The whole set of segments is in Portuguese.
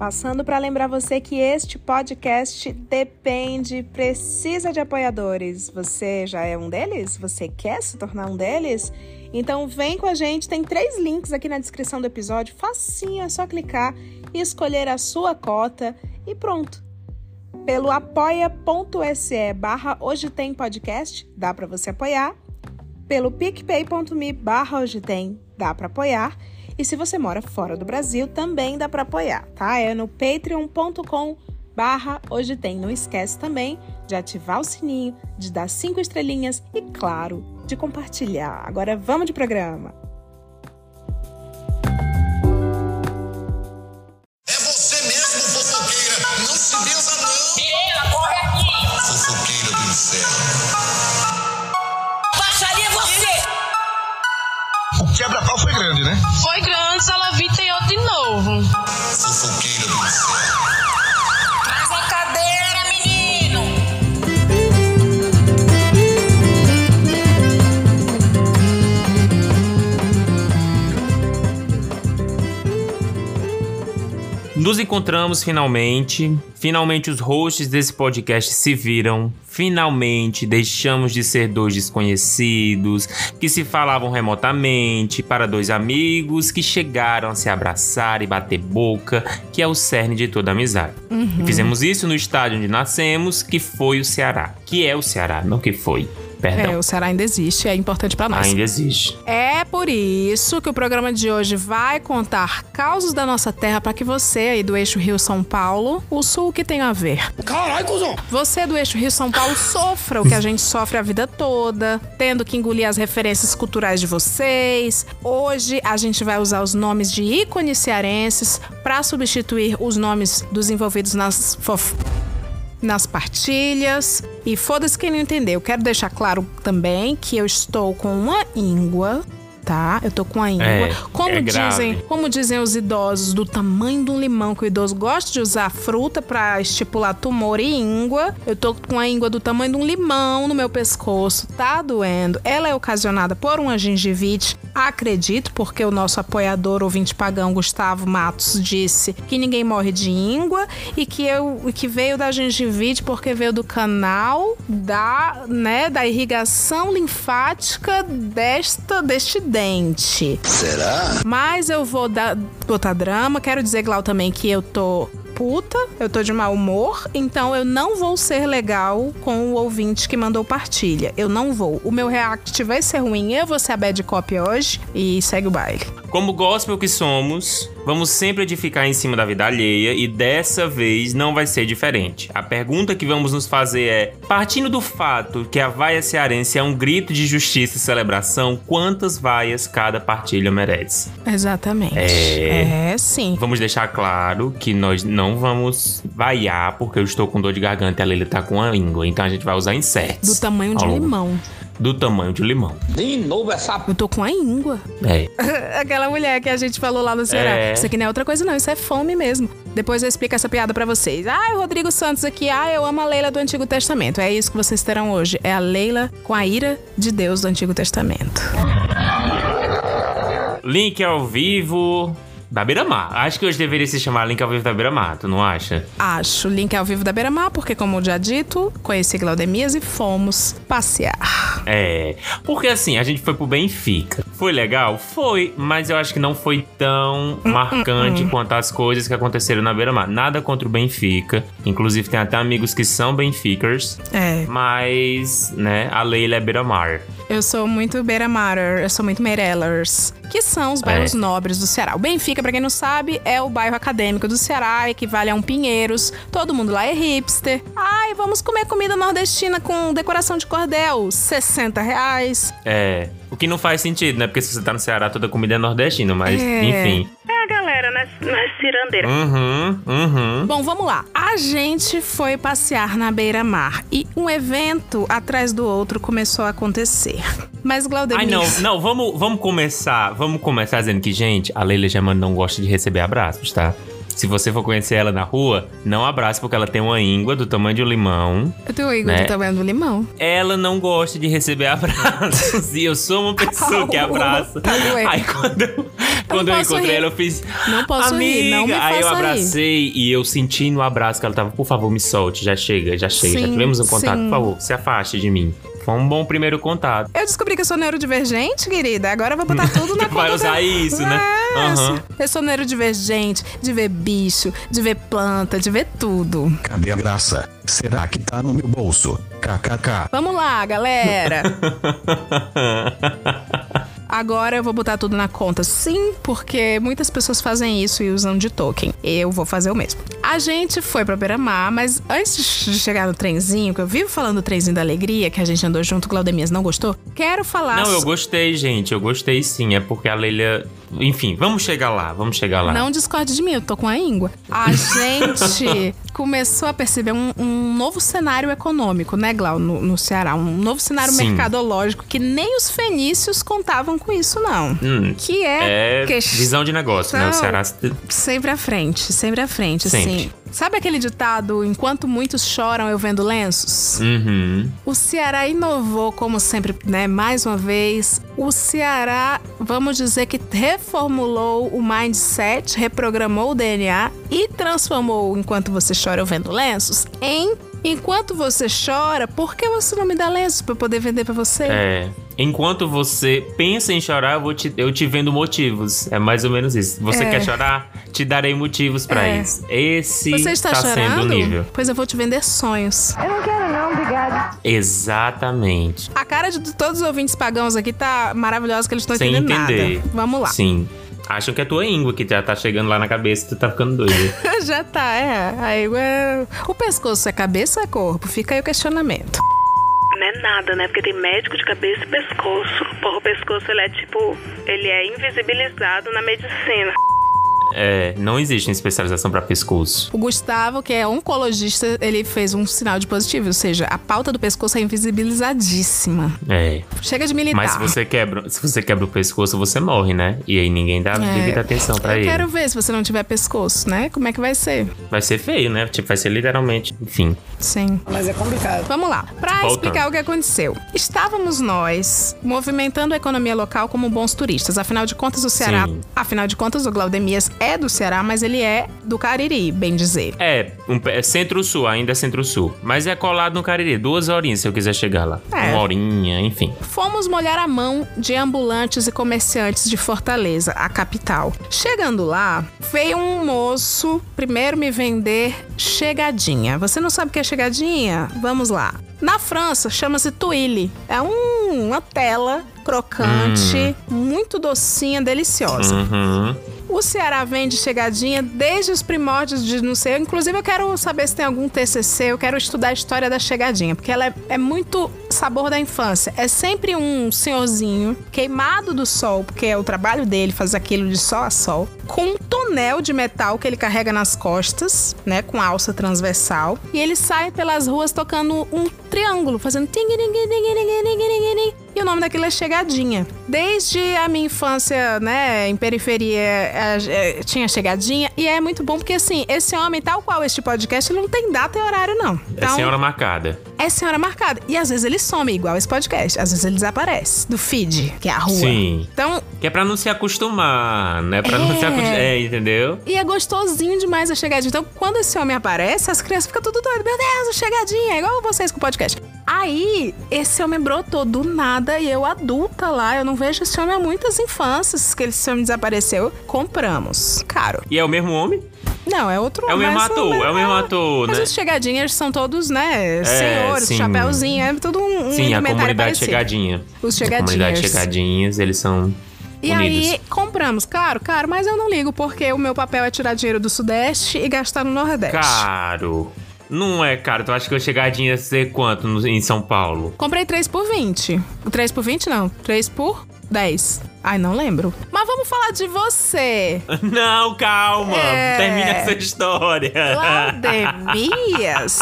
Passando para lembrar você que este podcast depende, precisa de apoiadores. Você já é um deles? Você quer se tornar um deles? Então vem com a gente, tem três links aqui na descrição do episódio, facinho, é só clicar e escolher a sua cota e pronto. Pelo apoia.se barra hoje tem podcast, dá para você apoiar. Pelo picpay.me barra hoje tem, dá para apoiar. E se você mora fora do Brasil, também dá para apoiar, tá? É no patreon.com barra hoje tem. Não esquece também de ativar o sininho, de dar cinco estrelinhas e, claro, de compartilhar. Agora vamos de programa. É você mesmo, fofoqueira. Não se benza, não. Menina, corre aqui! Fofoqueira do inferno. Baixaria você! O quebra-pau foi grande, né? Foi grande, Salavita e outro de novo. Fofoqueira Nos encontramos finalmente. Finalmente os hosts desse podcast se viram. Finalmente deixamos de ser dois desconhecidos que se falavam remotamente para dois amigos que chegaram a se abraçar e bater boca, que é o cerne de toda amizade. E fizemos isso no estádio onde nascemos, que foi o Ceará. Que é o Ceará, não que foi. Perdão. É, o Ceará ainda existe, é importante para nós. Ainda existe. É por isso que o programa de hoje vai contar causos da nossa terra para que você aí do eixo Rio-São Paulo, o sul que tem a ver. Caralho, cuzão! Você do eixo Rio-São Paulo sofra o que a gente sofre a vida toda, tendo que engolir as referências culturais de vocês. Hoje a gente vai usar os nomes de ícones cearenses para substituir os nomes dos envolvidos nas fof nas partilhas. E foda-se quem não entendeu. Quero deixar claro também que eu estou com uma íngua. Tá, eu tô com a íngua. É, como é grave. dizem, como dizem os idosos, do tamanho de um limão, que o idoso gosta de usar fruta pra estipular tumor e íngua. Eu tô com a íngua do tamanho de um limão no meu pescoço, tá doendo. Ela é ocasionada por uma gengivite, acredito, porque o nosso apoiador, ouvinte pagão, Gustavo Matos, disse que ninguém morre de íngua e que, eu, que veio da gengivite porque veio do canal da, né, da irrigação linfática desta, deste dente. Será? Mas eu vou dar, botar drama. Quero dizer, Glau, também que eu tô puta, eu tô de mau humor, então eu não vou ser legal com o ouvinte que mandou partilha. Eu não vou. O meu react vai ser ruim, eu vou ser a bad copy hoje e segue o baile. Como gospel que somos, vamos sempre edificar em cima da vida alheia e dessa vez não vai ser diferente. A pergunta que vamos nos fazer é: partindo do fato que a vaia cearense é um grito de justiça e celebração, quantas vaias cada partilha merece? Exatamente. É. É, sim. Vamos deixar claro que nós não vamos vaiar porque eu estou com dor de garganta e a Leila tá com a língua, então a gente vai usar inserts. Do tamanho de limão. Do tamanho de limão. De novo essa Eu tô com a íngua. É. Aquela mulher que a gente falou lá no Ceará. É. Isso aqui não é outra coisa, não. Isso é fome mesmo. Depois eu explico essa piada pra vocês. Ah, o Rodrigo Santos aqui. Ah, eu amo a Leila do Antigo Testamento. É isso que vocês terão hoje. É a Leila com a ira de Deus do Antigo Testamento. Link ao vivo da Beira Mar. Acho que hoje deveria se chamar Link ao vivo da Beira Mar, tu não acha? Acho. Link ao vivo da Beira Mar, porque, como já dito, conheci Glaudemias e fomos passear. É. Porque assim, a gente foi pro Benfica. Foi legal? Foi, mas eu acho que não foi tão marcante quanto as coisas que aconteceram na Beira Mar. Nada contra o Benfica. Inclusive, tem até amigos que são Benficers. É. Mas, né, a Leila é Beira Mar. Eu sou muito Beira Marer, eu sou muito Meirellers, que são os bairros É. nobres do Ceará. O Benfica, pra quem não sabe, é o bairro acadêmico do Ceará, equivale a um Pinheiros. Todo mundo lá é hipster. Ai, vamos comer comida nordestina com decoração de cordel, 60 reais. É. O que não faz sentido, né? Porque se você tá no Ceará, toda comida é nordestina, mas É. enfim. Galera nas, nas cirandeiras. Uhum, uhum. Bom, vamos lá. A gente foi passear na beira-mar e um evento atrás do outro começou a acontecer. Mas Glaudemir... Ai, não, não, vamos, vamos começar. Vamos começar dizendo que, gente, a Leila Germano não gosta de receber abraços, tá? Se você for conhecer ela na rua, não abrace, porque ela tem uma íngua do tamanho de um limão. Eu tenho o Igor né? do tamanho do limão. Ela não gosta de receber abraços. E eu sou uma pessoa que abraça. tá doendo. Aí quando, Quando eu, encontrei rir. ela, eu fiz. Não posso Amiga! rir, não me Aí eu faça rir. abracei e eu senti no abraço que ela tava, por favor, me solte, já chega, já chega. já Sim, tivemos um contato, sim. por favor, se afaste de mim. Foi um bom primeiro contato. Eu descobri que eu sou neurodivergente, querida. Agora eu vou botar tudo na Tu vai conta usar da- isso, né? É, Aham. Eu sou neurodivergente de ver bicho, de ver planta, de ver tudo. Cadê a graça? Será que tá no meu bolso? KKK. Vamos lá, galera. Agora eu vou botar tudo na conta, sim, porque muitas pessoas fazem isso e usam de token. Eu vou fazer o mesmo. A gente foi pra Beira-Mar, mas antes de chegar no trenzinho, que eu vivo falando do trenzinho da alegria, que a gente andou junto, Claudemias não gostou, quero falar... Não, eu gostei, gente. Eu gostei sim. É porque a Leila. Enfim, vamos chegar lá, vamos chegar lá. Não discorde de mim, eu tô com a íngua. A gente começou a perceber um, um novo cenário econômico, né, Glau, no, no Ceará. Um novo cenário Sim. mercadológico que nem os fenícios contavam com isso, não. Hum, Que é, é questão- visão de negócio, né? O Ceará. Sempre à frente, sempre à frente, Sempre. assim. Sabe aquele ditado, enquanto muitos choram, eu vendo lenços? Uhum. O Ceará inovou, como sempre, né? Mais uma vez. O Ceará, vamos dizer que reformulou o mindset, reprogramou o DNA e transformou Enquanto Você Chora, Eu Vendo Lenços em Enquanto Você Chora, por que você não me dá lenços pra eu poder vender pra você? É. Enquanto você pensa em chorar, eu, vou te, eu te vendo motivos. É mais ou menos isso. Você É. quer chorar? Te darei motivos pra É. isso. Esse Você está tá sendo chorando? o nível. Pois eu vou te vender sonhos. Exatamente. A cara de todos os ouvintes pagãos aqui tá maravilhosa, que eles estão Sem entendendo entender. nada. Vamos lá. Sim. Acham que é tua íngua que já tá chegando lá na cabeça e tu tá ficando doido. Já tá, é. Aí, é. O pescoço é cabeça ou é corpo? Fica aí o questionamento. Não é nada, né? Porque tem médico de cabeça e pescoço. Porra, o pescoço, ele é tipo... Ele é invisibilizado na medicina. É, não existe especialização pra pescoço. O Gustavo, que é oncologista, ele fez um sinal de positivo, ou seja, a pauta do pescoço é invisibilizadíssima. É. Chega de militar. Mas se você quebra, se você quebra o pescoço, você morre, né? E aí ninguém dá É. devida atenção pra Eu ele. quero ver se você não tiver pescoço, né? Como é que vai ser? Vai ser feio, né? Tipo, vai ser literalmente, enfim. Sim. Mas é complicado. Vamos lá. Pra Voltando. explicar o que aconteceu. Estávamos nós movimentando a economia local como bons turistas. Afinal de contas, o Ceará. Sim. Afinal de contas, o Glaudemias é do Ceará, mas ele é do Cariri, bem dizer. É, um, é centro-sul, ainda é centro-sul. Mas é colado no Cariri. Duas horinhas se eu quiser chegar lá. É. Uma horinha, enfim. Fomos molhar a mão de ambulantes e comerciantes de Fortaleza, a capital. Chegando lá, veio um moço primeiro me vender chegadinha. Você não sabe o que é chegadinha? Vamos lá. Na França, chama-se tuile. É um- uma tela crocante, muito docinha, deliciosa. Uhum. O Ceará vende chegadinha desde os primórdios de não sei. Inclusive, eu quero saber se tem algum TCC. Eu quero estudar a história da chegadinha, porque ela é, é muito sabor da infância. É sempre um senhorzinho queimado do sol, porque é o trabalho dele fazer aquilo de sol a sol, com um tonel de metal que ele carrega nas costas, né, com alça transversal, e ele sai pelas ruas tocando um triângulo, fazendo e o nome daquilo é Chegadinha. Desde a minha infância, né, em periferia, é, é, tinha Chegadinha. E é muito bom porque, assim, esse homem, tal qual este podcast, ele não tem data e horário, não. É senhora marcada. É senhora marcada. E às vezes ele some, igual esse podcast. Às vezes ele desaparece do feed, que é a rua. Sim. Então, Que é pra não se acostumar, né? Pra não se É. acostumar. É, entendeu? e é gostosinho demais a chegadinha. Então, quando esse homem aparece, as crianças ficam tudo doidas. Meu Deus, a chegadinha. É igual vocês com o podcast. Aí, esse homem brotou do nada e eu adulta lá. Eu não vejo esse homem há muitas infâncias que esse homem desapareceu. Compramos. Caro. E é o mesmo homem? Não, é outro É o mesmo mas- ator, é o mesmo ator, Mas né? os chegadinhas são todos, né? senhores, sim. chapéuzinho. É tudo um, Sim, a comunidade chegadinha. Os A comunidade chegadinhas. chegadinhas, eles são E unidos. aí, compramos. Claro, caro, mas eu não ligo, porque o meu papel é tirar dinheiro do Sudeste e gastar no Nordeste. Caro. Não é caro. Tu acha que eu chegadinha ia ser quanto no- em São Paulo? Comprei 3 por 20. 3 por 20 não, 3 por 10. Ai, não lembro. Mas vamos falar de você. Não, calma. É. Termina essa história. Glaudemias.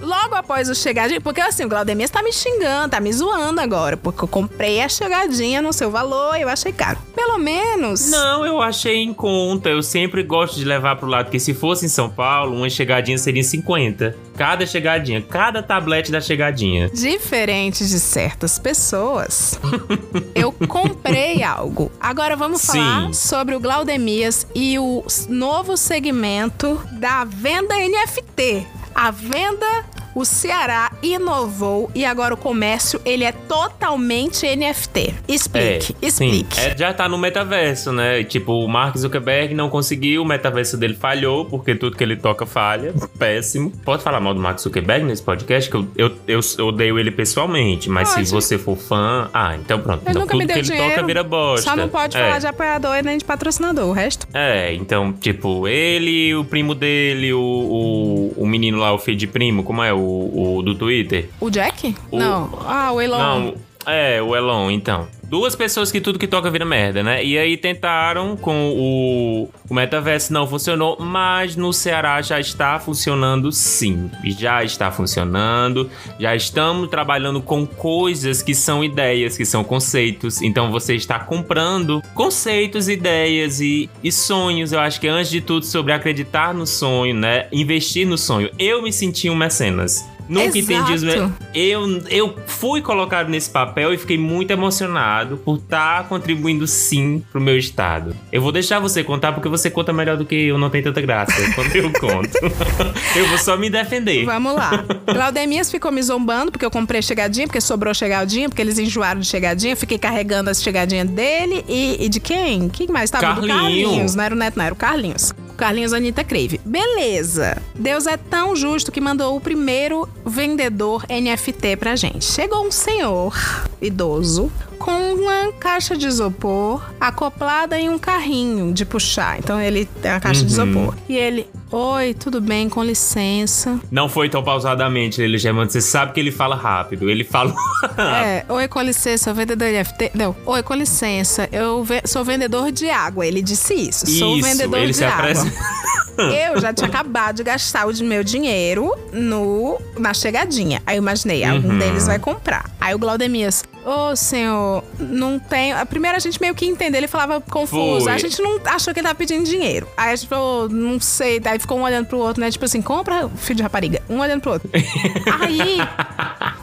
Logo após o chegadinha, porque assim, o Glaudemias tá me xingando, tá me zoando agora, porque eu comprei a chegadinha no seu valor e eu achei caro. Pelo menos. Não, eu achei em conta. Eu sempre gosto de levar pro lado que se fosse em São Paulo, uma chegadinha seria 50. Cada chegadinha, cada tablete da chegadinha. Diferente de certas pessoas, eu comprei algo. algo. Agora vamos falar Sim. sobre o Glaudemias e o novo segmento da venda NFT. A venda, o Ceará inovou e agora o comércio, ele é totalmente NFT. Explique, explique. Sim. É, já tá no metaverso, né? Tipo, o Mark Zuckerberg não conseguiu, o metaverso dele falhou, porque tudo que ele toca falha. Péssimo. Pode falar mal do Mark Zuckerberg nesse podcast, que eu, eu, eu odeio ele pessoalmente, mas Pode. se você for fã. Ah, então pronto. Então, nunca tudo me que ele dinheiro. toca vira bosta. Só não pode É. falar de apoiador e nem de patrocinador, o resto. É, então, tipo, ele, o primo dele, o, o, o menino lá, o filho de primo, como é? O, o do Twitter? O Jack? O- Não. Ah, o Elon. Não, é, o Elon, então. Duas pessoas que tudo que toca vira merda, né? E aí tentaram com o, o metaverso, não funcionou, mas no Ceará já está funcionando sim. Já está funcionando, já estamos trabalhando com coisas que são ideias, que são conceitos. Então você está comprando conceitos, ideias e, e sonhos. Eu acho que antes de tudo sobre acreditar no sonho, né? Investir no sonho. Eu me senti um mecenas. Nunca entendi os Exato. me- eu, eu fui colocado nesse papel e fiquei muito emocionado por estar contribuindo sim pro meu estado. Eu vou deixar você contar porque você conta melhor do que eu, não tem tanta graça quando eu conto. eu vou só me defender. Vamos lá. Claudemias ficou me zombando porque eu comprei chegadinha, porque sobrou chegadinha, porque eles enjoaram de chegadinha. Fiquei carregando as chegadinhas dele e, e de quem? Quem mais tava? Do Carlinho. Carlinhos. Não era o Neto, não, era o Carlinhos. O Carlinhos Anitta Crave. Beleza. Deus é tão justo que mandou o primeiro vendedor NFT pra gente. Chegou um senhor idoso com uma caixa de isopor acoplada em um carrinho de puxar. Então ele tem uma caixa de Uhum. isopor. E ele, oi, tudo bem, com licença. Não foi tão pausadamente, ele já Você sabe que ele fala rápido. Ele fala. É, oi, com licença, sou vendedor de NFT. Não, oi, com licença, eu ve- sou vendedor de água. Ele disse isso. sou Isso, vendedor ele de se água. Eu já tinha acabado de gastar o de meu dinheiro no, na chegadinha. Aí eu imaginei, algum Uhum. deles vai comprar. Aí o Glaudemias, ô senhor, não tem. A primeira a gente meio que entendeu, ele falava confuso. Foi. A gente não achou que ele tava pedindo dinheiro. Aí a gente falou, não sei. Aí ficou um olhando pro outro, né? Tipo assim, compra, filho de rapariga. Um olhando pro outro. Aí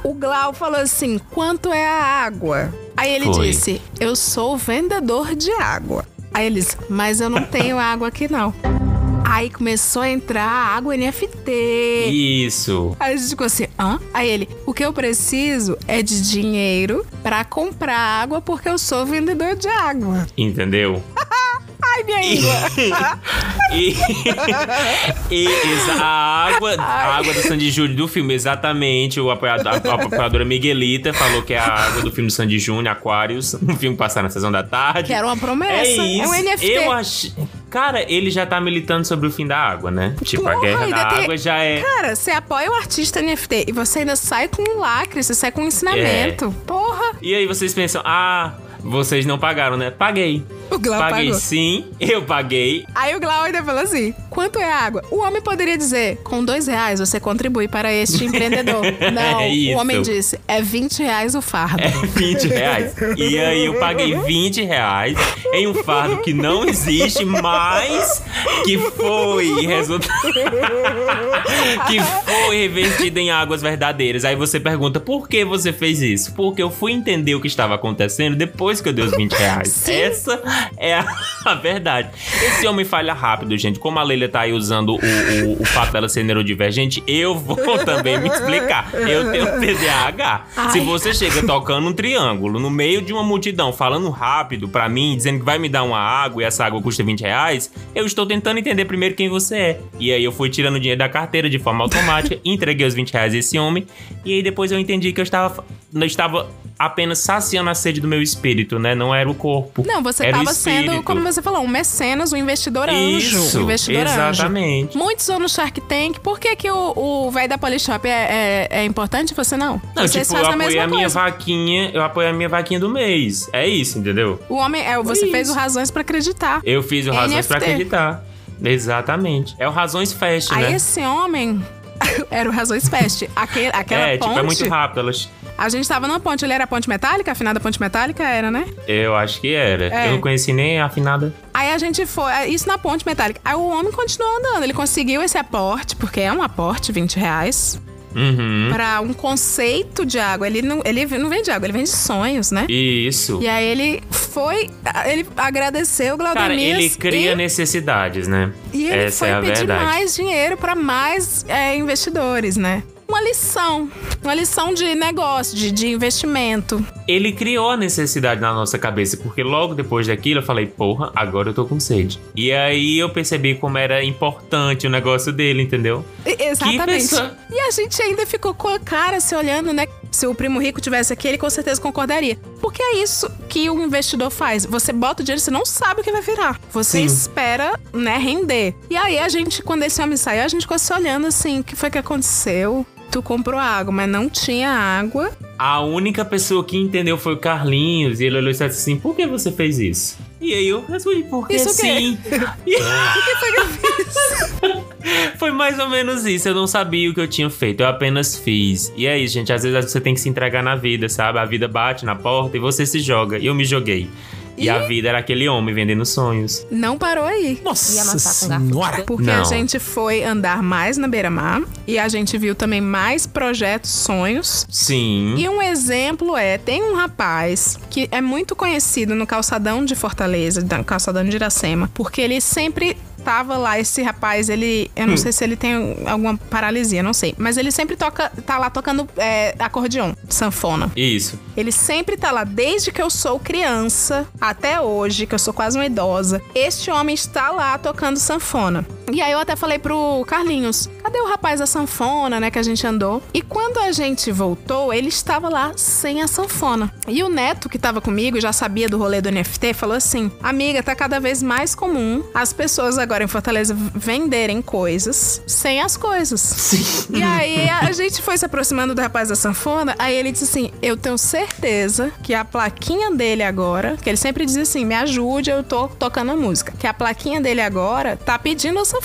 o Glau falou assim: quanto é a água? Aí ele Foi. disse: Eu sou vendedor de água. Aí eles, mas eu não tenho água aqui não. Aí começou a entrar água NFT. Isso. Aí a gente ficou assim, hã? Aí ele, o que eu preciso é de dinheiro pra comprar água porque eu sou vendedor de água. Entendeu? Ai, minha língua. E, e exa- a água, a água do Sandy Júnior do filme, exatamente. O apoiador, a, a apoiadora Miguelita falou que é a água do filme do Sandy Júnior, Aquarius, um filme que passaram na sessão da tarde. que era uma promessa. É isso. um NFT. Eu achei. Cara, ele já tá militando sobre o fim da água, né? Tipo, a Porra, guerra ainda da tem- água já é. Cara, você apoia o artista NFT e você ainda sai com um lacre, você sai com um ensinamento. É. Porra. E aí vocês pensam, ah, vocês não pagaram, né? Paguei. O Glau paguei pagou. sim, eu paguei. Aí o Glau ainda falou assim: quanto é a água? O homem poderia dizer: com dois reais você contribui para este empreendedor. Não, É o homem disse: é 20 reais o fardo. É 20 reais. E aí eu paguei 20 reais em um fardo que não existe, mas que foi resultado. que foi revertido em águas verdadeiras. Aí você pergunta, por que você fez isso? Porque eu fui entender o que estava acontecendo depois que eu dei os 20 reais. Sim. Essa é a, verdade. Esse homem falha rápido, gente. Como a Leila tá aí usando o, o, o fato dela ser neurodivergente, eu vou também me explicar. Eu tenho TDAH. Se Ai. você chega tocando um triângulo no meio de uma multidão, falando rápido pra mim, dizendo que vai me dar uma água e essa água custa 20 reais, eu estou tentando entender primeiro quem você é. E aí eu fui tirando o dinheiro da carteira de forma automática, entreguei os 20 reais a esse homem, e aí depois eu entendi que eu estava, eu estava apenas saciando a sede do meu espírito, né? Não era o corpo. Não, você era o tava sendo, como você falou, um mecenas, um investidor anjo. Isso, um investidor anjo. exatamente. Muitos vão no Shark Tank. Por que, que o, velho da Polishop é, é, é importante? Você não. Não, Vocês tipo, eu fazem a a minha coisa. vaquinha, eu apoiei a minha vaquinha do mês. É isso, entendeu? O homem, é, você Foi fez isso. o Razões pra acreditar. Eu fiz o Razões pra NFT. acreditar. Exatamente. É o Razões Fest, Aí né? esse homem era o Razões Fest. Aquele, aquela é, ponte. tipo, é muito rápido. Elas... A gente tava numa ponte. Ele era a ponte metálica? A afinada ponte metálica era, né? Eu acho que era. É. Eu não conheci nem a afinada. Aí a gente foi, é, isso na ponte metálica. Aí o homem continuou andando. Ele conseguiu esse aporte, porque é um aporte, 20 reais. Uhum. Pra um conceito de água. Ele não, ele não vende água, ele vende sonhos, né? Isso. E aí ele foi, ele agradeceu o Cara, ele cria e, necessidades, né? e ele Essa foi é pedir verdade. mais dinheiro pra mais é, investidores, né? Uma lição, uma lição de negócio, de, de investimento. Ele criou a necessidade na nossa cabeça, porque logo depois daquilo eu falei, porra, agora eu tô com sede. E aí eu percebi como era importante o negócio dele, entendeu? Exatamente. E a gente ainda ficou com a cara se olhando, né? Se o primo rico tivesse aqui, ele com certeza concordaria. Porque é isso que o investidor faz. Você bota o dinheiro, você não sabe o que vai virar. Você Sim. espera, né, render. E aí a gente, quando esse homem saiu, a gente ficou se olhando assim, o que foi que aconteceu? Tu comprou água, mas não tinha água. A única pessoa que entendeu foi o Carlinhos, e ele olhou e disse assim, por que você fez isso? E aí eu respondi, porque Isso o quê? sim. E- Foi mais ou menos isso. Eu não sabia o que eu tinha feito, eu apenas fiz. E é isso, gente. Às vezes você tem que se entregar na vida, sabe? A vida bate na porta e você se joga. E eu me joguei. E, E- a vida era aquele homem vendendo sonhos. Não parou aí. Nossa Ia amassar com garfo. senhora! Porque a Não. gente foi andar mais na beira-mar e a gente viu também mais projetos, sonhos. Sim. E um exemplo é, tem um rapaz que é muito conhecido no calçadão de Fortaleza, no calçadão de Iracema, porque ele sempre tava lá, esse rapaz, ele, eu não sei se ele tem alguma paralisia, não sei, mas ele sempre toca, tá lá tocando é, acordeon, sanfona. Isso. Ele sempre tá lá, desde que eu sou criança até hoje, que eu sou quase uma idosa. Este homem está lá tocando sanfona. E aí eu até falei pro Carlinhos: cadê o rapaz da sanfona, né? Que a gente andou. E quando a gente voltou, ele estava lá sem a sanfona. E o neto que tava comigo, já sabia do rolê do NFT, falou assim: amiga, tá cada vez mais comum as pessoas agora em Fortaleza venderem coisas sem as coisas. Sim. E aí a gente foi se aproximando do rapaz da sanfona, aí ele disse assim: Eu tenho certeza que a plaquinha dele agora, que ele sempre diz assim: me ajude, eu tô tocando a música. Que a plaquinha dele agora tá pedindo a sanfona.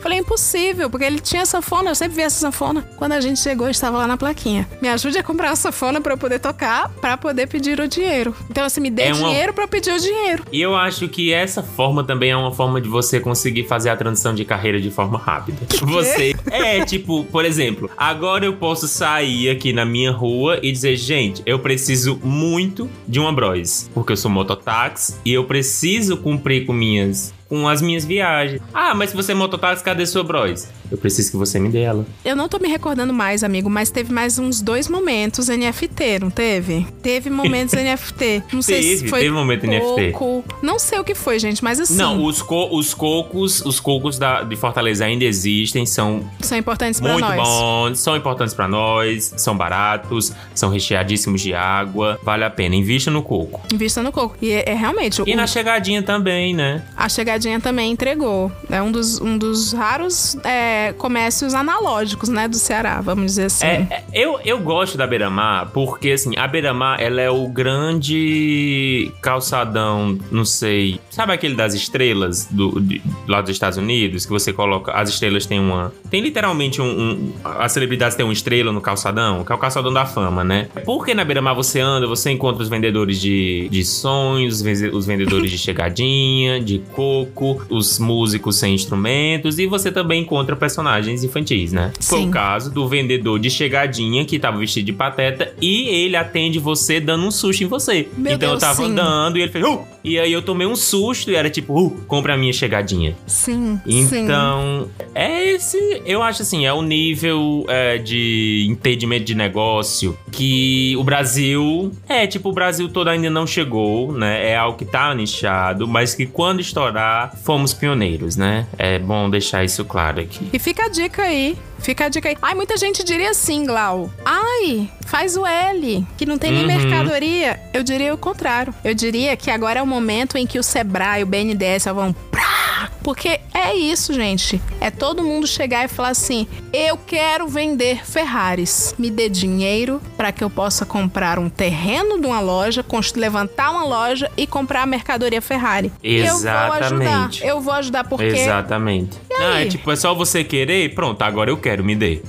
Falei, impossível, porque ele tinha sanfona, eu sempre vi essa sanfona. Quando a gente chegou, estava lá na plaquinha. Me ajude a comprar a sanfona pra eu poder tocar, pra poder pedir o dinheiro. Então, assim, me dê É uma- dinheiro eu pedir o dinheiro. E eu acho que essa forma também é uma forma de você conseguir fazer a transição de carreira de forma rápida. Você é tipo, por exemplo, agora eu posso sair aqui na minha rua e dizer, gente, eu preciso muito de uma Bros, porque eu sou mototáxi e eu preciso cumprir com minhas com as minhas viagens. Ah, mas se você é mototáxi, cadê sua Bros? Eu preciso que você me dê ela. Eu não tô me recordando mais, amigo, mas teve mais uns dois momentos NFT, não teve? Teve momentos NFT. Não sei se Teve, foi teve momento NFT. pouco. Não sei o que foi, gente, mas assim, Não, os, co os cocos, os cocos da, de Fortaleza ainda existem, são são importantes pra muito nós. bons, são importantes pra nós, são baratos, são recheadíssimos de água, vale a pena. Invista no coco. Invista no coco. E é, é realmente. E o- na chegadinha também, né? A chegadinha também entregou. É um dos, um dos raros é, comércios analógicos, né, do Ceará, vamos dizer assim. É, é, eu, eu gosto da Beira-Mar porque, assim, a Beira-Mar, ela é o grande calçadão, não sei... Sabe aquele das estrelas do, de, lá dos Estados Unidos? Que você coloca... As estrelas têm uma... Tem literalmente um... um as celebridades têm uma estrela no calçadão, que é o calçadão da fama, né? Porque na Beira-Mar você anda, você encontra os vendedores de, de sonhos, os vendedores de chegadinha, de coco, os músicos sem instrumentos e você também encontra personagens infantis, né? Foi Sim. o caso do vendedor de chegadinha que tava vestido de pateta e ele atende você dando um susto em você. Meu então Deus, eu tava sim. andando e ele fez, uh! E aí eu tomei um susto e era tipo, uh, compra a minha chegadinha. Sim, sim. Então, é esse, eu acho assim, é o nível é, de entendimento de negócio que o Brasil, é, tipo, o Brasil todo ainda não chegou, né? É algo que tá nichado, mas que quando estourar, fomos pioneiros, né? É bom deixar isso claro aqui. E fica a dica aí. Fica a dica aí. Ai, muita gente diria assim, Glau. Ai, faz o L, que não tem nem Uhum. mercadoria. Eu diria o contrário. Eu diria que agora é o momento em que o Sebrae, o BNDES vão. prá, Porque é isso, gente. É todo mundo chegar e falar assim: eu quero vender Ferraris. Me dê dinheiro para que eu possa comprar um terreno de uma loja, levantar uma loja e comprar a mercadoria Ferrari. E eu vou ajudar. Exatamente. Eu vou ajudar porque. Exatamente. Não, é tipo, é só você querer, pronto, agora eu quero, me dê.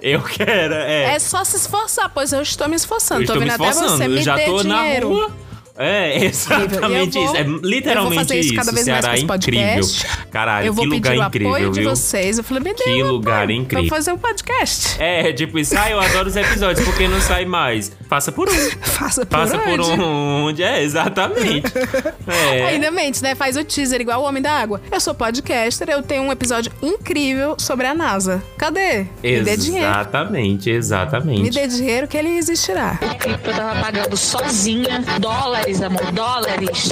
Eu quero, é. É só se esforçar, pois eu estou me esforçando. eu tô estou me vendo até esforçando. você. eu Me já dê tô dinheiro. na rua. É, exatamente eu vou- isso. É eu vou literalmente fazer isso isso. cada vez mais Ceará é com esse incrível. Caralho, eu vou que pedir lugar o incrível, apoio de viu? vocês. Eu falei, me dê Que um lugar apoio incrível. Pra fazer um podcast. É, tipo isso, ah, eu adoro os episódios, porque não sai mais. Faça por um. Faça por Faça por onde? onde. É, exatamente. É. Ainda mente, né? Faz o teaser igual o Homem da Água. Eu sou podcaster, eu tenho um episódio incrível sobre a NASA. Cadê? Me dê dinheiro. Exatamente, exatamente. Me dê dinheiro que ele existirá. Eu tava pagando sozinha. Dólares, amor, dólares.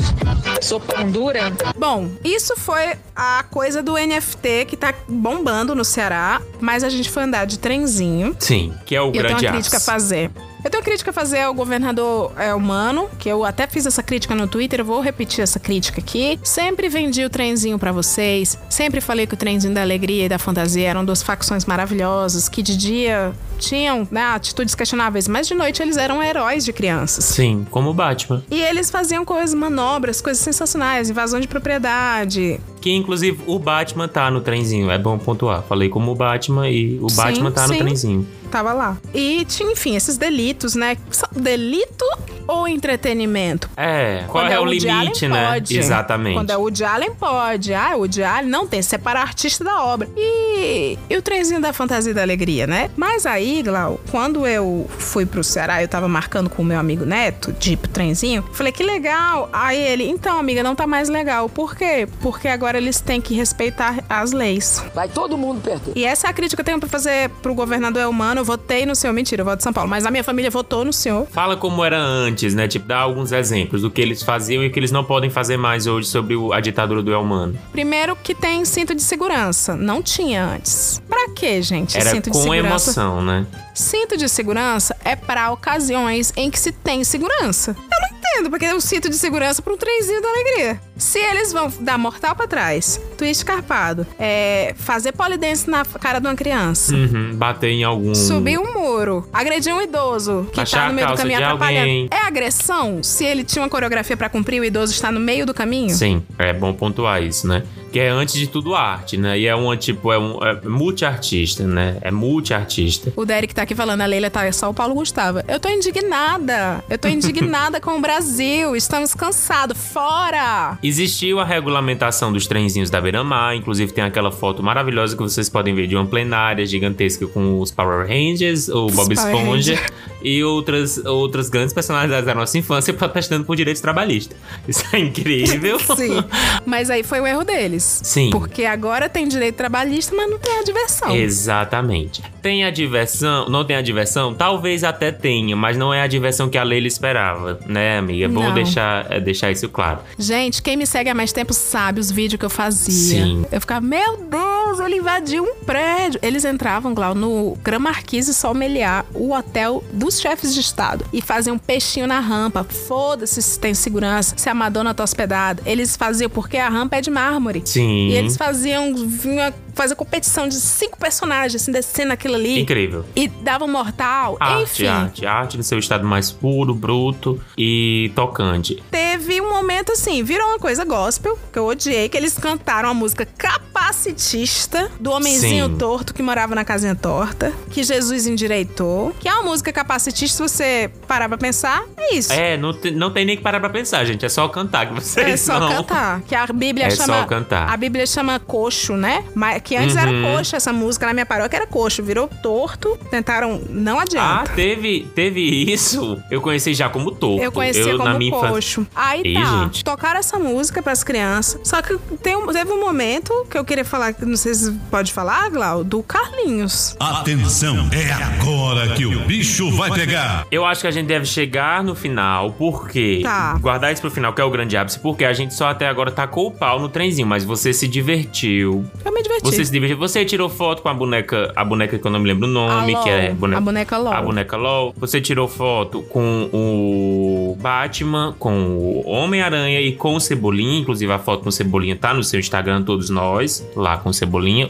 Sou pão dura. Bom, isso foi a coisa do NFT que tá bombando no Ceará, mas a gente foi andar de trenzinho. Sim, que é o E eu tenho grande uma crítica a fazer. Eu tenho crítica a fazer ao governador é, humano, que eu até fiz essa crítica no Twitter, eu vou repetir essa crítica aqui. Sempre vendi o trenzinho pra vocês, sempre falei que o trenzinho da alegria e da fantasia eram duas facções maravilhosas, que de dia tinham né, atitudes questionáveis, mas de noite eles eram heróis de crianças. Sim, como o Batman. E eles faziam coisas, manobras, coisas sensacionais, invasão de propriedade. Que inclusive o Batman tá no trenzinho, é bom pontuar. Falei como o Batman e o Sim, Batman tá no sim. trenzinho. Tava lá. E tinha, enfim, esses delitos, né? São Delito ou entretenimento? É, qual Quando é, o Woody limite, Allen, né? pode. Exatamente. Quando é o Woody Allen, pode. Ah, o Woody Allen não tem, separar artista da obra. E, e o trenzinho da fantasia e da alegria, né? Mas aí, Glau, quando eu fui pro Ceará, eu tava marcando com o meu amigo Neto, de ir pro trenzinho, falei, que legal. Aí ele, então, amiga, não tá mais legal. Por quê? Porque agora eles têm que respeitar as leis. Vai todo mundo perder. E essa é a crítica que eu tenho pra fazer pro governador Elmano. Eu votei no senhor. Mentira, eu voto de São Paulo. Mas a minha família votou no senhor. Fala como era antes, né? Tipo, dá alguns exemplos do que eles faziam e que eles não podem fazer mais hoje sobre o- a ditadura do Elmano. Primeiro que tem cinto de segurança. Não tinha antes. Pra quê, gente? Era cinto de com segurança. emoção, né? Cinto de segurança é pra ocasiões em que se tem segurança. Eu não entendo porque é um cinto de segurança pra um trenzinho da alegria. Se eles vão dar mortal pra trás, twist carpado, é, fazer polidense na cara de uma criança, Uhum, bater em algum. Subir um muro, agredir um idoso que Achar tá no meio do caminho atrapalhando. alguém. É agressão se ele tinha uma coreografia pra cumprir e o idoso está no meio do caminho? Sim, é bom pontuar isso, né? Que é antes de tudo arte, né? E é um tipo, é um é multiartista, né? É multiartista. O Derek tá aqui falando, a Leila tá é só o Paulo Gustavo. Eu tô indignada. Eu tô indignada com o Brasil. Estamos cansados. Fora! Existiu a regulamentação dos trenzinhos da Beira-Mar, inclusive tem aquela foto maravilhosa que vocês podem ver de uma plenária gigantesca com os Power Rangers, o Bob Esponja. E outras, outras grandes personalidades da nossa infância protestando por direitos trabalhistas. Isso é incrível. Sim. Mas aí foi o erro deles. Sim. Porque agora tem direito trabalhista, mas não tem a diversão. Exatamente. Tem a diversão, não tem a diversão? Talvez até tenha, mas não é a diversão que a Leila esperava, né, amiga? É bom Não. deixar, é, deixar isso claro. Gente, quem me segue há mais tempo sabe os vídeos que eu fazia. Sim. Eu ficava, meu Deus, ele invadiu um prédio. Eles entravam, Glau, no Gran Marquise Sommelier, o hotel dos chefes de estado, e faziam um peixinho na rampa. Foda-se se tem segurança, se a Madonna tá hospedada. Eles faziam porque a rampa é de mármore. Sim. E eles faziam, vinha fazer competição de cinco personagens, assim, descendo aquilo ali. Incrível. E davam mortal. Arte, Enfim. arte, arte no seu estado mais puro, bruto e tocante. teve um momento assim, virou uma coisa gospel, que eu odiei, que eles cantaram a música capacitista do homenzinho Sim. torto que morava na casinha torta, que Jesus endireitou, que é uma música capacitista, se você parar pra pensar, é isso. É, não, te- não tem nem que parar pra pensar, gente. É só cantar que vocês É só não. cantar. Que a Bíblia É chama. só cantar. A Bíblia chama coxo, né? Mas que antes era Uhum. coxo essa música na minha paróquia era coxo, virou torto. Tentaram, não Ah, adianta. teve, teve isso. Eu conheci já como torto. Eu conhecia na como minha infância- coxo. Aí tá, gente. tocaram essa música pras crianças. Só que tem um- teve um momento que eu queria falar, que não sei se pode falar, Glau, do Carlinhos. Atenção, é agora que o bicho vai pegar. Eu acho que a gente deve chegar no final, porque. Tá. Guardar isso pro final, que é o grande ápice, porque a gente só até agora tacou o pau no trenzinho, mas você se divertiu. Eu me diverti. Você se divertiu. Você tirou foto com a boneca, a boneca que eu não me lembro o nome, que é boneca, A boneca LOL. A boneca LOL. Você tirou foto com o Batman, com o Homem-Aranha e com o Cebolinha. Inclusive, a foto com o Cebolinha tá no seu Instagram, todos nós, lá com o Cebolinha.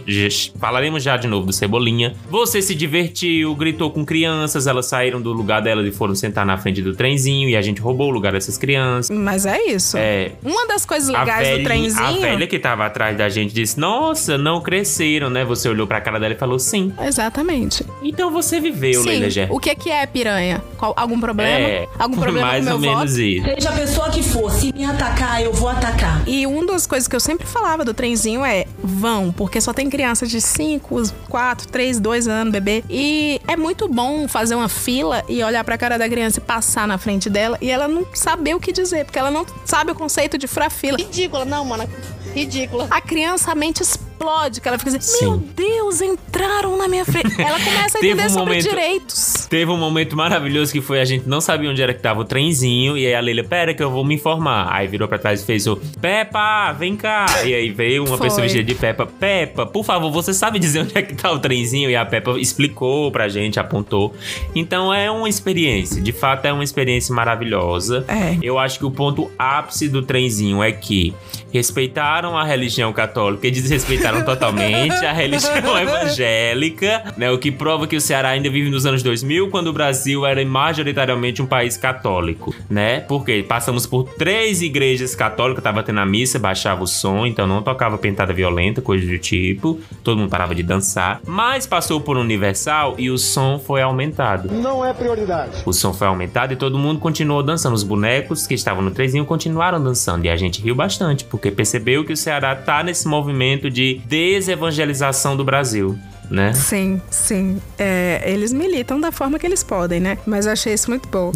Falaremos já de novo do Cebolinha. Você se divertiu, gritou com crianças, elas saíram do lugar delas e foram sentar na frente do trenzinho e a gente roubou o lugar dessas crianças. Mas é isso. É, Uma das coisas legais velhinha, do trenzinho. a velha que tava atrás da gente disse: Nossa, não cresceram, né? Você olhou pra cara dela e falou: Sim. Exatamente. Então você viveu, Sim. Leila Ger. O que que é piranha? Qual- algum problema? É, algum problema mais mais ou menos voto. isso. Seja a pessoa que for, se me atacar, eu vou atacar. E uma das coisas que eu sempre falava do trenzinho é vão, porque só tem criança de 5, 4, 3, 2 anos, bebê. E é muito bom fazer uma fila e olhar pra cara da criança e passar na frente dela e ela não saber o que dizer, porque ela não sabe o conceito de furar fila. Ridícula, não, mano. Ridícula. A criança, a mente explode, que ela fica assim, Sim. meu Deus, entraram na minha frente. Ela começa a entender um sobre momento- direitos. Teve um momento maravilhoso que foi a gente não sabia onde era que tava o trenzinho. E aí a Leila, pera que eu vou me informar. Aí virou pra trás e fez o Peppa, vem cá. E aí veio uma Foi. pessoa vestida de Peppa. Peppa, por favor, você sabe dizer onde é que tá o trenzinho? E a Peppa explicou pra gente, apontou. Então é uma experiência. De fato, é uma experiência maravilhosa. É. Eu acho que o ponto ápice do trenzinho é que respeitaram a religião católica e desrespeitaram totalmente a religião evangélica, né? O que prova que o Ceará ainda vive nos anos 2000, quando o Brasil era majoritariamente um país católico, né? Porque passamos por três igrejas católicas, tava tendo a missa, baixava o som, então não tocava pentada violenta, coisa do tipo, todo mundo parava de dançar, mas passou por Universal e o som foi aumentado. Não é prioridade. O som foi aumentado e todo mundo continuou dançando. Os bonecos que estavam no trezinho continuaram dançando. E a gente riu bastante, porque percebeu que o Ceará tá nesse movimento de desevangelização do Brasil. Né? Sim, sim. É, eles militam da forma que eles podem, né? Mas eu achei isso muito bom.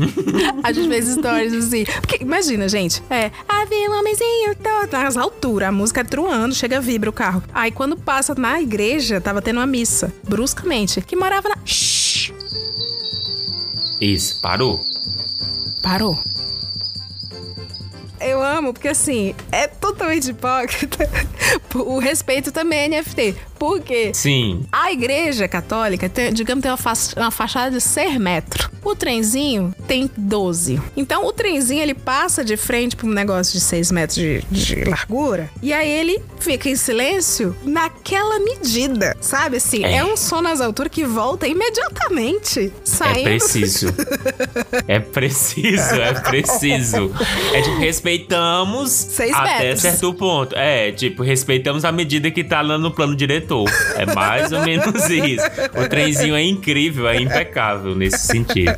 a gente fez stories assim. Porque imagina, gente. É, havia um homenzinho todo nas alturas, a música truando, chega, vibra o carro. Aí quando passa na igreja, tava tendo uma missa, bruscamente, que morava na. Shhh, Isso, parou. parou. Eu amo, porque assim, é totalmente hipócrita. o respeito também é NFT. Por quê? Sim. A igreja católica, tem, digamos, tem uma, fa uma fachada de 6 metros. O trenzinho tem 12. Então, o trenzinho, ele passa de frente para um negócio de 6 metros de, de largura. E aí, ele fica em silêncio naquela medida, sabe? Assim, é, É. um som nas alturas que volta imediatamente. Saindo... É preciso. é preciso, é preciso. É tipo, respeitamos Seis até metros. certo ponto. É, tipo, respeitamos a medida que tá lá no plano diretor. É mais ou menos isso. O trenzinho é incrível, é impecável nesse sentido.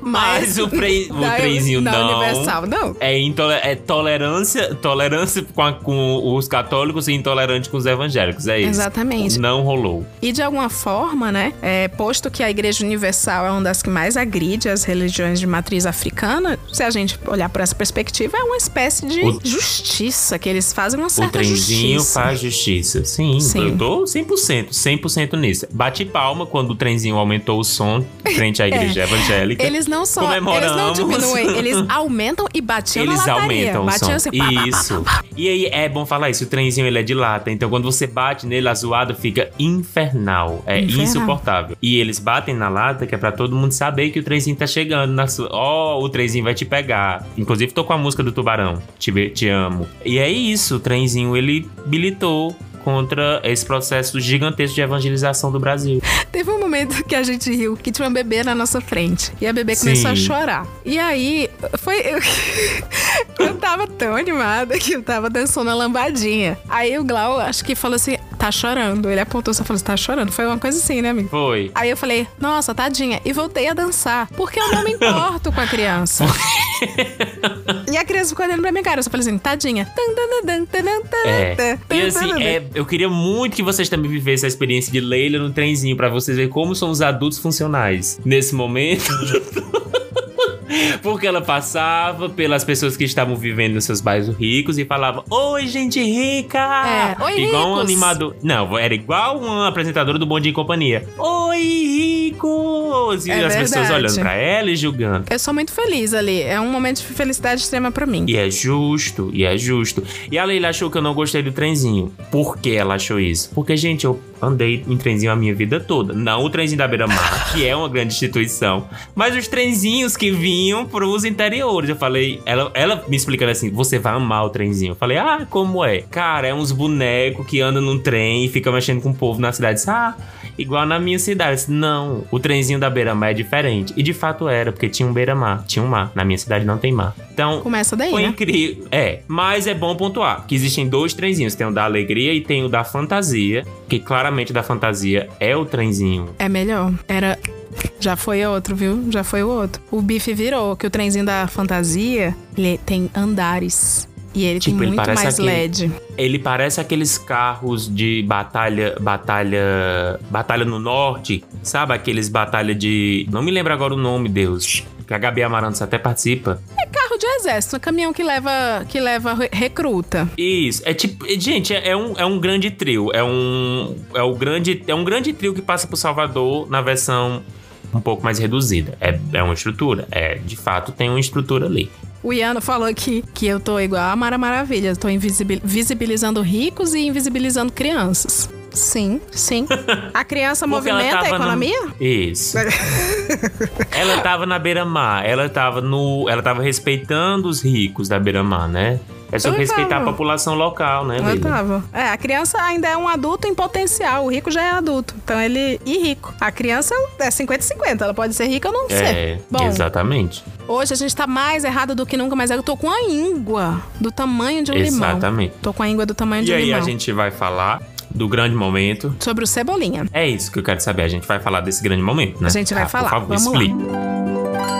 Mas o, tre o da- trenzinho da não. Universal, não. É, intole é tolerância, tolerância com, a- com os católicos e intolerante com os evangélicos. É isso. Exatamente. Não rolou. E de alguma forma, né, é, posto que a Igreja Universal é uma das que mais agride as religiões de matriz africana, se a gente olhar por essa perspectiva, é uma espécie de O- justiça, que eles fazem uma O certa trenzinho justiça. faz justiça. Sim, Sim. eu tô 100%, 100% nisso. Bate palma quando o trenzinho aumentou o som frente à igreja evangélica. É. Eles não só, eles não diminuem, eles aumentam e batiam Eles na lataria. aumentam o batiam assim, pá, Isso. pá, pá. E aí é bom falar isso, o trenzinho ele é de lata, então quando você bate nele, a zoada fica infernal. É Infernal. insuportável. E eles batem na lata que é pra todo mundo saber que o trenzinho tá chegando na sua. Ó, o trenzinho vai te pegar. Inclusive tô com a música do Tubarão. Te, te amo. E é isso, o trenzinho ele militou contra esse processo gigantesco de evangelização do Brasil. Teve um momento que a gente riu, que tinha uma bebê na nossa frente. E a bebê começou a chorar. E aí, foi. Eu, eu tava tão animada que eu tava dançando a lambadinha. Aí o Glau, acho que falou assim: tá chorando. Ele apontou só falou assim: tá chorando. Foi uma coisa assim, né, amigo? Foi. Aí eu falei, nossa, tadinha. E voltei a dançar. Porque eu não me importo com a criança. e a criança ficou olhando pra minha cara. Eu só falei assim, tadinha. É. E assim, é, eu queria muito que vocês também vivessem a experiência de Leila no trenzinho, pra vocês verem como são os adultos funcionais. Nesse momento. Porque ela passava pelas pessoas que estavam vivendo nos seus bairros ricos e falava: Oi, gente rica! É, "Oi, igual um ricos." animador. Não, era igual uma apresentadora do Bom Dia e Companhia. Oi, ricos! E É as pessoas verdade. olhando pra ela e julgando. Eu sou muito feliz ali. É um momento de felicidade extrema pra mim. E é justo, e é justo. E a Leila achou que eu não gostei do trenzinho. Por que ela achou isso? Porque, gente, eu andei em trenzinho a minha vida toda. Não o trenzinho da Beira Mar, que é uma grande instituição, mas os trenzinhos que vinham pros interiores. Eu falei, ela, ela me explicando assim: você vai amar o trenzinho. Eu falei, ah, como é? Cara, é uns bonecos que andam num trem e ficam mexendo com o povo na cidade. Ah, igual na minha cidade. disse, não, o trenzinho da beira-mar é diferente. E de fato era, porque tinha um beira-mar, tinha um mar. Na minha cidade não tem mar. Então, Começa daí, foi né? incrível. É, mas é bom pontuar que existem dois trenzinhos. Tem o da alegria e tem o da fantasia, que claramente o da fantasia é o trenzinho. É melhor. Era. Já foi outro, viu? Já foi o outro. O bife virou, que o trenzinho da fantasia, ele tem andares. E ele Tipo, tem muito mais aquele- LED. Ele parece aqueles carros de batalha, batalha, batalha no norte, sabe? Aqueles batalha de, não me lembro agora o nome, Deus. Que a Gabi Amarantos até participa. É carro de exército, é caminhão que leva, que leva re- recruta. Isso, é tipo, gente, é, é um, é um grande trio, é um é o grande é um grande trio que passa por Salvador na versão um pouco mais reduzida. É, é uma estrutura, é, de fato tem uma estrutura ali. O Iano falou aqui que eu tô igual a Mara Maravilha. Tô invisibil- visibilizando ricos e invisibilizando crianças. Sim, sim. A criança movimenta a economia? Isso. ela tava na beira-mar, ela tava no. Ela tava respeitando os ricos da beira-mar, né? É só respeitar tava. a população local, né, Eu tava. É, a criança ainda é um adulto em potencial. O rico já é adulto. Então ele. E rico. A criança é 50-50. Ela pode ser rica ou não É, ser. Bom, exatamente. hoje a gente tá mais errado do que nunca, mas eu tô com a íngua do tamanho de um limão. Exatamente. Tô com a íngua do tamanho de E um aí limão. a gente vai falar do grande momento. Sobre o Cebolinha. É isso que eu quero saber. A gente vai falar desse grande momento, né? A gente vai Ah, falar. Por favor, Vamos lá.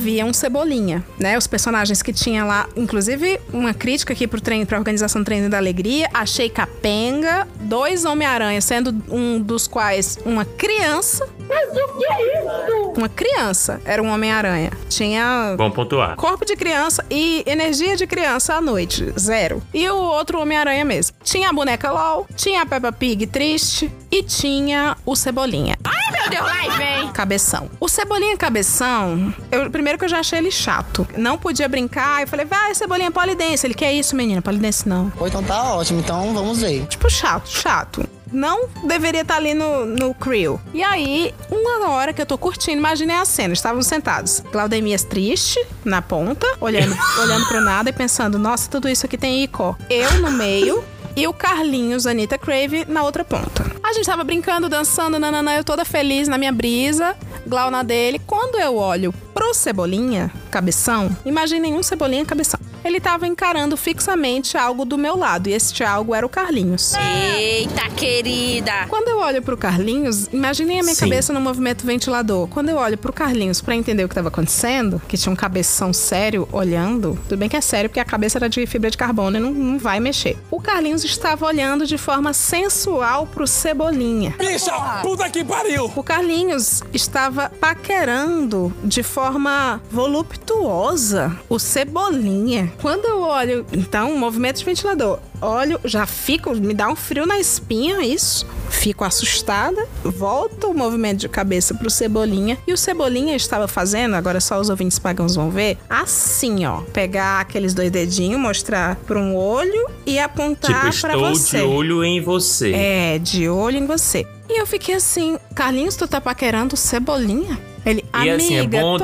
Havia um Cebolinha, né? Os personagens que tinha lá, inclusive uma crítica aqui pro treino, pra organização do Treino da Alegria, achei capenga, dois Homem-Aranha, sendo um dos quais uma criança. Mas o que é isso? Uma criança era um Homem-Aranha. Tinha Vamos pontuar. corpo de criança e energia de criança à noite, zero. E o outro Homem-Aranha mesmo. Tinha a boneca LOL, tinha a Peppa Pig triste e tinha o Cebolinha. Ai, meu Deus, lá vem! Cabeção. O Cebolinha Cabeção, eu, primeiro que eu já achei ele chato. Não podia brincar, eu falei, vai, Cebolinha, polidense. Ele, que é isso, menina? Polidense não. Ou então tá ótimo, então vamos ver. Tipo, chato, chato. Não deveria estar ali no, no crew. E aí, uma hora que eu tô curtindo, imaginei a cena. Estávamos sentados. Claudemias triste, na ponta, olhando, olhando pro nada e pensando, nossa, tudo isso aqui tem Icó. Eu no meio. E o Carlinhos, Anitta Crave, na outra ponta. A gente tava brincando, dançando, nananã, eu toda feliz na minha brisa, Glau na dele. Quando eu olho pro Cebolinha, cabeção, imaginem um Cebolinha cabeção. Ele tava encarando fixamente algo do meu lado, e este algo era o Carlinhos. Eita, querida! Quando eu olho pro Carlinhos, imaginei a minha Sim. cabeça no movimento ventilador. Quando eu olho pro Carlinhos pra entender o que tava acontecendo, que tinha um cabeção sério olhando, tudo bem que é sério porque a cabeça era de fibra de carbono e não, não vai mexer. O Carlinhos estava olhando de forma sensual pro Cebolinha. Bicha, puta que pariu! O Carlinhos estava paquerando de forma voluptuosa o Cebolinha. Quando eu olho, então, movimento de ventilador, olho, já fico, me dá um frio na espinha, isso. Fico assustada, volto o movimento de cabeça pro Cebolinha e o Cebolinha estava fazendo, agora só os ouvintes pagãos vão ver, assim, ó, pegar aqueles dois dedinhos, mostrar para um olho e apontar Tipo, para estou você. de olho em você. É, de olho em você. E eu fiquei assim, Carlinhos, tu tá paquerando cebolinha? Ele, E assim, é bom,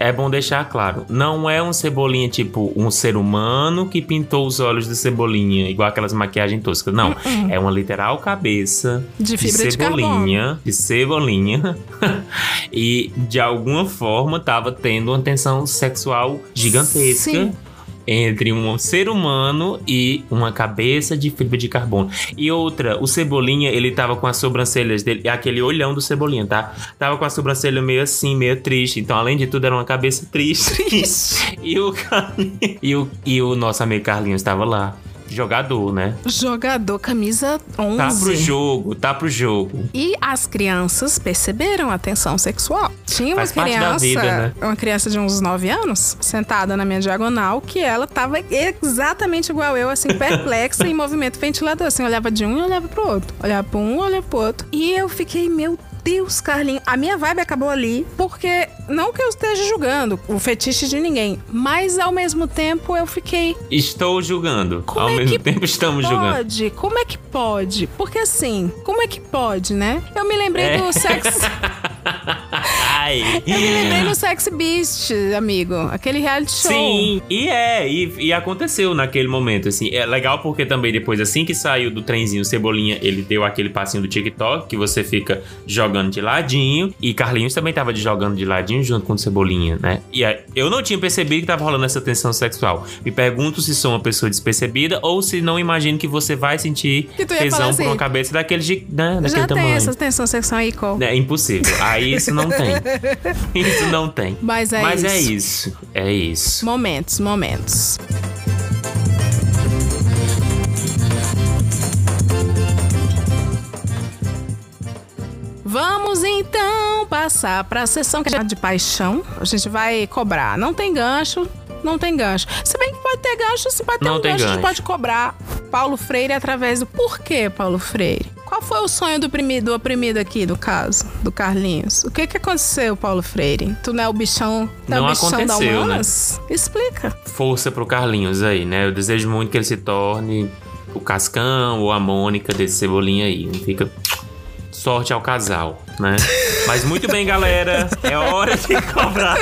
é bom deixar claro. Não é um cebolinha tipo um ser humano que pintou os olhos de cebolinha, igual aquelas maquiagens toscas. Não. É uma literal cabeça De de cebolinha. De cebolinha. e de alguma forma tava tendo uma tensão sexual gigantesca. Sim. Entre um ser humano e uma cabeça de fibra de carbono. E outra, o Cebolinha, ele tava com as sobrancelhas dele, é aquele olhão do Cebolinha, tá? Tava com a sobrancelha meio assim, meio triste. Então, além de tudo, era uma cabeça triste. e, o Carlinhos, e, o, e o nosso amigo Carlinhos estava lá. Jogador, né? Jogador camisa 11. Tá pro jogo, tá pro jogo. E as crianças perceberam a tensão sexual. Tinha uma Faz criança, vida, né? uma criança de uns 9 anos, sentada na minha diagonal, que ela tava exatamente igual eu, assim, perplexa em movimento ventilador. Assim, olhava de um e olhava pro outro. Olhava pra um, olhava pro outro. E eu fiquei, meu Deus, Carlinhos. A minha vibe acabou ali, porque não que eu esteja julgando o fetiche de ninguém, mas ao mesmo tempo eu fiquei, Estou julgando. Como Ao é mesmo que tempo, estamos julgando. Pode? Como é que pode? Porque assim, como é que pode, né? Eu me lembrei É. do sexo. Ai. Eu me lembrei no Sex Beast, amigo. Aquele reality show. Sim, e é, e, e aconteceu naquele momento, assim. É legal porque também depois, assim que saiu do trenzinho Cebolinha, ele deu aquele passinho do TikTok, que você fica jogando de ladinho. E Carlinhos também tava jogando de ladinho junto com o Cebolinha, né? E aí, eu não tinha percebido que tava rolando essa tensão sexual. Me pergunto se sou uma pessoa despercebida ou se não imagino que você vai sentir tesão assim, por uma cabeça daquele, né, daquele Já tem tamanho. essa tensão sexual aí, Cole. É impossível. Aí isso não tem. Isso não tem. Mas é Mas é isso. isso. É isso. Momentos, momentos. Vamos então passar para a sessão que é de paixão. A gente vai cobrar. Não tem gancho, não tem gancho. Se bem que pode ter gancho, se pode ter Não um tem gancho, a gente gancho. pode cobrar Paulo Freire através do porquê Paulo Freire. Qual foi o sonho do oprimido, do oprimido aqui, do caso, do Carlinhos? O que que aconteceu, Paulo Freire? Tu não é o bichão, é Não o bichão da aconteceu, né? humanas? Explica. Força pro Carlinhos aí, né? Eu desejo muito que ele se torne o Cascão ou a Mônica desse cebolinha aí. Fica sorte ao casal, né? Mas muito bem, galera. É hora de cobrar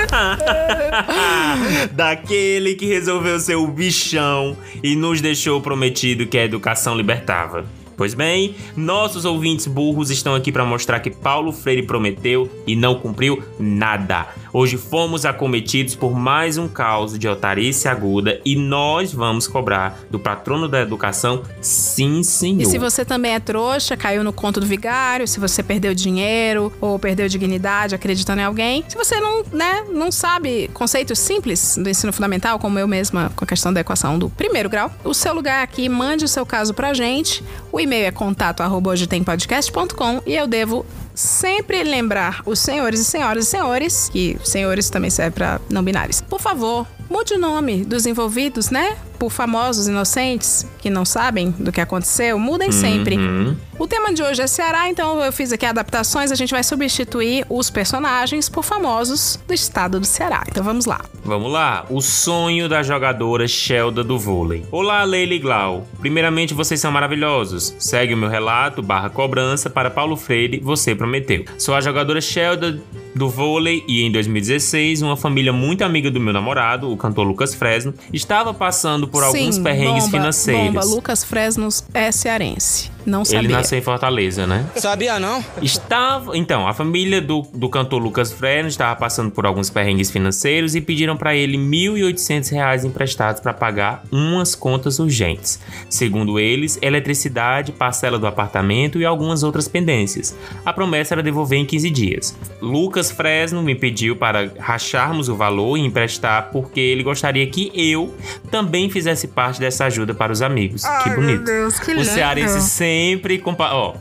daquele que resolveu ser o bichão e nos deixou prometido que a educação libertava. Pois bem, nossos ouvintes burros estão aqui para mostrar que Paulo Freire prometeu e não cumpriu nada. Hoje fomos acometidos por mais um caos de otarice aguda e nós vamos cobrar do patrono da educação, sim senhor. E se você também é trouxa, caiu no conto do vigário, se você perdeu dinheiro ou perdeu dignidade acreditando em alguém, se você não, né, não sabe conceitos simples do ensino fundamental, como eu mesma com a questão da equação do primeiro grau, o seu lugar aqui, mande o seu caso pra gente. O e-mail é contato hoje tem podcast.com e eu devo sempre lembrar os senhores e senhoras e senhores, que senhores também serve pra não binários. Por favor, mude o nome dos envolvidos, né? Por famosos inocentes que não sabem do que aconteceu, mudem sempre. Uhum. O tema de hoje é Ceará, então eu fiz aqui adaptações. A gente vai substituir os personagens por famosos do estado do Ceará. Então vamos lá. Vamos lá, o sonho da jogadora Shelda do vôlei. Olá, Leila e Glau. Primeiramente, vocês são maravilhosos. Segue o meu relato, barra cobrança, para Paulo Freire, você prometeu. Sou a jogadora Shelda do vôlei e em 2016, uma família muito amiga do meu namorado, o cantor Lucas Fresno, estava passando por alguns Sim, perrengues bomba, financeiros. Bomba, Lucas Fresnos é cearense. Não Ele sabia. nasceu em Fortaleza, né? Sabia não? Estava, então, a família do, do cantor Lucas Fresno estava passando por alguns perrengues financeiros e pediram para ele 1.800 reais emprestados para pagar umas contas urgentes. Segundo eles, eletricidade, parcela do apartamento e algumas outras pendências. A promessa era devolver em 15 dias. Lucas Fresno me pediu para racharmos o valor e emprestar porque ele gostaria que eu também fizesse parte dessa ajuda para os amigos. que bonito. Deus, que O cearense sempre compa... Ó,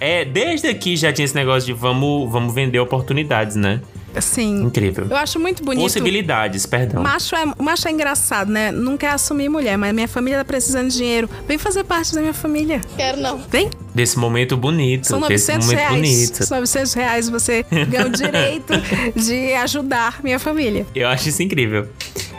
é, desde aqui já tinha esse negócio de vamos, vamos vender oportunidades, né? Sim. Incrível. Eu acho muito bonito. Possibilidades, perdão. Macho é, macho é engraçado, né? Não quer assumir mulher, mas minha família tá precisando de dinheiro. Vem fazer parte da minha família. Quero não. Vem. Desse momento bonito. São desse 900 momento reais. bonito. São 900 reais você ganha o direito de ajudar minha família. Eu acho isso incrível.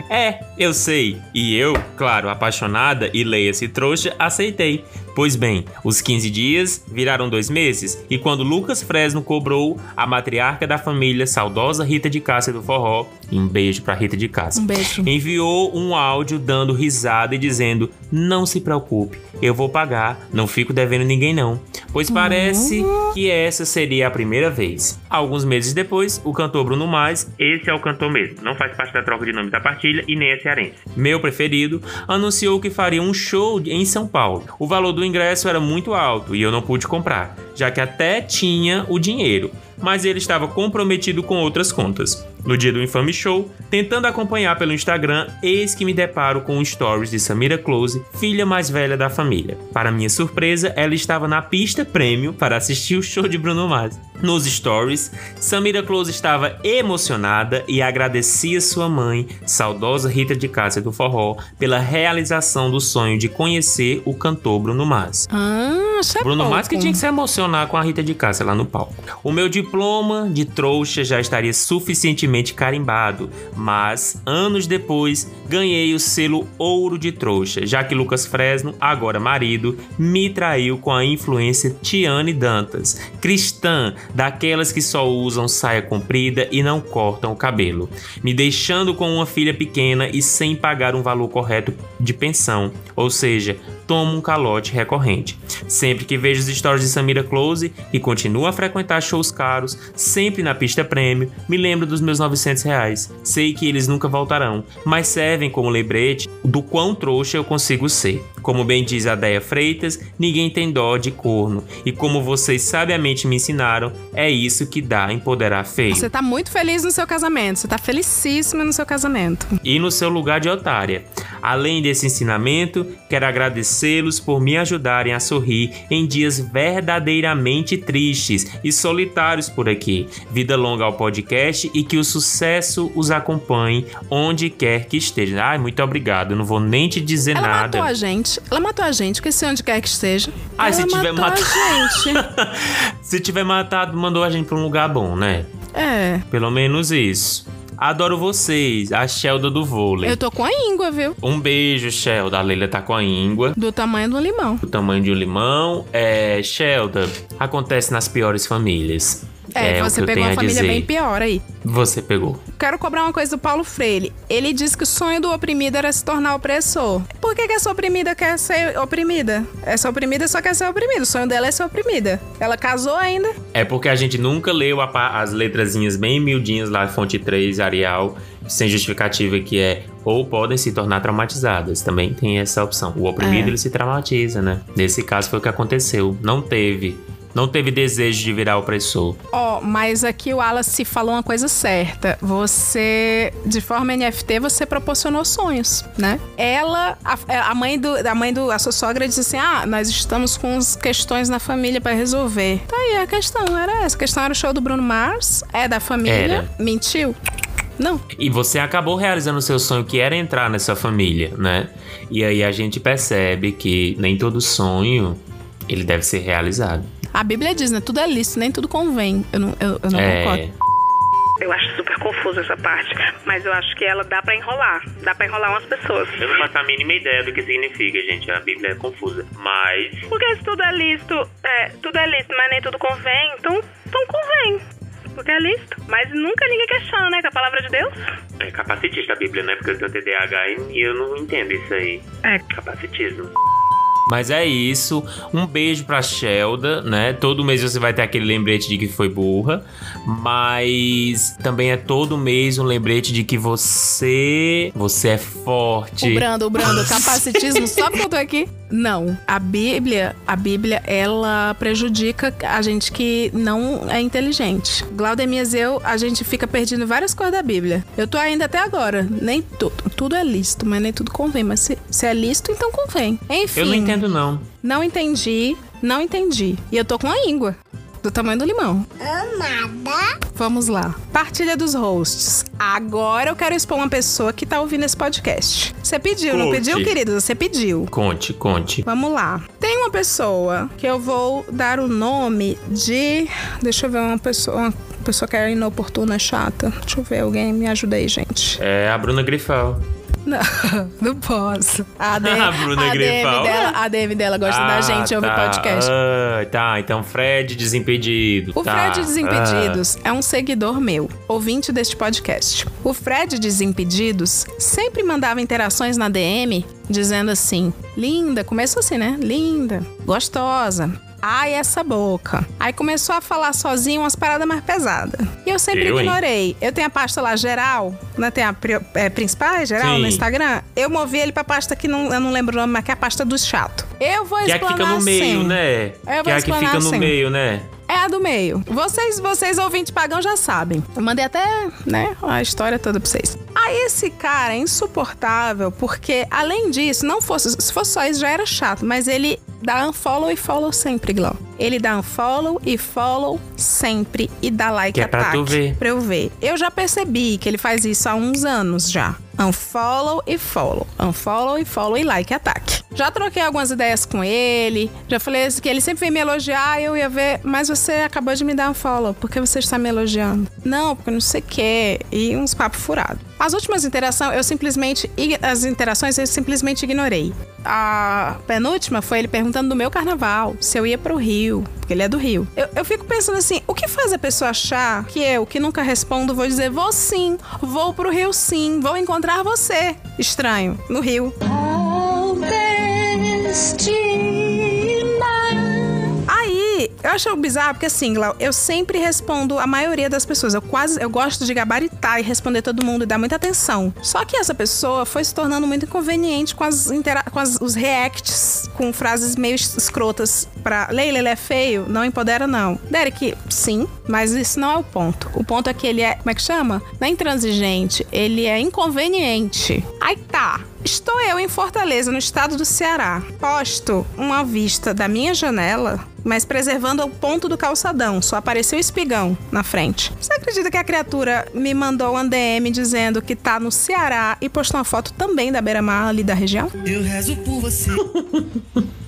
É, eu sei. E eu, claro, apaixonada e leia-se trouxa, aceitei. Pois bem, os 15 dias viraram dois meses, e quando Lucas Fresno cobrou, a matriarca da família, saudosa Rita de Cássia do Forró, um beijo pra Rita de Cássia, Um beijo. enviou um áudio dando risada e dizendo: Não se preocupe, eu vou pagar, não fico devendo ninguém não. Pois parece que essa seria a primeira vez. Alguns meses depois, o cantor Bruno Mars, esse é o cantor mesmo, não faz parte da troca de nome da partilha e nem é cearense. Meu preferido, anunciou que faria um show em São Paulo. O valor do ingresso era muito alto e eu não pude comprar, já que até tinha o dinheiro, mas ele estava comprometido com outras contas. No dia do infame show, tentando acompanhar pelo Instagram, eis que me deparo com um stories de Samira Close, filha mais velha da família. Para minha surpresa, ela estava na pista prêmio para assistir o show de Bruno Mars. Nos stories, Samira Close estava emocionada e agradecia sua mãe, saudosa Rita de Cássia do Forró, pela realização do sonho de conhecer o cantor Bruno Mars. Ah, achei Bruno pouco. Mars que tinha que se emocionar com a Rita de Cássia lá no palco. O meu diploma de trouxa já estaria suficientemente carimbado, mas anos depois ganhei o selo ouro de trouxa, já que Lucas Fresno, agora marido, me traiu com a influência Tiane Dantas, cristã, daquelas que só usam saia comprida e não cortam o cabelo, me deixando com uma filha pequena e sem pagar um valor correto de pensão, ou seja, tomo um calote recorrente. Sempre que vejo os stories de Samira Close e continuo a frequentar shows caros, sempre na pista prêmio, me lembro dos meus 900 reais. Sei que eles nunca voltarão, mas servem como lembrete do quão trouxa eu consigo ser. Como bem diz a Deia Freitas, ninguém tem dó de corno. E como vocês sabiamente me ensinaram, é isso que dá empoderar feio. Você tá muito feliz no seu casamento. Você tá felicíssima no seu casamento. E no seu lugar de otária. Além desse ensinamento, quero agradecê-los por me ajudarem a sorrir em dias verdadeiramente tristes e solitários por aqui. Vida longa ao podcast e que o sucesso os acompanhe onde quer que esteja. Ai, muito obrigado. Não vou nem te dizer Ela nada. matou a gente. Ela matou a gente, que se onde quer que esteja. Ah, Ela se tiver matou matado. a gente. Se tiver matado, mandou a gente pra um lugar bom, né? É. Pelo menos isso. Adoro vocês, a Shelda do vôlei. Eu tô com a íngua, viu? Um beijo, Shelda. A Leila tá com a íngua. Do tamanho do limão. O tamanho de um limão. É, Shelda, acontece nas piores famílias. É, o você pegou uma a família dizer. bem pior aí. Você pegou. Quero cobrar uma coisa do Paulo Freire. Ele disse que o sonho do oprimido era se tornar opressor. Por que, que essa oprimida quer ser oprimida? Essa oprimida só quer ser oprimida. O sonho dela é ser oprimida. Ela casou ainda. É porque a gente nunca leu a as letrazinhas bem miudinhas lá, fonte 3, Arial, sem justificativa, que é ou podem se tornar traumatizadas. Também tem essa opção. O oprimido, É. ele se traumatiza, né? Nesse caso foi o que aconteceu. Não teve. Não teve desejo de virar opressor. Ó, mas aqui o Wallace falou uma coisa certa. Você, de forma NFT, você proporcionou sonhos, né? Ela, a, a mãe do, a mãe do, a sua sogra disse assim: ah, nós estamos com as questões na família pra resolver. Tá aí a questão, era essa. A questão era o show do Bruno Mars, é da família. Era. Mentiu? Não. E você acabou realizando o seu sonho, que era entrar nessa família, né? E aí a gente percebe que nem todo sonho ele deve ser realizado. A Bíblia diz, né? Tudo é lícito, nem tudo convém. Eu não, eu, eu não é, concordo. Eu acho super confuso essa parte, mas eu acho que ela dá pra enrolar. Dá pra enrolar umas pessoas. Eu não faço a mínima ideia do que significa, gente. A Bíblia é confusa. Mas. Porque se tudo é lícito, é, tudo é lícito, mas nem tudo convém, então, então convém. Porque é lícito. Mas nunca ninguém questiona, né? Com a palavra de Deus. É capacitista a Bíblia, né? Porque eu tenho TDAH e eu não entendo isso aí. É. Capacitismo. Mas é isso. Um beijo pra Shelda, né? Todo mês você vai ter aquele lembrete de que foi burra. Mas também é todo mês um lembrete de que você. Você é forte. O Brando, o Brando, capacitismo, só porque eu tô aqui? Não. A Bíblia, a Bíblia, ela prejudica a gente que não é inteligente. Glaudemias eu, a gente fica perdendo várias coisas da Bíblia. Eu tô ainda até agora. Nem tu, tudo é lícito, mas nem tudo convém. Mas se, se é lícito, então convém. Enfim. Eu não entendo, não. Não entendi, não entendi. E eu tô com a língua. Do tamanho do limão. Amada. Vamos lá. Partilha dos hosts. Agora eu quero expor uma pessoa que tá ouvindo esse podcast. Você pediu, não Conte. pediu, querido? Você pediu. Conte, conte. Vamos lá. Tem uma pessoa que eu vou dar o nome de. Deixa eu ver, uma pessoa. Uma pessoa que é inoportuna, chata. Deixa eu ver, alguém me ajuda aí, gente. É a Bruna Grifal. Não, não posso. A DM, A Bruna a DM Grifal. dela, a DM dela gosta da Ah, gente ouvir tá. podcast. Ah, tá, então Fred Desimpedido. O tá. Fred Desimpedidos é um seguidor meu, ouvinte deste podcast. O Fred Desimpedidos sempre mandava interações na DM dizendo assim: linda, começou assim, né? Linda, gostosa. Ai, essa boca. Aí começou a falar sozinho umas paradas mais pesadas. E eu sempre Eu, hein? ignorei. Eu tenho a pasta lá geral, né? Tem a é, principal, geral, Sim. no Instagram. Eu movi ele pra pasta que não, eu não lembro o nome, mas que é a pasta dos chato. Eu vou Que é a que fica no meio, assim. né? Eu que é a que fica no assim. meio, né? É a do meio. Vocês, vocês ouvintes pagão já sabem. Eu mandei até, né, a história toda pra vocês. Aí esse cara é insuportável porque, além disso, não fosse, se fosse só isso já era chato, mas ele dá unfollow e follow sempre, Glau. Ele dá unfollow e follow sempre e dá like Que é pra tu ataque ver. pra eu ver. Eu já percebi que ele faz isso há uns anos já. Unfollow e follow. Unfollow e follow e like e ataque. Já troquei algumas ideias com ele. Já falei que ele sempre vem me elogiar. Eu ia ver, mas você acabou de me dar um follow. Por que você está me elogiando? Não, porque não sei o quê. E uns papos furados. As últimas interações, eu simplesmente. As interações eu simplesmente ignorei. A penúltima foi ele perguntando do meu carnaval, se eu ia pro Rio, porque ele é do Rio. Eu, eu fico pensando assim: o que faz a pessoa achar que eu, que nunca respondo, vou dizer, vou sim, vou pro Rio sim, vou encontrar você, estranho, no Rio. Eu acho bizarro porque assim, Glau, eu sempre respondo a maioria das pessoas. Eu quase, eu gosto de gabaritar e responder todo mundo e dar muita atenção. Só que essa pessoa foi se tornando muito inconveniente com, as intera com as, os reacts, com frases meio escrotas pra Leila, ele é feio, não empodera não. Derek, sim, mas isso não é o ponto. O ponto é que ele é, como é que chama? Não é intransigente, ele é inconveniente. Aí tá, Estou eu em Fortaleza, no estado do Ceará. Posto uma vista da minha janela, mas preservando o ponto do calçadão. Só apareceu o espigão na frente. Você acredita que a criatura me mandou um DM dizendo que tá no Ceará e postou uma foto também da beira-mar ali da região? Eu rezo por você.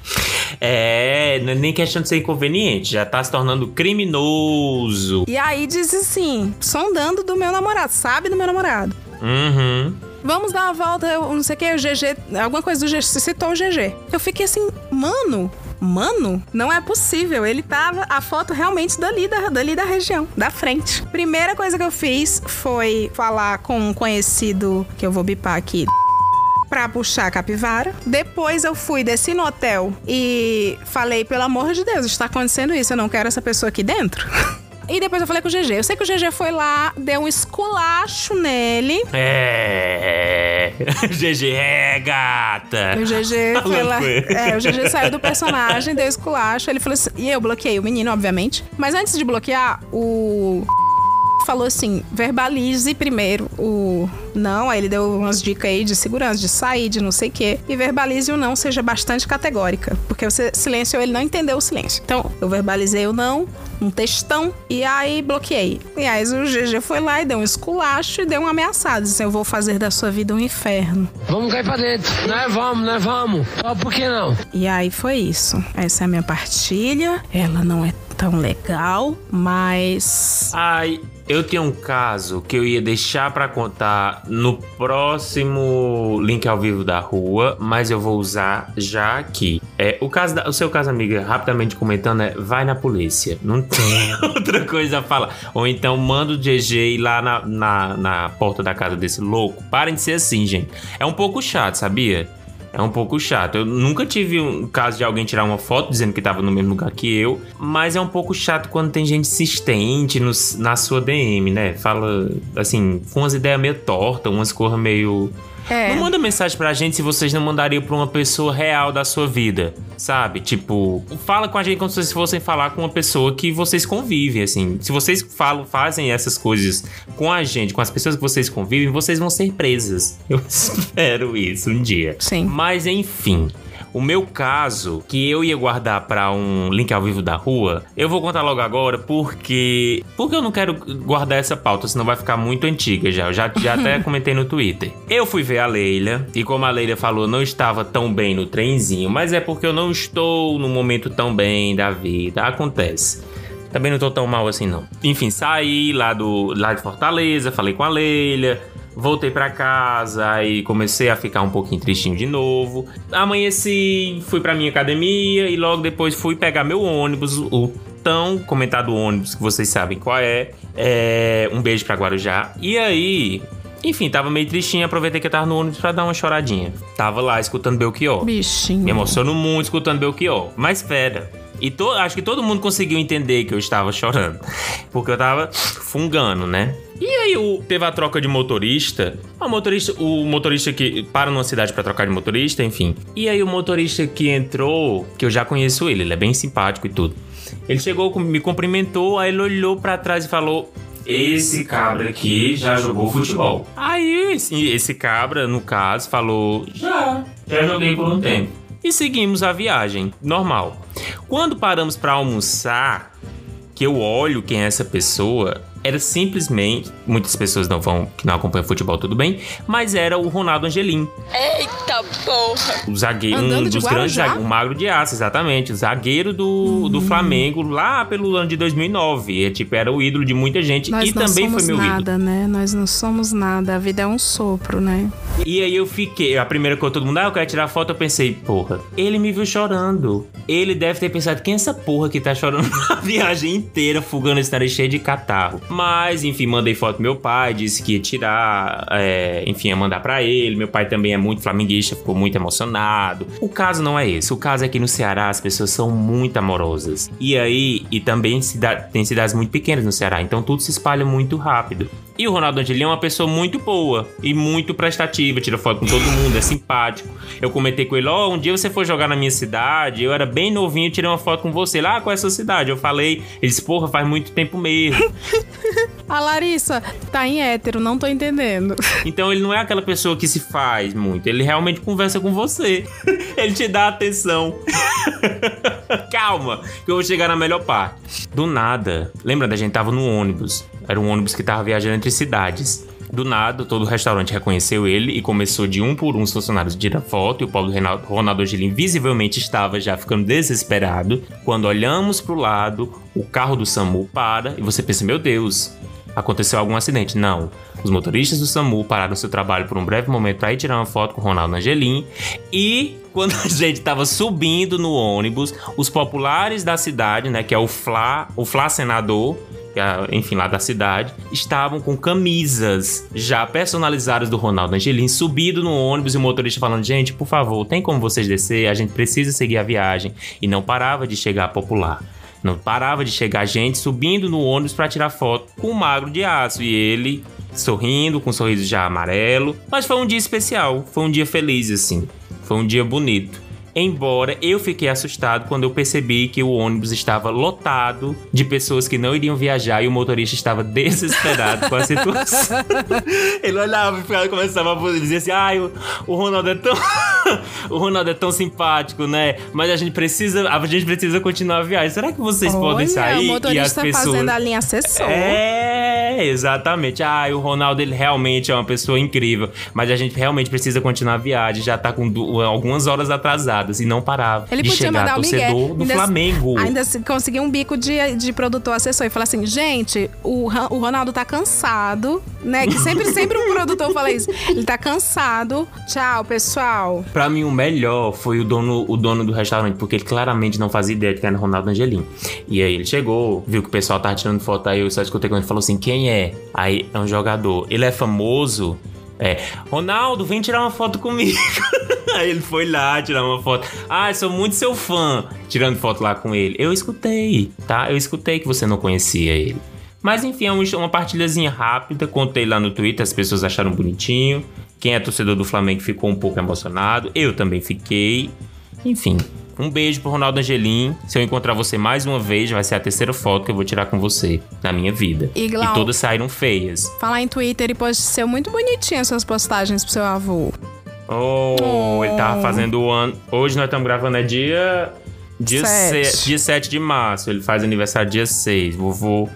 É, não é nem questão de ser inconveniente, já tá se tornando criminoso. E aí diz assim, sondando do meu namorado, sabe do meu namorado. Uhum. Vamos dar uma volta, não sei o que, o GG, alguma coisa do GG, citou o GG. Eu fiquei assim, mano, Mano, não é possível. Ele tava a foto realmente dali da, dali da região, da frente. Primeira coisa que eu fiz foi falar com um conhecido que eu vou bipar aqui pra puxar a capivara. Depois eu fui, desci no hotel e falei, pelo amor de Deus, está acontecendo isso, eu não quero essa pessoa aqui dentro. E depois eu falei com o GG. Eu sei que o GG foi lá, deu um esculacho nele. É. GG é gata. O GG foi lá. É, o GG saiu do personagem, deu esculacho. Ele falou assim. E eu bloqueei o menino, obviamente. Mas antes de bloquear, o falou assim: verbalize primeiro o não. Aí ele deu umas dicas aí de segurança, de sair, de não sei o quê. E verbalize o não, seja bastante categórica. Porque você silenciou, ele não entendeu o silêncio. Então, eu verbalizei o não, um textão, e aí bloqueei. E aí o GG foi lá e deu um esculacho e deu uma ameaçada. Disse: Eu vou fazer da sua vida um inferno. Vamos cair pra dentro. Né? Vamos, né? Vamos. Ah, por que não? E aí foi isso. Essa é a minha partilha. Ela não é tão legal, mas. Ai, eu tenho um caso que eu ia deixar para contar no próximo link ao vivo da rua, mas eu vou usar já aqui. É, o, caso da, o seu caso, amiga, rapidamente comentando, é vai na polícia. Não tem outra coisa a falar. Ou então manda o GG ir lá na, na, na porta da casa desse louco. Parem de ser assim, gente. É um pouco chato, sabia? É um pouco chato. Eu nunca tive um caso de alguém tirar uma foto dizendo que tava no mesmo lugar que eu, mas é um pouco chato quando tem gente insistente no, na sua DM, né? Fala, assim, com umas ideias meio tortas, umas coisas meio É. não manda mensagem pra gente se vocês não mandariam pra uma pessoa real da sua vida, sabe? Tipo, fala com a gente como se vocês fossem falar com uma pessoa que vocês convivem, assim. Se vocês falam, fazem essas coisas com a gente, com as pessoas que vocês convivem, vocês vão ser presas. Eu espero isso um dia. Sim. Mas enfim. O meu caso, que eu ia guardar pra um link ao vivo da rua, eu vou contar logo agora porque. Porque eu não quero guardar essa pauta, senão vai ficar muito antiga já. Eu já, já até comentei no Twitter. Eu fui ver a Leila, e como a Leila falou, não estava tão bem no trenzinho, mas é porque eu não estou no momento tão bem da vida. Acontece. Também não tô tão mal assim, não. Enfim, saí lá, do, lá de Fortaleza, falei com a Leila. Voltei pra casa, aí comecei a ficar um pouquinho tristinho de novo. Amanheci, fui pra minha academia e logo depois fui pegar meu ônibus, o tão comentado ônibus que vocês sabem qual é. é um beijo pra Guarujá. E aí, enfim, tava meio tristinho, aproveitei que eu tava no ônibus pra dar uma choradinha. Tava lá escutando Belchior. Bichinho. Me emociono muito escutando Belchior. Mas espera. E to, acho que todo mundo conseguiu entender que eu estava chorando. Porque eu tava fungando, né? E aí o, teve a troca de motorista. O motorista, o motorista que para numa cidade pra trocar de motorista, enfim. E aí o motorista que entrou, que eu já conheço ele, ele é bem simpático e tudo. Ele chegou, me cumprimentou, aí ele olhou pra trás e falou: esse cabra aqui já jogou futebol. Aí esse, esse cabra, no caso, falou: Já, já joguei por um tempo. E seguimos a viagem, normal. Quando paramos pra almoçar, que eu olho quem é essa pessoa, era simplesmente, muitas pessoas não vão, que não acompanham futebol, tudo bem, mas era o Ronaldo Angelim. Eita porra! O zagueiro, um Andando de dos grandes zagueiros, o magro de aço, exatamente, o zagueiro do, do Flamengo lá pelo ano de 2009. É, tipo, era o ídolo de muita gente Nós e não também somos foi meu ídolo. nada, né? Nós não somos nada. A vida é um sopro, né? E aí eu fiquei, a primeira coisa todo mundo, ah, eu quero tirar foto, eu pensei, porra, ele me viu chorando. Ele deve ter pensado, quem é essa porra que tá chorando a viagem inteira, fugando esse nariz cheio de catarro. Mas, enfim, mandei foto pro meu pai, disse que ia tirar, é, enfim, ia mandar pra ele. Meu pai também é muito flamenguista, ficou muito emocionado. O caso não é esse, o caso é que no Ceará as pessoas são muito amorosas. E aí, e também cida- tem cidades muito pequenas no Ceará, então tudo se espalha muito rápido. E o Ronaldo Angelim é uma pessoa muito boa e muito prestativa, tira foto com todo mundo, é simpático. Eu comentei com ele, ó, um dia você for jogar na minha cidade, eu era bem novinho, tirei uma foto com você lá, qual é a sua cidade? Eu falei, ele disse, porra, faz muito tempo mesmo. A Larissa tá em hétero, não tô entendendo. Então ele não é aquela pessoa que se faz muito, ele realmente conversa com você. ele te dá atenção. Calma, que eu vou chegar na melhor parte. Do nada, lembra da gente tava no ônibus? Era um ônibus que tava viajando entre cidades. Do nada, todo o restaurante reconheceu ele e começou de um por um os funcionários tirar foto. E o Paulo Reinaldo- Ronaldo Angelim visivelmente estava já ficando desesperado. Quando olhamos pro lado, o carro do SAMU para e você pensa: meu Deus, aconteceu algum acidente. Não. Os motoristas do SAMU pararam seu trabalho por um breve momento para ir tirar uma foto com o Ronaldo Angelim. E quando a gente estava subindo no ônibus, os populares da cidade, né, que é o Fla, o Fla Senador, é, enfim, lá da cidade, estavam com camisas já personalizadas do Ronaldo Angelim, subido no ônibus e o motorista falando: gente, por favor, tem como vocês descer? A gente precisa seguir a viagem. E não parava de chegar popular. Não parava de chegar gente subindo no ônibus para tirar foto com o magro de aço. E ele sorrindo, com um sorriso já amarelo. Mas foi um dia especial, foi um dia feliz, assim. Foi um dia bonito. Embora eu fiquei assustado quando eu percebi que o ônibus estava lotado de pessoas que não iriam viajar e o motorista estava desesperado com a situação. Ele olhava e ficava- começava a dizer assim: ai, o, o Ronaldo é tão. o Ronaldo é tão simpático, né? Mas a gente precisa. A gente precisa continuar a viagem. Será que vocês podem Olha, sair? o e as motorista pessoas. fazendo a linha assessor. É, exatamente. Ah, o Ronaldo ele realmente é uma pessoa incrível, mas a gente realmente precisa continuar a viagem. Já tá com algumas horas e não parava Ele de podia chegar mandar o Miguel. torcedor do Flamengo. Ainda se- conseguir um bico de, de produtor assessor e falar assim, gente, o, o Ronaldo tá cansado, né? Que sempre, sempre um produtor fala isso. Ele tá cansado. Tchau, pessoal. Pra mim, o melhor foi o dono, o dono do restaurante, porque ele claramente não fazia ideia de que era Ronaldo Angelim. E aí ele chegou, viu que o pessoal tava tirando foto, aí eu só escutei quando ele falou assim: quem é? Aí é um jogador. Ele é famoso. É, Ronaldo, vem tirar uma foto comigo. aí ele foi lá tirar uma foto. Ah, sou muito seu fã. Tirando foto lá com ele. Eu escutei, tá? Eu escutei que você não conhecia ele. Mas enfim, é um- uma partilhazinha rápida. Contei lá no Twitter, as pessoas acharam bonitinho. Quem é torcedor do Flamengo ficou um pouco emocionado. Eu também fiquei. Enfim, um beijo pro Ronaldo Angelim. Se eu encontrar você mais uma vez, vai ser a terceira foto que eu vou tirar com você na minha vida. E, Glau- e todas saíram feias. Falar em Twitter e pode ser muito bonitinho as suas postagens pro seu avô. Oh, ele tava fazendo o ano. Hoje nós estamos gravando, é dia. Dia, Sete. se... dia 7 de março. Ele faz aniversário dia 6. Vovô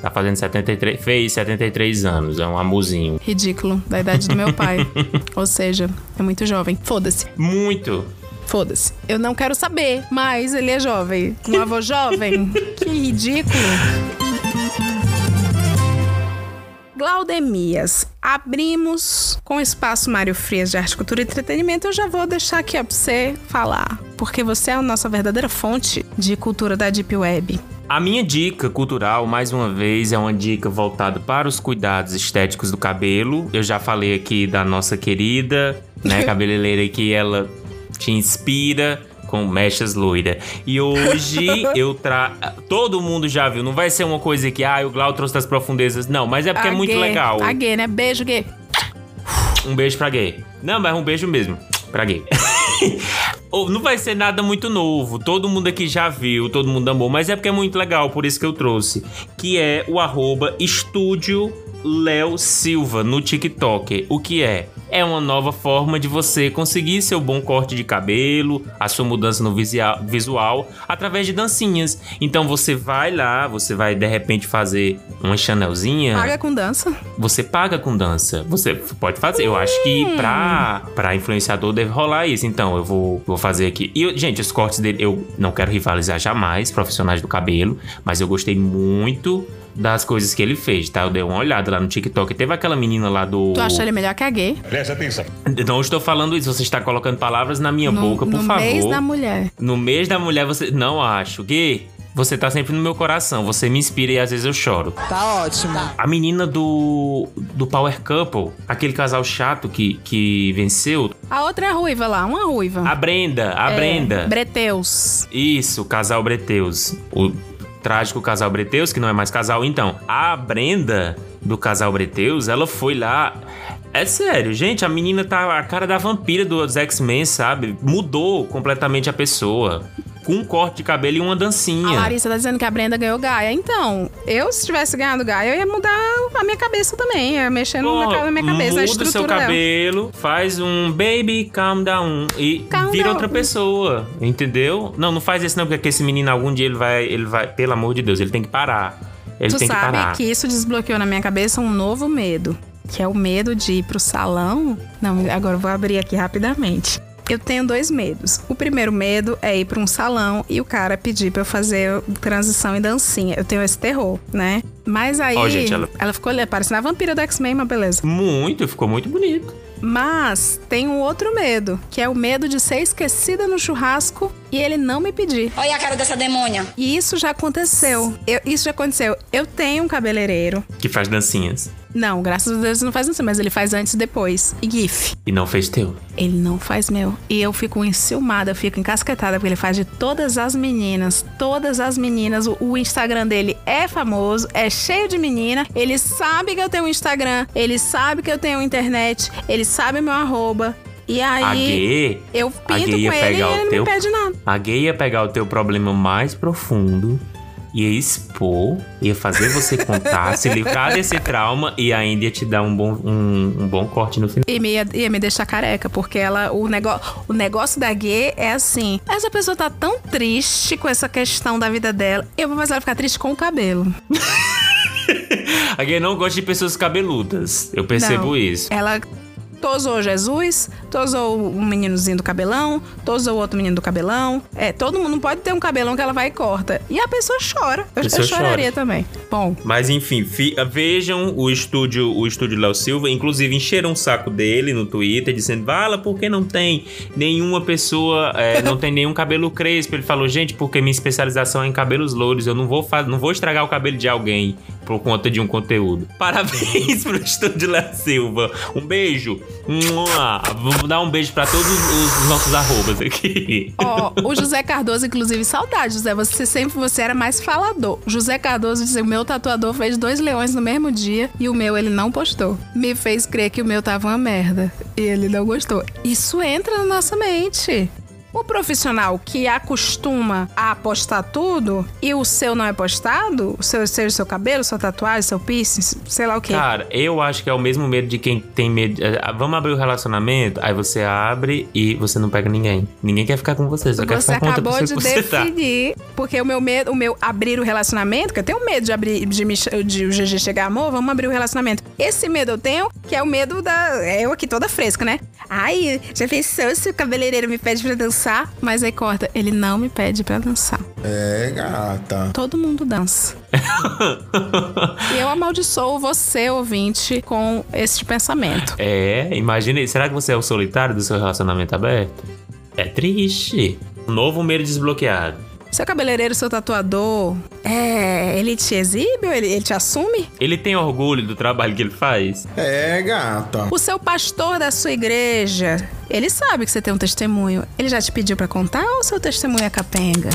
tá fazendo 73. Fez 73 anos. É um amorzinho. Ridículo, da idade do meu pai. Ou seja, é muito jovem. Foda-se. Muito. Foda-se. Eu não quero saber, mas ele é jovem. Um avô jovem? Que ridículo. Glaudemias, abrimos com o espaço Mário Frias de Arte, Cultura e Entretenimento. Eu já vou deixar aqui ó, pra você falar, porque você é a nossa verdadeira fonte de cultura da Deep Web. A minha dica cultural, mais uma vez, é uma dica voltada para os cuidados estéticos do cabelo. Eu já falei aqui da nossa querida, né, cabeleireira que ela te inspira com mechas loiras. E hoje eu tra... Todo mundo já viu, não vai ser uma coisa que, ah, o Glau trouxe das profundezas. Não, mas é porque A é muito gay, legal. A gay, né? Beijo, gay. Um beijo pra gay. Não, mas um beijo mesmo. Pra gay. Não vai ser nada muito novo. Todo mundo aqui já viu, todo mundo amou. Mas é porque é muito legal, por isso que eu trouxe. Que é o arroba Estúdio Léo Silva no TikTok. O que é? É uma nova forma de você conseguir seu bom corte de cabelo, a sua mudança no visual, através de dancinhas. Então você vai lá, você vai de repente fazer uma chanelzinha. Paga com dança. Você paga com dança. Você pode fazer. Eu acho que pra, pra influenciador deve rolar isso. Então, eu vou, vou fazer aqui. E, gente, os cortes dele, eu não quero rivalizar jamais, profissionais do cabelo, mas eu gostei muito das coisas que ele fez, tá? Eu dei uma olhada lá no TikTok. Teve aquela menina lá do. Tu acha ele melhor que a gay? Presta atenção. Não estou falando isso, você está colocando palavras na minha no, boca, por no favor. mês da mulher. No mês da mulher, você. Não acho. Gui, você tá sempre no meu coração. Você me inspira e às vezes eu choro. Tá ótimo. A menina do. do Power Couple, aquele casal chato que, que venceu. A outra é a ruiva lá, uma ruiva. A Brenda, a É, Brenda. Breteus. Isso, o casal Breteus. O trágico casal Breteus, que não é mais casal, então. A Brenda do casal Breteus, ela foi lá. É sério, gente, a menina tá a cara da vampira dos X-Men, sabe? Mudou completamente a pessoa. Com um corte de cabelo e uma A dancinha. Larissa tá dizendo que a Brenda ganhou Gaia. Então, eu, se tivesse ganhado Gaia, eu ia mudar a minha cabeça também. Ia mexer na minha cabeça, na muda o estrutura seu dela. cabelo, faz um baby calm down e Calm vira down. outra pessoa, entendeu? Não, não faz isso não, porque esse menino algum dia ele vai, ele vai, pelo amor de Deus, ele tem que parar. Ele tu tem que sabe parar. que isso desbloqueou na minha cabeça um novo medo. Que é o medo de ir pro salão. Não, agora eu vou abrir aqui rapidamente. Eu tenho dois medos. O primeiro medo é ir pra um salão e o cara pedir pra eu fazer transição e dancinha. Eu tenho esse terror, né? Mas aí. Ó, gente, ela- ficou parecendo a vampira do X-Men, mas beleza. Muito, ficou muito bonito. Mas tem um outro medo, que é o medo de ser esquecida no churrasco e ele não me pedir. Olha a cara dessa demônia. E isso já aconteceu. Eu- isso já aconteceu. Eu tenho um cabeleireiro. Que faz dancinhas. Não, graças a Deus ele não faz isso, mas ele faz antes e depois. E GIF. E não fez teu. Ele não faz meu. E eu fico enciumada, eu fico encasquetada, porque ele faz de todas as meninas. Todas as meninas. O, o Instagram dele é famoso, é cheio de menina. Ele sabe que eu tenho um Instagram, ele sabe que eu tenho internet, ele sabe meu arroba. E a aí gay. eu a pinto gay com ia ele e pegar ele não teu. me pede nada. A gay ia pegar o teu problema mais profundo. Ia expor, ia fazer você contar, se livrar desse trauma e ainda ia te dar um bom, um, um bom corte no final. E me, ia, ia me deixar careca, porque ela, o, nego, o negócio da gay é assim: essa pessoa tá tão triste com essa questão da vida dela, eu vou fazer ela ficar triste com o cabelo. A gay não gosta de pessoas cabeludas. Eu percebo Não. isso. Ela tosou Jesus, tosou um meninozinho do cabelão, tosou o outro menino do cabelão. É, todo mundo não pode ter um cabelão que ela vai e corta. E a pessoa chora. Eu, eu pessoa choraria chora. também. Bom, Mas enfim, fi- vejam o estúdio, o estúdio Léo Silva, inclusive encheram um saco dele no Twitter dizendo: "Vala, por que não tem nenhuma pessoa, é, não tem nenhum cabelo crespo?" Ele falou: "Gente, porque minha especialização é em cabelos louros, eu não vou fazer, não vou estragar o cabelo de alguém por conta de um conteúdo." Parabéns pro estúdio Léo Silva. Um beijo. Mua. Dar um beijo pra todos os, os nossos arrobas aqui. Ó, o José Cardoso, inclusive, saudade, José. Você sempre você era mais falador. José Cardoso disse: o meu tatuador fez dois leões no mesmo dia e o meu ele não postou. Me fez crer que o meu tava uma merda. E ele não gostou. Isso entra na nossa mente. O profissional que acostuma a postar tudo e o seu não é postado, o seu, seja o seu cabelo, sua tatuagem, seu piercing, sei lá o quê. Cara, eu acho que é o mesmo medo de quem tem medo. é, Vamos abrir o relacionamento, aí você abre e você não pega ninguém. Ninguém quer ficar com você, só quer Você ficar com outra acabou pessoa de que você tá. definir. Porque o meu medo, o meu abrir o relacionamento, que eu tenho medo de abrir, de, me, de o GG chegar, amor, vamos abrir o relacionamento. Esse medo eu tenho, que é o medo da. é Eu aqui toda fresca, né? Ai, já pensou se o cabeleireiro me pede pra dançar? Mas aí corta, ele não me pede pra dançar. É, gata. Todo mundo dança. e eu amaldiçoo você, ouvinte, com esse pensamento. É, imagine. Será que você é o solitário do seu relacionamento aberto? É triste. Um novo medo desbloqueado. Seu cabeleireiro, seu tatuador, é, ele te exibe ou ele, ele te assume? Ele tem orgulho do trabalho que ele faz? É, gata. O seu pastor da sua igreja, ele sabe que você tem um testemunho. Ele já te pediu pra contar ou seu testemunho é capenga?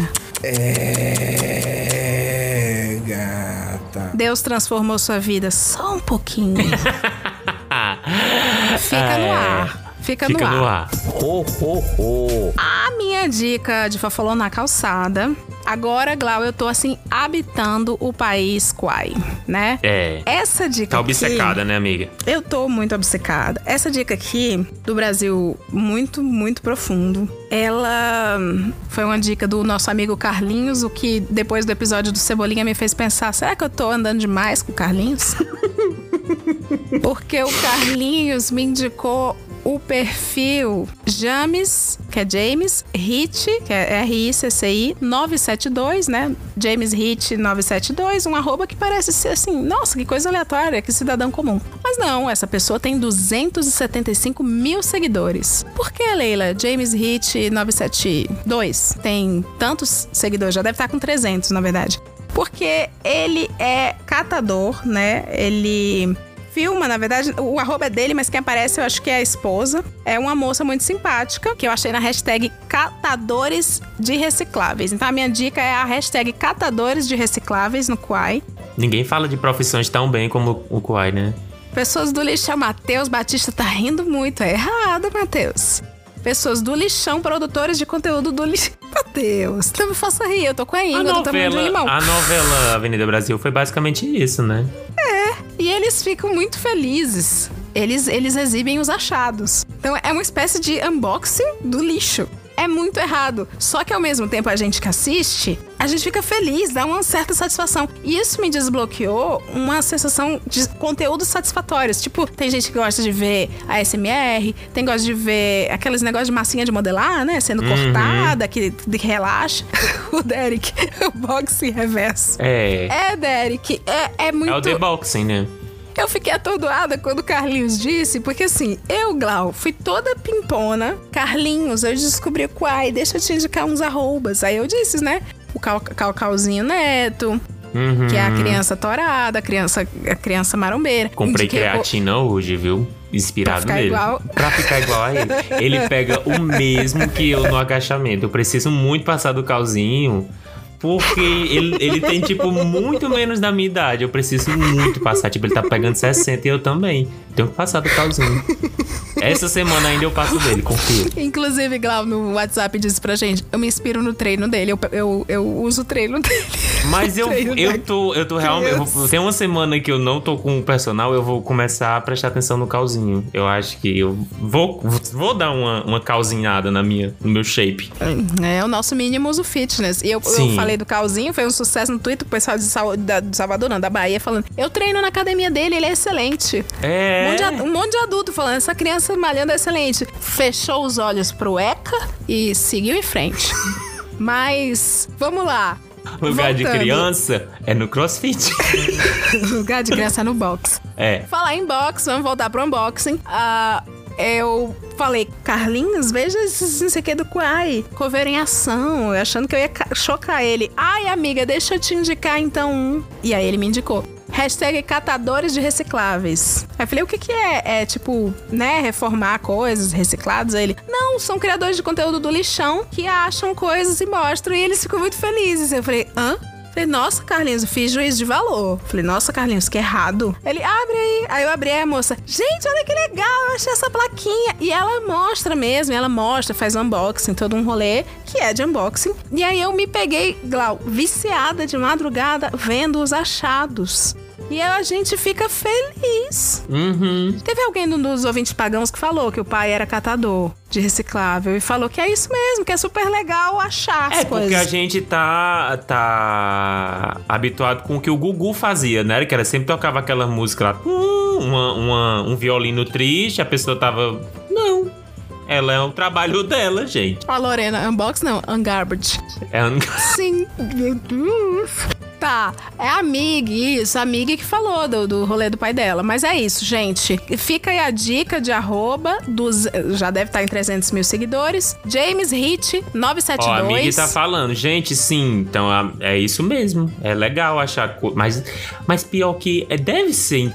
É, gata. Deus transformou sua vida só um pouquinho. Fica no É. ar. Fica, Fica no, no ar. ar. Ho, ho, ho. A minha dica de Fafolô na calçada. Agora, Glau, eu tô assim, habitando o país Quai, né? É. Essa dica Tá obcecada, aqui, né, amiga? Eu tô muito obcecada. Essa dica aqui, do Brasil muito, muito profundo, ela foi uma dica do nosso amigo Carlinhos, o que depois do episódio do Cebolinha me fez pensar: será que eu tô andando demais com o Carlinhos? Porque o Carlinhos me indicou o perfil James, que é James Hit, que é R-I-C-C-I 972, né? James Hit 972, um arroba que parece ser assim, nossa, que coisa aleatória, que cidadão comum. Mas não, essa pessoa tem 275 mil seguidores. Por que, Leila? James Hit 972 tem tantos seguidores, já deve estar com 300, na verdade. Porque ele é catador, né? Ele filma, na verdade, o arroba é dele, mas quem aparece eu acho que é a esposa. É uma moça muito simpática, que eu achei na hashtag catadores de recicláveis. Então a minha dica é a hashtag catadores de recicláveis no Quai. Ninguém fala de profissões tão bem como o Kuai, né? Pessoas do lixão, Matheus Batista tá rindo muito, é errado, Matheus. Pessoas do lixão, produtores de conteúdo do lixão. Matheus, não me faça rir, eu tô com a íngua do tamanho de um limão. a novela Avenida Brasil foi basicamente isso, né? É, e eles ficam muito felizes. Eles, eles exibem os achados. Então é uma espécie de unboxing do lixo. É muito errado. Só que ao mesmo tempo a gente que assiste, a gente fica feliz, dá uma certa satisfação. E isso me desbloqueou uma sensação de conteúdos satisfatórios. Tipo, tem gente que gosta de ver a SMR, tem que gosta de ver aqueles negócios de massinha de modelar, né? Sendo Uhum. cortada, que, que relaxa. o Derek, o boxing reverso. É. É, Derek, é, é muito. É o deboxing, né? Eu fiquei atordoada quando o Carlinhos disse, porque assim, eu, Glau, fui toda pimpona. Carlinhos, eu descobri quai, deixa eu te indicar uns arrobas. Aí eu disse, né? O Cal Neto, Uhum. que é a criança torada, a criança, a criança marombeira. Comprei Indiquei o- creatina hoje, viu? Inspirado Pra nele. igual. Pra ficar igual a ele. Ele pega o mesmo que eu no agachamento. Eu preciso muito passar do calzinho. Porque ele, ele tem, tipo, muito menos da minha idade. Eu preciso muito passar. Tipo, ele tá pegando 60 e eu também. Tenho que passar do calzinho. Essa semana ainda eu passo dele, confia. Inclusive, Glau no WhatsApp disse pra gente: eu me inspiro no treino dele, eu, eu, eu uso o treino dele. Mas eu, eu tô, eu tô realmente. eu vou- tem uma semana que eu não tô com o personal, eu vou começar a prestar atenção no calzinho. Eu acho que eu vou, vou dar uma, uma calzinhada na minha, no meu shape. É o nosso mínimo uso fitness. E eu, eu Sim. Falei do Calzinho, foi um sucesso no Twitter, o pessoal de, da, de Salvador, não, da Bahia, falando: eu treino na academia dele, ele é excelente. É. Um monte, de, um monte de adulto falando: essa criança malhando é excelente. Fechou os olhos pro ECA e seguiu em frente. Mas, vamos lá. Lugar de Voltando. criança é no crossfit. Lugar de criança no box. É. Falar em box, vamos voltar pro unboxing. Ah, eu falei, Carlinhos, veja esse não sei o que do Quai. Cover em ação, achando que eu ia ca- chocar ele. Ai, amiga, deixa eu te indicar então um. E aí ele me indicou. Hashtag catadores de recicláveis. Aí eu falei, o que que é? É tipo, né, reformar coisas recicladas? Aí ele, não, são criadores de conteúdo do lixão que acham coisas e mostram. E eles ficam muito felizes. Eu falei, hã? Falei, nossa, Carlinhos, eu fiz juízo de valor. Falei, nossa, Carlinhos, que errado. Ele, abre aí. Aí eu abri aí a moça, gente, olha que legal, eu achei essa plaquinha. E ela mostra mesmo, ela mostra, faz unboxing, todo um rolê que é de unboxing. E aí eu me peguei, Glau, viciada de madrugada, vendo os achados. E a gente fica feliz. Uhum. Teve alguém do- dos ouvintes pagãos que falou que o pai era catador de reciclável e falou que é isso mesmo, que é super legal achar as É porque coisas. a gente tá, tá habituado com o que o Gugu fazia, né? Que era sempre tocava aquela música lá, hum, uma, uma- um violino triste, a pessoa tava. Não. Ela é o trabalho dela, gente. Ó, Lorena, unbox não, ungarbage. É um... Sim, meu Deus. Tá, é a Mig, isso, a Mig que falou do, do rolê do pai dela. Mas é isso, gente. Fica aí a dica de arroba, dos, já deve estar em 300 mil seguidores. James Hit Ó, a 972. Mig tá falando, gente, sim, então a- é isso mesmo. É legal achar. Mas, mas pior que é, deve ser.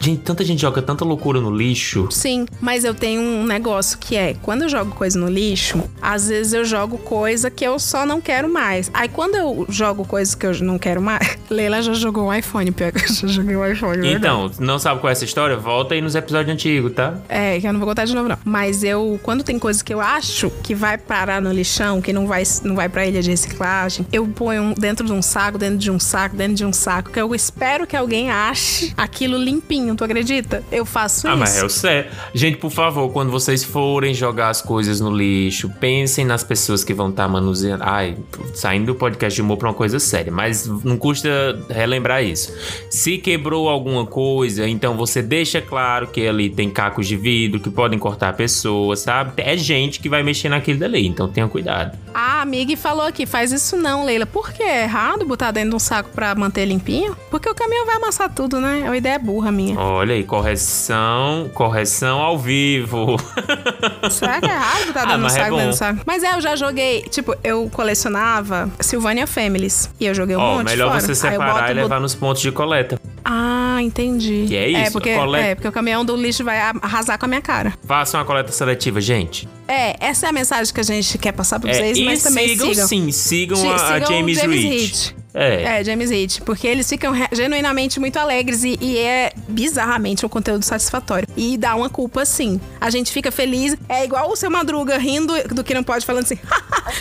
Ent- Gente, tanta gente joga tanta loucura no lixo. Sim, mas eu tenho um negócio que é, quando eu jogo coisa no lixo, às vezes eu jogo coisa que eu só não quero mais. Aí quando eu jogo coisa que eu não quero mais, Leila já jogou um iPhone, pior que eu já joguei um iPhone. é Então, verdade. não sabe qual é essa história? Volta aí nos episódios antigos, tá? É, que eu não vou contar de novo, não. Mas eu, quando tem coisa que eu acho que vai parar no lixão, que não vai, não vai pra ilha de reciclagem, eu ponho dentro de um saco, dentro de um saco, dentro de um saco, que eu espero que alguém ache aquilo limpinho, tu acredita? Eu faço Ah, isso. mas é o certo. Gente, por favor, quando vocês forem jogar as coisas no lixo, pensem nas pessoas que vão estar manuseando. Ai, saindo do podcast de humor pra uma coisa séria, mas não custa relembrar isso. Se quebrou alguma coisa, então você deixa claro que ali tem cacos de vidro que podem cortar a pessoa, sabe? É gente que vai mexer naquilo dali, então tenha cuidado. A amiga falou aqui, faz isso não, Leila. Por que é errado botar dentro de um saco pra manter limpinho? Porque o caminhão vai amassar tudo, né? É uma ideia burra minha. Olha aí, correção, correção ao vivo. Será que é errado botar Ah, dentro de um é saco, dentro bom. do saco? Mas é, eu já joguei, tipo, eu colecionava Sylvania Families. E eu joguei um Ó, monte melhor fora. você separar boto- e levar nos pontos de coleta. Ah, entendi. Que é isso, É porque, coleta- é, porque o caminhão do lixo vai arrasar com a minha cara. Faça uma coleta seletiva, gente. É, essa é a mensagem que a gente quer passar pra É, vocês, e mas também sigam, sigam. sim, sigam a, a sigam o James, James Reed. Reed. É. É, James Reed, porque eles ficam genuinamente muito alegres e, e é bizarramente um conteúdo satisfatório. E dá uma culpa, sim. A gente fica feliz, é igual o seu Madruga rindo do que não pode, falando assim,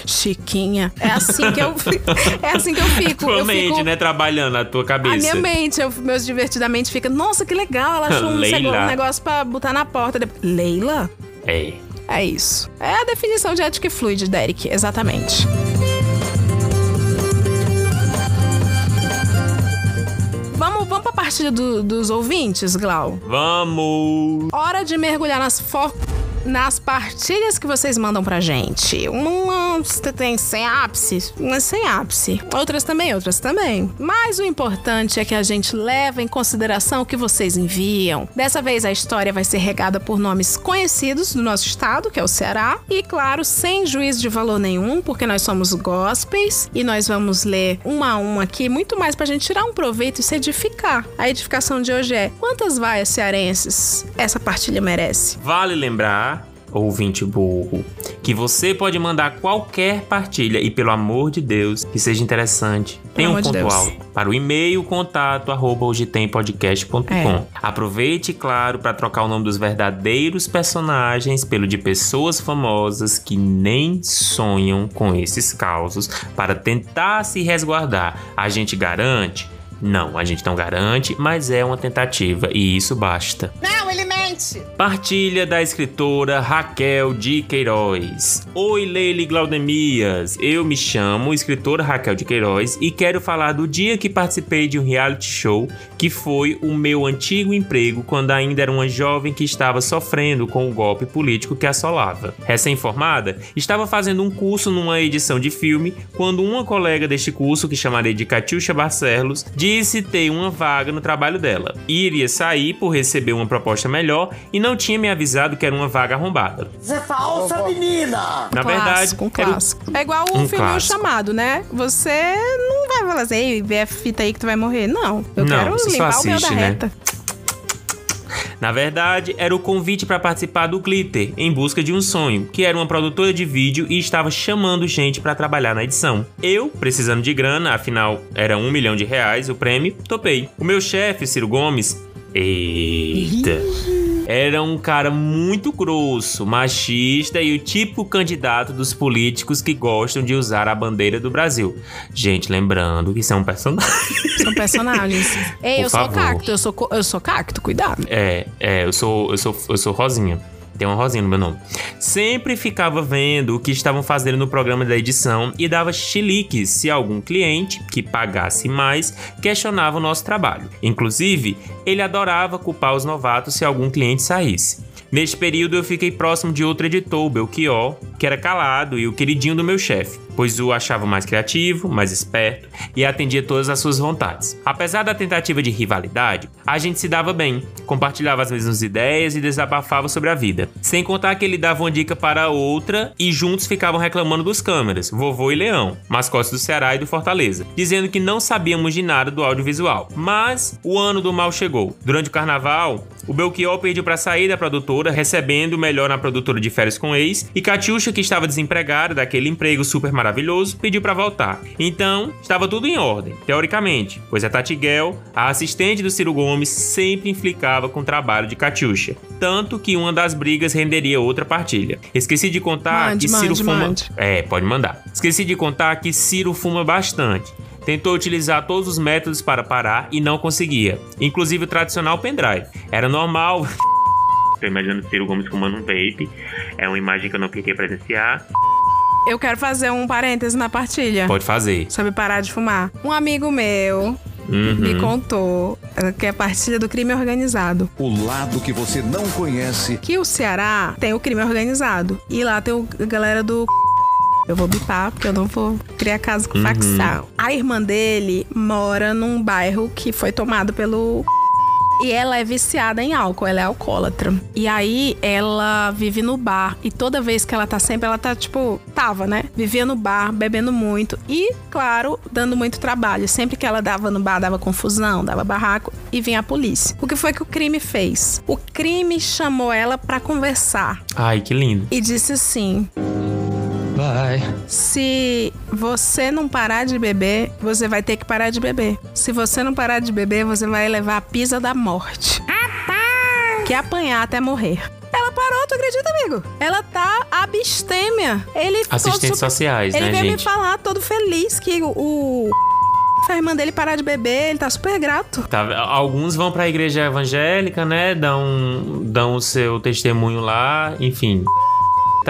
Chiquinha. É assim que eu, é assim que eu fico. Tua eu mente, fico né? Trabalhando a tua cabeça. a minha mente, eu, meus divertidamente fica, nossa, que legal, ela achou um, um negócio pra botar na porta. Depois, Leila? É. É isso. É a definição de ética e fluid, Derek, exatamente. Partida do- dos ouvintes, Glau? Vamos! Hora de mergulhar nas fo... Nas partilhas que vocês mandam pra gente. Umas tem sem ápice, umas sem ápice. Outras também, outras também. Mas o importante é que a gente leva em consideração o que vocês enviam. Dessa vez a história vai ser regada por nomes conhecidos do nosso estado, que é o Ceará. E claro, sem juízo de valor nenhum, porque nós somos gospels e nós vamos ler um a um aqui, muito mais pra gente tirar um proveito e se edificar. A edificação de hoje é: quantas vaias cearenses essa partilha merece? Vale lembrar, ouvinte burro, que você pode mandar qualquer partilha e, pelo amor de Deus, que seja interessante. Tem um de pontual. Deus. Para o e-mail contato arroba hojitempodcast.com. É. Aproveite, claro, para trocar o nome dos verdadeiros personagens pelo de pessoas famosas que nem sonham com esses causos para tentar se resguardar. A gente garante? Não, a gente não garante, mas é uma tentativa e isso basta. Não, ele mente! Partilha da escritora Raquel de Queiroz. Oi, Leile Glaudemias. Eu me chamo escritora Raquel de Queiroz e quero falar do dia que participei de um reality show que foi o meu antigo emprego quando ainda era uma jovem que estava sofrendo com o golpe político que assolava. Recém-formada, estava fazendo um curso numa edição de filme quando uma colega deste curso, que chamarei de Catiuxa Barcelos, disse ter uma vaga no trabalho dela. Iria sair por receber uma proposta melhor e não tinha me avisado que era uma vaga arrombada. Você é falsa, menina! Na verdade, Clássico, um clássico. É igual o um filme clássico. Chamado, né? Você não vai falar assim, "Ei, vê a fita aí que tu vai morrer. Não, eu Não, quero limpar o meu da assiste, né? reta. Na verdade, era o convite para participar do Glitter, em busca de um sonho, que era uma produtora de vídeo e estava chamando gente para trabalhar na edição. Eu, precisando de grana, afinal era um milhão de reais o prêmio, topei. O meu chefe, Ciro Gomes, eita, era um cara muito grosso, machista e o típico candidato dos políticos que gostam de usar a bandeira do Brasil. Gente, lembrando que é um personagem. São personagens. Ei, Por eu sou favor. cacto, eu sou, eu sou cacto, cuidado. É, é, eu sou, eu sou, eu sou Rosinha. Tem uma Rosinha no meu nome. Sempre ficava vendo o que estavam fazendo no programa da edição e dava chiliques se algum cliente que pagasse mais questionava o nosso trabalho. Inclusive, ele adorava culpar os novatos se algum cliente saísse. Neste período eu fiquei próximo de outro editor, o Belchior, que era calado e o queridinho do meu chefe. Pois o achava mais criativo, mais esperto e atendia todas as suas vontades. Apesar da tentativa de rivalidade, a gente se dava bem, compartilhava as mesmas ideias e desabafava sobre a vida. Sem contar que ele dava uma dica para outra e juntos ficavam reclamando dos câmeras, vovô e leão, mascotes do Ceará e do Fortaleza, dizendo que não sabíamos de nada do audiovisual. Mas o ano do mal chegou. Durante o carnaval, o Belchior pediu para sair da produtora, recebendo melhor na produtora de férias com ex, e Catiuxa, que estava desempregada daquele emprego super maravilhoso, pediu para voltar. Então, estava tudo em ordem, teoricamente, pois a Tatiguel, a assistente do Ciro Gomes, sempre implicava com o trabalho de Catiuxa, tanto que uma das brigas renderia outra partilha. Esqueci de contar Mande, que Ciro mande, fuma. mande. É, pode mandar. Esqueci de contar que Ciro fuma bastante. Tentou utilizar todos os métodos para parar e não conseguia, inclusive o tradicional pendrive. Era normal. Tô imaginando Ciro Gomes fumando um vape. É uma imagem que eu não queria presenciar. Eu quero fazer um parêntese na partilha. Pode fazer. Sobre parar de fumar. Um amigo meu Uhum. me contou eh, que é a partilha do crime organizado. O lado que você não conhece. Que o Ceará tem o crime organizado. E lá tem o, a galera do. Eu vou bipar, porque eu não vou criar caso com Uhum. facção. A irmã dele mora num bairro que foi tomado pelo. E ela é viciada em álcool, ela é alcoólatra. E aí ela vive no bar. E toda vez que ela tá sempre, ela tá tipo. Tava, né? Vivia no bar, bebendo muito. E, claro, dando muito trabalho. Sempre que ela dava no bar, dava confusão, dava barraco e vinha a polícia. O que foi que o crime fez? O crime chamou ela pra conversar. Ai, que lindo. E disse assim: Vai. se você não parar de beber, você vai ter que parar de beber. Se você não parar de beber, você vai levar a pisa da morte. Que é apanhar até morrer. Ela parou, tu acredita, amigo? Ela tá abstêmia. Ele Assistentes super- sociais, Ele né, veio me gente? falar todo feliz que o. o a irmã dele parar de beber, ele tá super grato. Tá, alguns vão pra igreja evangélica, né? Dão, dão o seu testemunho lá, enfim.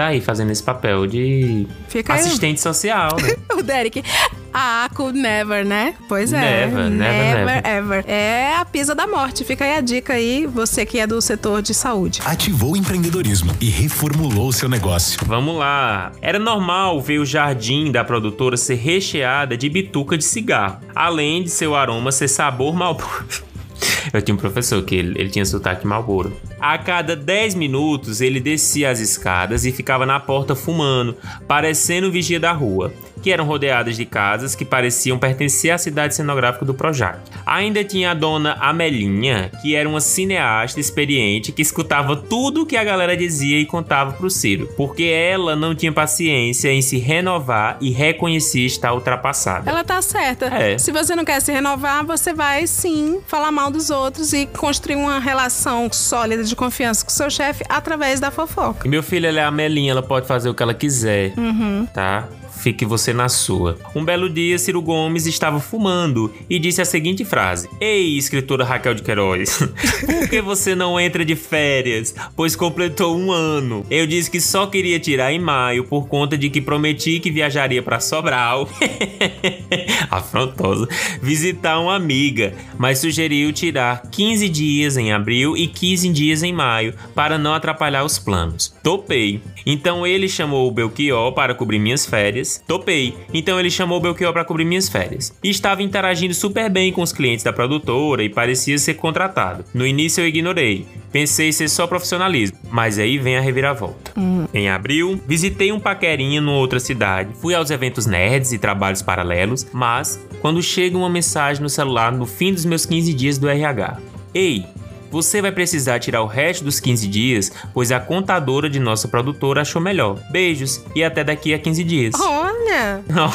Tá aí fazendo esse papel de Fica aí. assistente social, né? o Derek. Ah, could never, né? Pois é. Never, never, never. ever. É a pisa da morte. Fica aí a dica aí, você que é do setor de saúde. Ativou o empreendedorismo e reformulou seu negócio. Vamos lá. Era normal ver o jardim da produtora ser recheada de bituca de cigarro, além de seu aroma ser sabor malboro. Eu tinha um professor que ele, ele tinha sotaque malboro. A cada 10 minutos ele descia as escadas e ficava na porta fumando, parecendo o vigia da rua, que eram rodeadas de casas que pareciam pertencer à cidade cenográfica do Projac. Ainda tinha a dona Amelinha, que era uma cineasta experiente que escutava tudo o que a galera dizia e contava pro Ciro, porque ela não tinha paciência em se renovar e reconhecia estar ultrapassada. Ela tá certa. É. Se você não quer se renovar, você vai sim falar mal dos outros e construir uma relação sólida de confiança com seu chefe através da fofoca. E meu filho, ela é a Melinha, ela pode fazer o que ela quiser, Uhum. tá? Fique você na sua. Um belo dia, Ciro Gomes estava fumando e disse a seguinte frase: Ei, escritora Raquel de Queiroz, por que você não entra de férias? Pois completou um ano. Eu disse que só queria tirar em maio por conta de que prometi que viajaria para Sobral. Afrontosa. Visitar uma amiga, mas sugeriu tirar 15 dias em abril e 15 dias em maio para não atrapalhar os planos. Topei. Então ele chamou o Belchior para cobrir minhas férias. Topei. Então ele chamou o Belchior para cobrir minhas férias. E estava interagindo super bem com os clientes da produtora e parecia ser contratado. No início eu ignorei. Pensei ser só profissionalismo, mas aí vem a reviravolta. Em abril, visitei um paquerinha numa outra cidade. Fui aos eventos nerds e trabalhos paralelos, mas quando chega uma mensagem no celular no fim dos meus 15 dias do RH. Ei, você vai precisar tirar o resto dos 15 dias, pois a contadora de nossa produtora achou melhor. Beijos e até daqui a 15 dias. Olha! Não.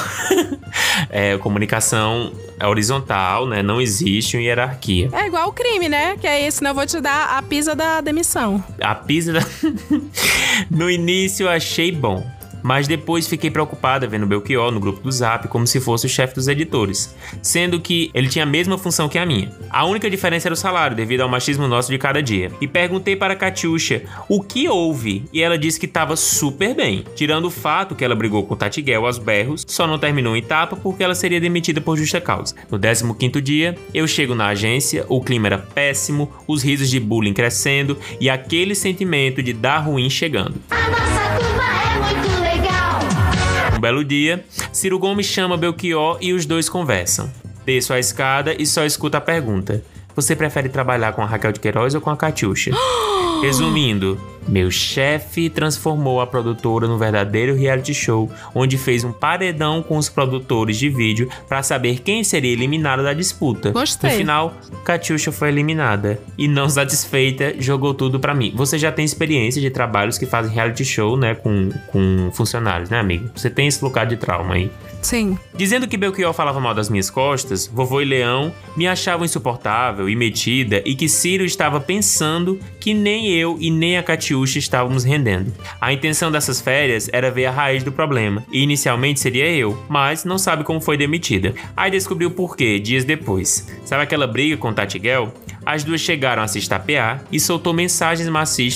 é, comunicação é horizontal, né? Não existe uma hierarquia. É igual o crime, né? Que é isso, senão eu vou te dar a pisa da demissão. A pizza da... No início achei bom. Mas depois fiquei preocupada vendo Belchior no grupo do Zap como se fosse o chefe dos editores, sendo que ele tinha a mesma função que a minha. A única diferença era o salário, devido ao machismo nosso de cada dia. E perguntei para Katiusha o que houve, e ela disse que estava super bem, tirando o fato que ela brigou com Tatiguel aos berros, só não terminou em etapa porque ela seria demitida por justa causa. No 15º dia, eu chego na agência, o clima era péssimo, os risos de bullying crescendo e aquele sentimento de dar ruim chegando. A nossa turma é muito belo dia, Ciro Gomes chama Belchior e os dois conversam. Desço a escada e só escuto a pergunta: Você prefere trabalhar com a Raquel de Queiroz ou com a Catiuxa? Resumindo, meu chefe transformou a produtora no verdadeiro reality show, onde fez um paredão com os produtores de vídeo para saber quem seria eliminado da disputa. Gostei. No final, Catiuxa foi eliminada e não satisfeita, jogou tudo para mim. Você já tem experiência de trabalhos que fazem reality show, né, com, com funcionários, né, amigo? Você tem esse lugar de trauma aí. Sim. Dizendo que Belchior falava mal das minhas costas, vovô e Leão me achavam insuportável e metida e que Ciro estava pensando que nem eu e nem a Catiuxa estávamos rendendo. A intenção dessas férias era ver a raiz do problema, e inicialmente seria eu, mas não sabe como foi demitida. Aí descobriu por quê dias depois. Sabe aquela briga com Tatiguel? As duas chegaram a se estapear e soltou mensagens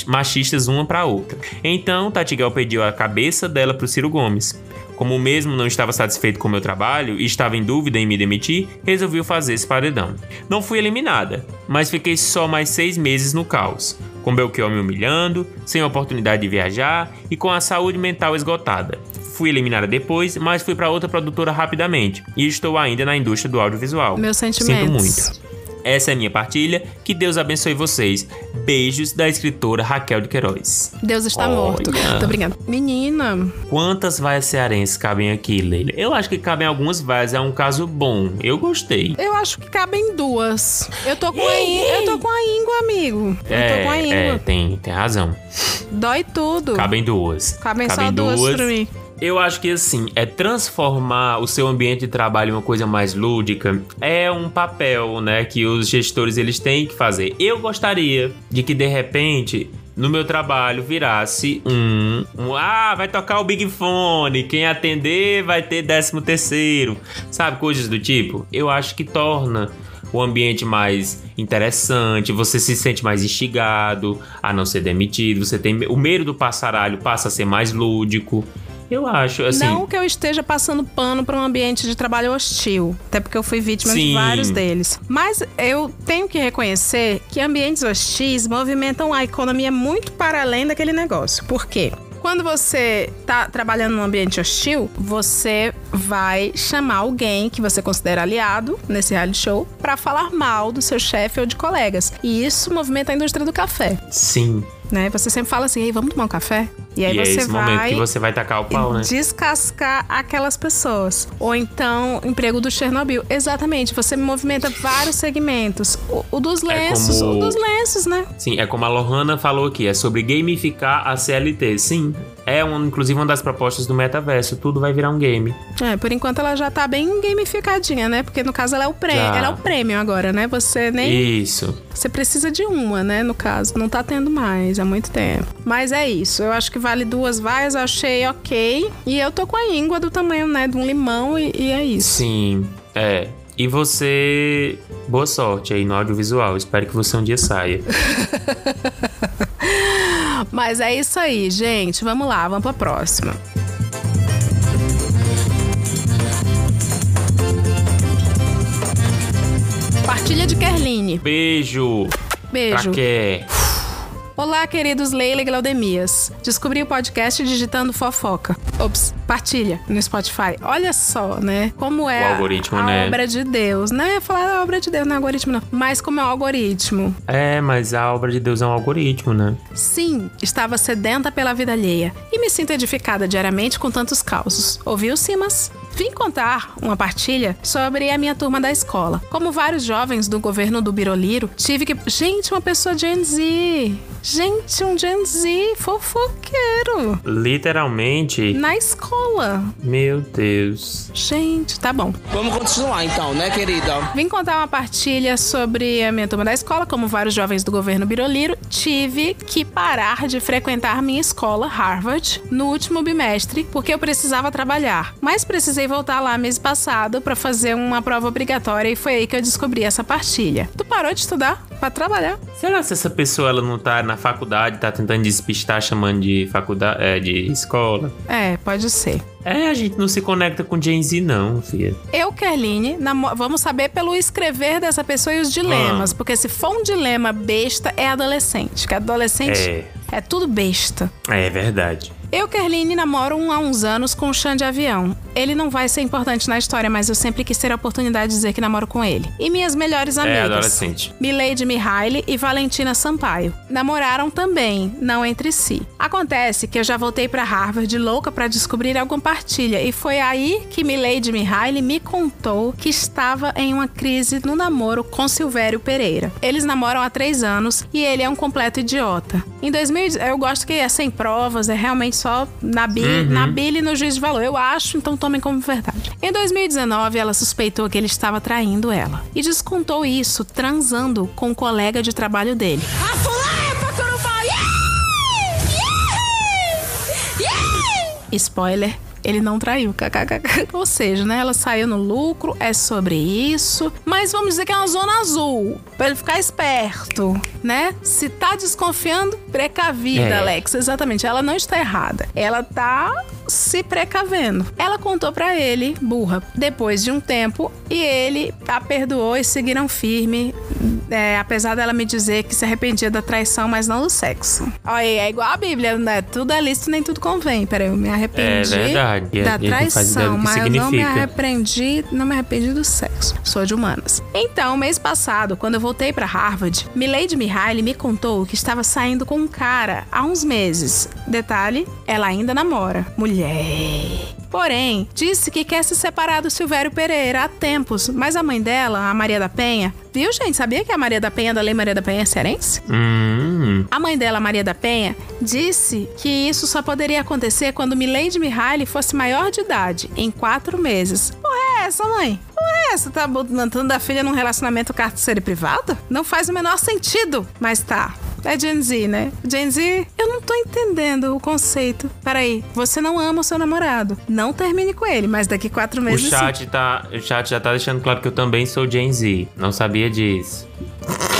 machistas uma para outra. Então, Tatiguel pediu a cabeça dela pro Ciro Gomes. Como o mesmo não estava satisfeito com o meu trabalho e estava em dúvida em me demitir, resolveu fazer esse paredão. Não fui eliminada, mas fiquei só mais seis meses no caos, com Belchior me humilhando, sem oportunidade de viajar e com a saúde mental esgotada. Fui eliminada depois, mas fui para outra produtora rapidamente e estou ainda na indústria do audiovisual. Meus Sinto sentimentos. muito. Essa é a minha partilha. Que Deus abençoe vocês. Beijos da escritora Raquel de Queiroz. Deus está Olha. morto. Tô brincando. Menina, Quantas vaias cearenses cabem aqui, Leila? Eu acho que cabem algumas vaias, é um caso bom. Eu gostei. eu acho que cabem duas. Eu tô com a íngua, eu tô com a íngua, amigo. Eu tô com a É, íngua. é, tem, tem razão. Dói tudo. Cabem duas. Cabem só duas pra mim. Eu acho que assim, é transformar o seu ambiente de trabalho em uma coisa mais lúdica é um papel, né, que os gestores eles têm que fazer. Eu gostaria de que de repente no meu trabalho virasse um, um ah, vai tocar o Big Fone, quem atender vai ter décimo terceiro, sabe, coisas do tipo. Eu acho que torna o ambiente mais interessante, você se sente mais instigado a não ser demitido, você tem o medo do passaralho passa a ser mais lúdico. Eu acho, assim, Não que eu esteja passando pano para um ambiente de trabalho hostil, até porque eu fui vítima de Sim. vários deles. Mas eu tenho que reconhecer que ambientes hostis movimentam a economia muito para além daquele negócio. Por quê? Quando você tá trabalhando num ambiente hostil, você vai chamar alguém que você considera aliado nesse reality show para falar mal do seu chefe ou de colegas. E isso movimenta a indústria do café, sim. né? Você sempre fala assim: "Ei, vamos tomar um café?" E aí e é você esse vai momento que você vai tacar o pau, né? descascar aquelas pessoas. Ou então, emprego do Chernobyl. Exatamente, você movimenta vários segmentos. O, o dos lenços, como- o dos lenços, né? Sim, é como a Lohana falou aqui, é sobre gamificar a CLT. Sim, é um, inclusive uma das propostas do metaverso. Tudo vai virar um game. É, por enquanto ela já tá bem gamificadinha, né? Porque no caso ela é o prêmio, Já. ela é o prêmio agora, né? Você nem Isso. você precisa de uma, né? No caso, não tá tendo mais há muito tempo. Mas é isso. Eu acho que vale duas vaias, eu achei ok. E eu tô com a íngua do tamanho, né, de um limão e, e é isso. Sim, é. E você. Boa sorte aí no audiovisual. Espero que você um dia saia. Mas é isso aí, gente. Vamos lá, vamos pra próxima. Partilha de Kerline. Beijo! Beijo. Pra quê? Olá, queridos Leila e Glaudemias. Descobri o podcast digitando fofoca. Ops, partilha no Spotify. Olha só, né? Como é O algoritmo, a né? obra de Deus. Não ia falar a obra de Deus, não é algoritmo, não. Mas como é o algoritmo. É, mas a obra de Deus é um algoritmo, né? Sim, estava sedenta pela vida alheia e me sinto edificada diariamente com tantos causos. Ouviu, Simas? Vim contar uma partilha sobre a minha turma da escola. Como vários jovens do governo do Biroliro, tive que. Gente, uma pessoa Gen Z! Gente, um Gen Z fofoqueiro! Literalmente. Na escola! Meu Deus. Gente, tá bom. Vamos continuar então, né, querida? Vim contar uma partilha sobre a minha turma da escola. Como vários jovens do governo Biroliro, tive que parar de frequentar minha escola, Harvard, no último bimestre, porque eu precisava trabalhar. Mas precisei voltar lá mês passado para fazer uma prova obrigatória e foi aí que eu descobri essa partilha. Tu parou de estudar para trabalhar? Será que essa pessoa ela não tá na faculdade, tá tentando despistar chamando de faculdade, é, de escola? É, pode ser. É, a gente não se conecta com Gen Z, não, filha. Eu, Kerline, vamos saber pelo escrever dessa pessoa e os dilemas. Porque se for um dilema besta, é adolescente. Que adolescente É. é tudo besta. É verdade. Eu, Kerline, namoro um, há uns anos com o Xan de Avião. Ele não vai ser importante na história, mas eu sempre quis ter a oportunidade de dizer que namoro com ele. E minhas melhores É, amigas. adolescente. Milady Mihaly e Valentina Sampaio. Namoraram também, não entre si. Acontece que eu já voltei pra Harvard louca pra descobrir alguma partilha e foi aí que Milady Mihaly me contou que estava em uma crise no namoro com Silvério Pereira. Eles namoram há três anos e ele é um completo idiota. Em 2000, eu gosto que é sem provas, é realmente só na, bi, Uhum. na bile e no juiz de valor. Eu acho, então tomem como verdade. Em 2019, ela suspeitou que ele estava traindo ela e descontou isso transando com um colega de trabalho dele. É! Spoiler. Ele não traiu. Ou seja, né? Ela saiu no lucro, é sobre isso. Mas vamos dizer que é uma zona azul. Pra ele ficar esperto, né? Se tá desconfiando, precavida, É. Alex. Exatamente. Ela não está errada. Ela tá se precavendo. Ela contou pra ele, burra, depois de um tempo, e ele a perdoou e seguiram firme. É, apesar dela me dizer que se arrependia da traição, mas não do sexo. Olha, é igual a Bíblia, né? Tudo é lícito, nem tudo convém. Peraí, eu me arrependi É verdade. Da ideia traição, mas eu não me arrependi, não me arrependi do sexo. Sou de humanas. Então, mês passado, quando eu voltei pra Harvard, Milady Mihaly me contou que estava saindo com um cara há uns meses. Detalhe, ela ainda namora. Mulher. Porém, disse que quer se separar do Silvério Pereira há tempos, mas a mãe dela, a Maria da Penha, viu, gente? Sabia que a Maria da Penha da Lei Maria da Penha é cearense? Hum. A mãe dela, Maria da Penha, disse que isso só poderia acontecer quando Milady Mihaly fosse maior de idade, em quatro meses. Porra é essa, mãe? Porra é essa? Tá botando a filha num relacionamento carcereiro privado? Não faz o menor sentido. Mas tá. É Gen Z, né? Gen Z, eu não tô entendendo o conceito. Peraí, você não ama o seu namorado. Não termine com ele, mas daqui quatro O meses. sim. chat, tá, o chat já tá deixando claro que eu também sou Gen Z. Não sabia disso.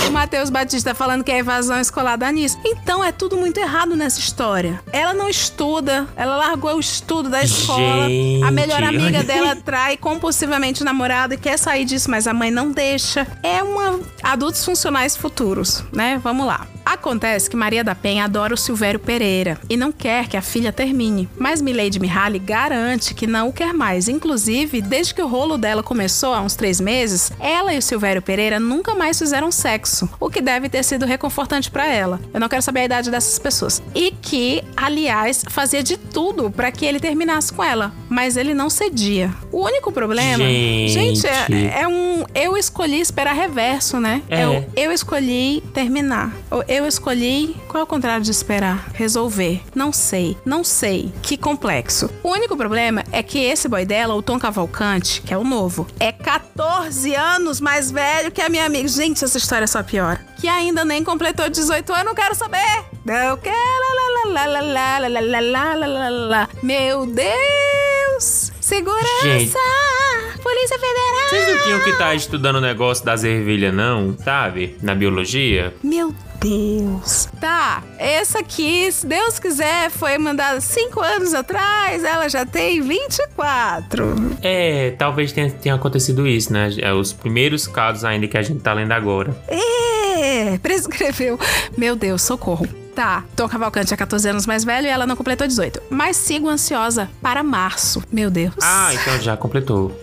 O Matheus Batista falando que é evasão escolar da nisso. Então é tudo muito errado nessa história. Ela não estuda, ela largou o estudo da escola. Gente, a melhor amiga dela trai compulsivamente o namorado e quer sair disso, mas a mãe não deixa. É uma adultos funcionais futuros, né? Vamos lá. Acontece que Maria da Penha adora o Silvério Pereira e não quer que a filha termine. Mas Milady Mihaly garante que não o quer mais. Inclusive, desde que o rolo dela começou há uns três meses, ela e o Silvério Pereira nunca mais fizeram sexo, o que deve ter sido reconfortante pra ela. Eu não quero saber a idade dessas pessoas. E que, aliás, fazia de tudo pra que ele terminasse com ela, mas ele não cedia. O único problema, Gente. é, é um eu escolhi esperar reverso, né? É. o eu escolhi terminar. Ou eu escolhi. Qual é o contrário de esperar? Resolver. Não sei. Não sei. Que complexo. O único problema é que esse boy dela, o Tom Cavalcante, que é o novo, é 14 anos mais velho que a minha amiga. Gente, Gente, essa história só piora. Que ainda nem completou 18 anos, não quero saber. Não quero. Meu Deus! Segurança! Gente. Polícia Federal! Vocês não tinham que estar estudando o negócio das ervilhas, não? Sabe? Na biologia? Meu Deus. Tá, essa aqui, se Deus quiser, foi mandada cinco anos atrás, ela já tem 24. É, talvez tenha, tenha acontecido isso, né? É os primeiros casos ainda que a gente tá lendo agora. É, prescreveu. Meu Deus, socorro. Tá, Tom Cavalcante é 14 anos mais velho e ela não completou 18. Mas sigo ansiosa para março. Meu Deus. Ah, então já completou.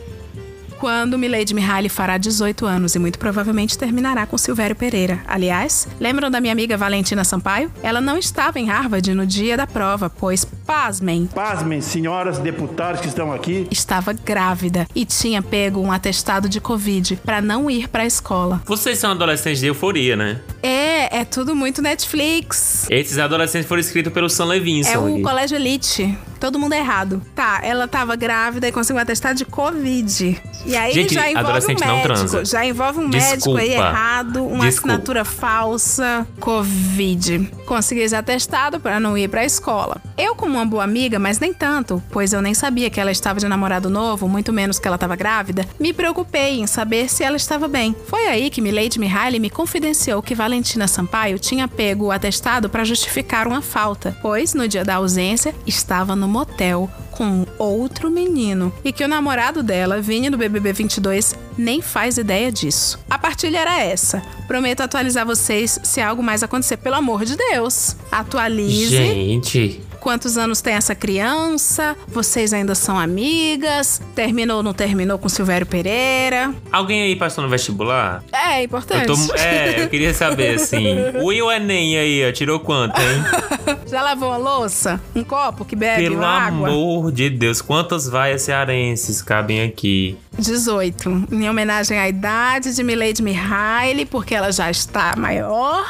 Quando Milady Mihaly fará 18 anos e muito provavelmente terminará com Silvério Pereira. Aliás, lembram da minha amiga Valentina Sampaio? Ela não estava em Harvard no dia da prova, pois, pasmem, Pasmem, senhoras deputadas que estão aqui. estava grávida e tinha pego um atestado de Covid para não ir para a escola. Vocês são adolescentes de euforia, né? É, é tudo muito Netflix. Esses adolescentes foram escritos pelo Sam Levinson. É o colégio elite. Todo mundo errado. Tá, ela tava grávida e conseguiu atestado de Covid. E aí Gente, já envolve um adolescente não médico. transa. Já envolve um médico Desculpa. aí errado, uma Desculpa. assinatura falsa, Covid. Consegui esse atestado pra não ir pra escola. Eu, como uma boa amiga, mas nem tanto, pois eu nem sabia que ela estava de namorado novo, muito menos que ela estava grávida, me preocupei em saber se ela estava bem. Foi aí que Milady Mihaly me confidenciou que Valentina Sampaio tinha pego o atestado para justificar uma falta, pois no dia da ausência estava no motel com outro menino e que o namorado dela, Vini do BBB 22, nem faz ideia disso. A partilha era essa. Prometo atualizar vocês se algo mais acontecer, pelo amor de Deus. Atualize Gente. Quantos anos tem essa criança? Vocês ainda são amigas? Terminou ou não terminou com Silvério Pereira? Alguém aí passou no vestibular? É, importante. Eu tô, é, eu queria saber assim. O o Enem aí, ó, tirou quanto, hein? Já lavou a louça? Um copo que bebe Pelo água? amor de Deus, quantas vaias cearenses cabem aqui? 18. Em homenagem à idade de Milady Mihaly, porque ela já está maior.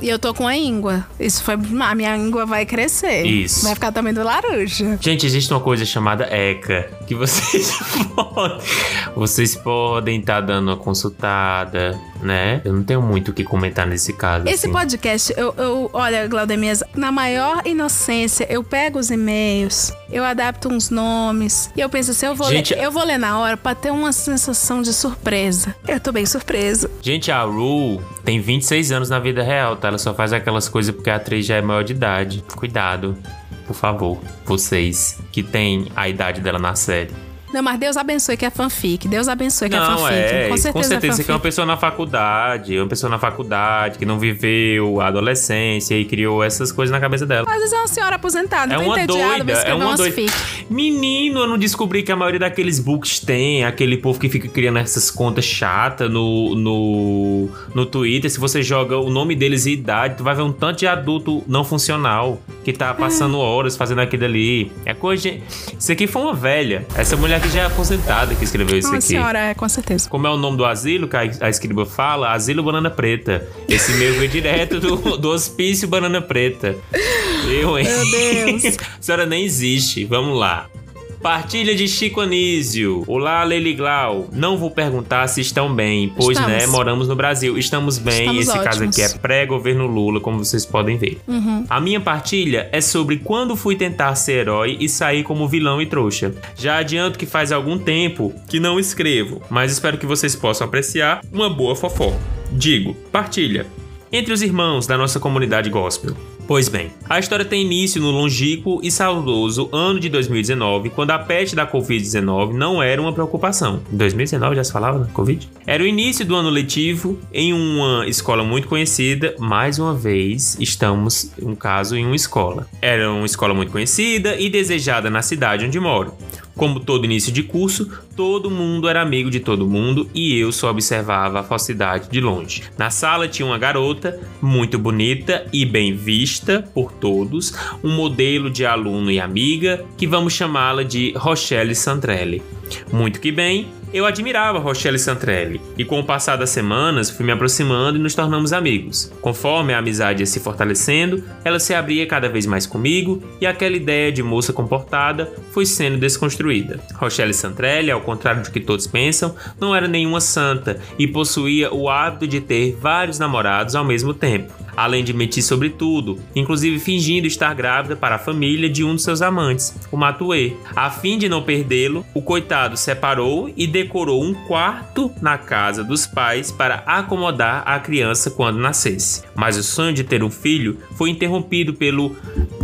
E eu tô com a íngua. Isso foi. A minha íngua vai crescer. Isso. Vai ficar também do laranja. Gente, existe uma coisa chamada ECA, que vocês podem. Vocês podem estar dando uma consultada, né? Eu não tenho muito o que comentar nesse caso. Esse assim. podcast, eu, eu olha, Glaudemias, na maior inocência, eu pego os e-mails, eu adapto uns nomes, e eu penso assim, eu vou, Gente, ler, eu vou ler na hora pra ter uma sensação de surpresa. Eu tô bem surpresa. Gente, a Ru tem 26 anos na vida real, tá? Ela só faz aquelas coisas porque a atriz já é maior de idade. Cuidado, por favor, vocês que têm a idade dela na série. Não, mas Deus abençoe que é fanfic. Deus abençoe que é não, fanfic. é, com certeza, com certeza é que é uma pessoa na faculdade, uma pessoa na faculdade que não viveu a adolescência e criou essas coisas na cabeça dela. Às vezes é uma senhora aposentada, É uma doida, é uma doida. fic. Menino, eu não descobri que a maioria daqueles books tem, aquele povo que fica criando essas contas chatas no, no, no Twitter. Se você joga o nome deles e idade, tu vai ver um tanto de adulto não funcional que tá passando horas fazendo aquilo ali. É coisa. de- Isso aqui foi uma velha. Essa mulher aqui já é aposentada que escreveu isso Uma aqui. senhora, é, com certeza. Como é o nome do asilo que a, a escriba fala? Asilo Banana Preta. Esse e-mail veio direto do, do hospício Banana Preta. Eu, hein? Meu Deus. a senhora nem existe. Vamos lá. Partilha de Chico Anísio. Olá, Leili Glau. Não vou perguntar se estão bem, pois, Estamos. né, moramos no Brasil. Estamos bem. Estamos Esse caso ótimos. aqui é pré-governo Lula, como vocês podem ver. Uhum. A minha partilha é sobre quando fui tentar ser herói e sair como vilão e trouxa. Já adianto que faz algum tempo que não escrevo, mas espero que vocês possam apreciar uma boa fofoca. Digo, partilha. Entre os irmãos da nossa comunidade gospel. Pois bem, a história tem início no longínquo e saudoso ano de 2019, quando a peste da Covid-19 não era uma preocupação. Em 2019 já se falava da Covid? Era o início do ano letivo em uma escola muito conhecida. Mais uma vez, estamos, um caso, em uma escola. Era uma escola muito conhecida e desejada na cidade onde moro. Como todo início de curso, todo mundo era amigo de todo mundo e eu só observava a falsidade de longe. Na sala tinha uma garota muito bonita e bem vista por todos, um modelo de aluno e amiga que vamos chamá-la de Rochelle Santrelli. Muito que bem, eu admirava Rochelle Santrelli e com o passar das semanas fui me aproximando e nos tornamos amigos. Conforme a amizade ia se fortalecendo, ela se abria cada vez mais comigo e aquela ideia de moça comportada foi sendo desconstruída. Rochelle Santrelli, ao contrário do que todos pensam, não era nenhuma santa e possuía o hábito de ter vários namorados ao mesmo tempo. Além de mentir sobre tudo, inclusive fingindo estar grávida para a família de um de seus amantes, o Matue. A fim de não perdê-lo, o coitado separou e decorou um quarto na casa dos pais para acomodar a criança quando nascesse. Mas o sonho de ter um filho foi interrompido pelo,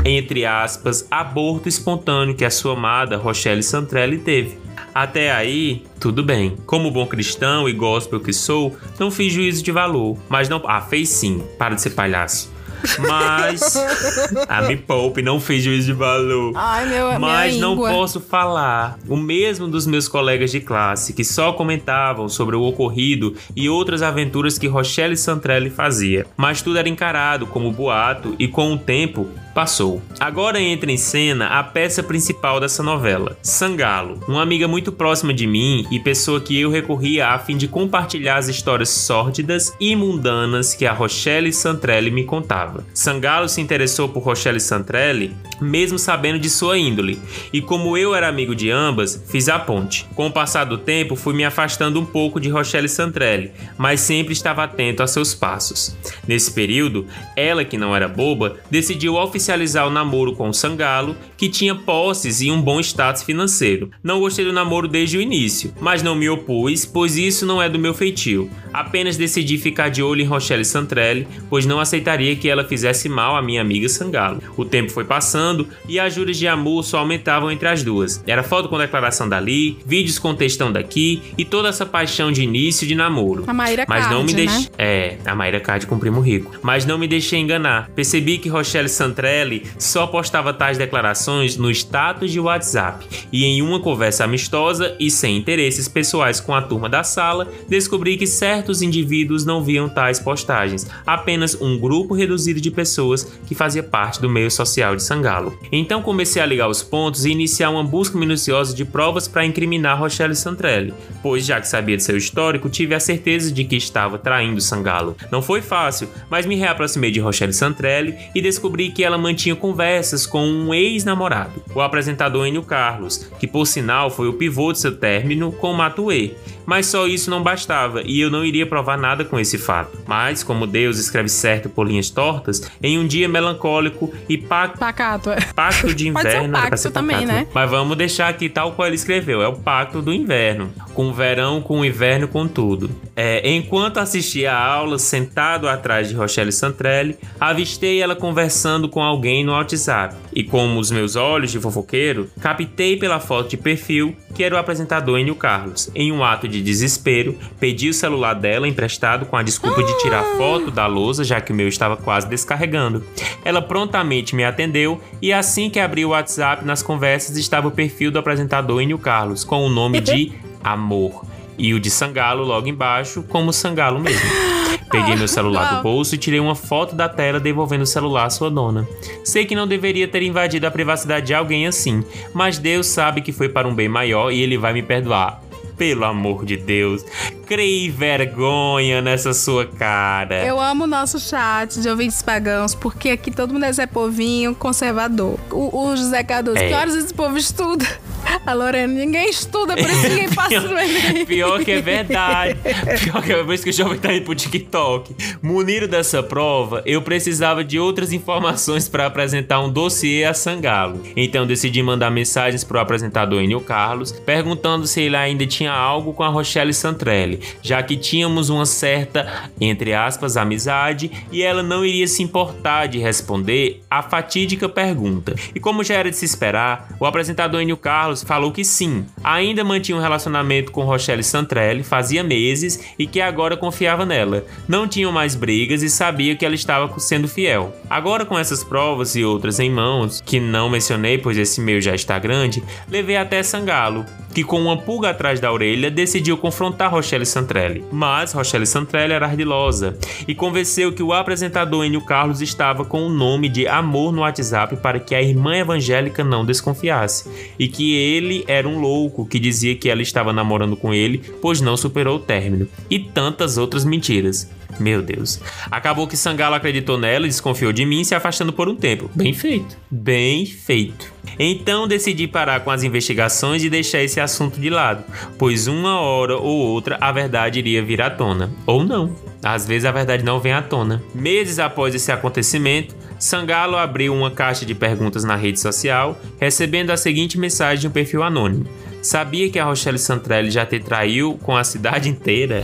entre aspas, aborto espontâneo que a sua amada Rochelle Santrelli teve. Até aí, tudo bem. Como bom cristão e gospel que sou, não fiz juízo de valor. Mas não. Ah, fez sim. Para de ser palhaço. Mas. ah, me poupe, não fez juízo de valor. Ai, meu Mas não íngua. posso falar. O mesmo dos meus colegas de classe, que só comentavam sobre o ocorrido e outras aventuras que Rochelle Santrelli fazia. Mas tudo era encarado como boato e com o tempo passou. Agora entra em cena a peça principal dessa novela, Sangalo, uma amiga muito próxima de mim e pessoa que eu recorria a fim de compartilhar as histórias sórdidas e mundanas que a Rochelle Santrelli me contava. Sangalo se interessou por Rochelle Santrelli, mesmo sabendo de sua índole, e como eu era amigo de ambas, fiz a ponte. Com o passar do tempo, fui me afastando um pouco de Rochelle Santrelli, mas sempre estava atento a seus passos. Nesse período, ela, que não era boba, decidiu oficializar o namoro com o Sangalo, que tinha posses e um bom status financeiro. Não gostei do namoro desde o início, mas não me opus, pois isso não é do meu feitio. Apenas decidi ficar de olho em Rochelle Santrelli, pois não aceitaria que ela fizesse mal à minha amiga Sangalo. O tempo foi passando e as juras de amor só aumentavam entre as duas. Era foto com declaração dali, vídeos com textão daqui e toda essa paixão de início de namoro. A Maíra Mas Card, não me deixe... né? É, a Mayra Card com o primo rico. Mas não me deixei enganar. Percebi que Rochelle Santrelli só postava tais declarações no status de WhatsApp. E em uma conversa amistosa e sem interesses pessoais com a turma da sala, descobri que certos indivíduos não viam tais postagens. Apenas um grupo reduzido de pessoas que fazia parte do meio social de Sangalo. Então comecei a ligar os pontos e iniciar uma busca minuciosa de provas para incriminar Rochelle Santrelli, pois já que sabia de seu histórico, tive a certeza de que estava traindo Sangalo. Não foi fácil, mas me reaproximei de Rochelle Santrelli e descobri que ela mantinha conversas com um ex-namorado, o apresentador Enio Carlos, que por sinal foi o pivô de seu término com Matuê. Mas só isso não bastava e eu não iria provar nada com esse fato. Mas, como Deus escreve certo por linhas tortas, em um dia melancólico e pacto, Pacato. é. pacto de Pode ser um inverno. pacto ser também, pacato, né? Mas vamos deixar aqui tal qual ele escreveu: é o pacto do inverno. Com o verão, com o inverno, com tudo. É, enquanto assistia a aula, sentado atrás de Rochelle Santrelli, avistei ela conversando com alguém no WhatsApp. E como os meus olhos de fofoqueiro, captei pela foto de perfil que era o apresentador Enio Carlos. Em um ato de desespero, pedi o celular dela emprestado com a desculpa de tirar foto da lousa, já que o meu estava quase descarregando. Ela prontamente me atendeu e assim que abri o WhatsApp nas conversas estava o perfil do apresentador Enio Carlos com o nome de Amor e o de Sangalo logo embaixo como Sangalo mesmo. Peguei meu celular do bolso e tirei uma foto da tela devolvendo o celular à sua dona. Sei que não deveria ter invadido a privacidade de alguém assim, mas Deus sabe que foi para um bem maior e ele vai me perdoar. Pelo amor de Deus, criei vergonha nessa sua cara. Eu amo o nosso chat de ouvintes pagãos, porque aqui todo mundo é Zé Povinho, conservador. O, o José Cardoso, É. que horas esse povo estuda? A Lorena, ninguém estuda, por isso ninguém passa no Enem. Pior que é verdade. Pior que é por isso que o jovem tá indo pro TikTok. Munido dessa prova, eu precisava de outras informações para apresentar um dossiê a Sangalo. Então decidi mandar mensagens pro apresentador Enio Carlos, perguntando se ele ainda tinha algo com a Rochelle Santrelli, já que tínhamos uma certa, entre aspas, amizade e ela não iria se importar de responder a fatídica pergunta. E como já era de se esperar, o apresentador Enio Carlos falou que sim, ainda mantinha um relacionamento com Rochelle Santrelli fazia meses e que agora confiava nela. Não tinham mais brigas e sabia que ela estava sendo fiel. Agora com essas provas e outras em mãos, que não mencionei pois esse meio já está grande, levei até Sangalo, que com uma pulga atrás da orelha decidiu confrontar Rochelle Santrelli. Mas Rochelle Santrelli era ardilosa e convenceu que o apresentador Enio Carlos estava com o nome de Amor no WhatsApp para que a irmã evangélica não desconfiasse e que ele era um louco que dizia que ela estava namorando com ele, pois não superou o término. E tantas outras mentiras. Meu Deus. Acabou que Sangalo acreditou nela e desconfiou de mim, se afastando por um tempo. Bem feito. Bem feito. Então decidi parar com as investigações e deixar esse assunto de lado, pois uma hora ou outra a verdade iria vir à tona. Ou não. Às vezes a verdade não vem à tona. Meses após esse acontecimento, Sangalo abriu uma caixa de perguntas na rede social, recebendo a seguinte mensagem de um perfil anônimo. Sabia que a Rochelle Santrelli já te traiu com a cidade inteira?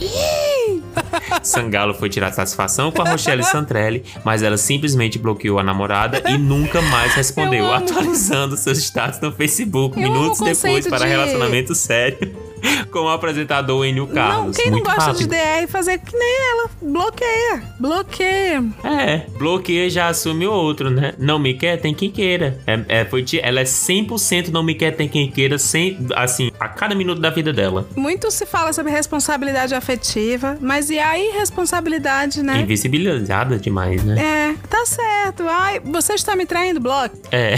Sangalo foi tirar satisfação com a Rochelle Santrelli, mas ela simplesmente bloqueou a namorada e nunca mais respondeu, atualizando seus status no Facebook Eu minutos depois para de- relacionamento sério com o apresentador Enio Não, Carlos. quem não Muito gosta rápido. de DR fazer que nem ela. Bloqueia. Bloqueia. É, bloqueia e já assume o outro, né? Não me quer, tem quem queira. É, é, foi, ela é 100% não me quer, tem quem queira, sem, assim, a cada minuto da vida dela. Muito se fala sobre responsabilidade afetiva, mas e a irresponsabilidade, né? Invisibilizada demais, né? É, tá certo. Ai, você está me traindo, bloco. É.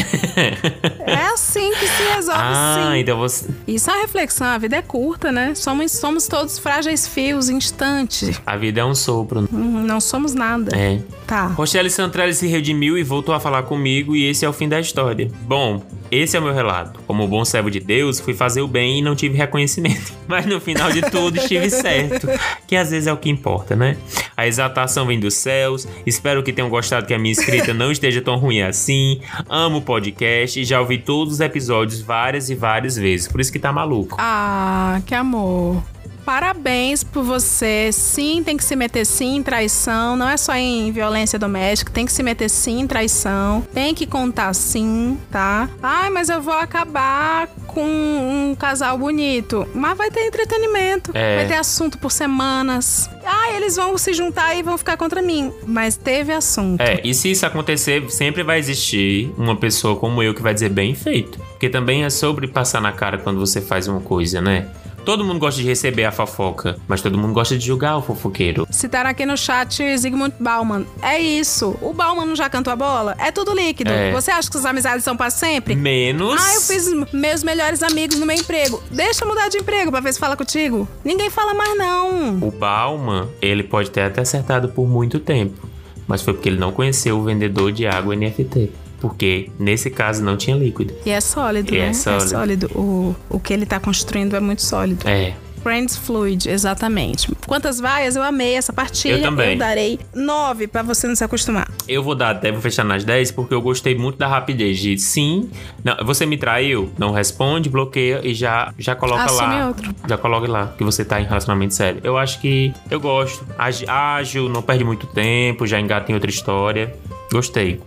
É assim que se resolve, ah, sim. então você. Isso é uma reflexão, a vida é curta, né? Somos, somos todos frágeis fios, instante. A vida é um sopro. Hum, Não somos nada. É. Tá. Rochelle Santrelli se redimiu e voltou a falar comigo, e esse é o fim da história. Bom, esse é o meu relato. Como bom servo de Deus, fui fazer o bem e não tive reconhecimento. Mas no final de tudo estive certo. Que às vezes é o que importa, né? A exaltação vem dos céus. Espero que tenham gostado que a minha escrita não esteja tão ruim assim. Amo o podcast e já ouvi todos os episódios várias e várias vezes. Por isso que tá maluco. Ah, que amor. Parabéns por você. Sim, tem que se meter sim em traição. Não é só em violência doméstica. Tem que se meter sim em traição. Tem que contar sim, tá? Ai, mas eu vou acabar com um casal bonito. Mas vai ter entretenimento. É. Vai ter assunto por semanas. Ah, eles vão se juntar e vão ficar contra mim. Mas teve assunto. É, e se isso acontecer, sempre vai existir uma pessoa como eu que vai dizer bem feito. Porque também é sobre passar na cara quando você faz uma coisa, né? Todo mundo gosta de receber a fofoca, mas todo mundo gosta de julgar o fofoqueiro. Citaram aqui no chat Zygmunt Bauman. É isso. O Bauman não já cantou a bola? É tudo líquido. É. Você acha que as amizades são para sempre? Menos. Ah, eu fiz meus melhores amigos no meu emprego. Deixa eu mudar de emprego pra ver se fala contigo. Ninguém fala mais, não. O Bauman, ele pode ter até acertado por muito tempo, mas foi porque ele não conheceu o vendedor de água NFT. Porque nesse caso não tinha líquido. E é sólido, E é né? sólido. É sólido. O, o que ele tá construindo é muito sólido. É. Friends Fluid, exatamente. Quantas vaias? Eu amei essa partilha. Eu também. Eu darei nove pra você não se acostumar. Eu vou dar até, vou fechar nas 10, porque eu gostei muito da rapidez de sim, não, você me traiu, não responde, bloqueia e já, já coloca Assume lá. outro. Já coloca lá que você tá em relacionamento sério. Eu acho que eu gosto. Ágil, não perde muito tempo, já engata em outra história. Gostei.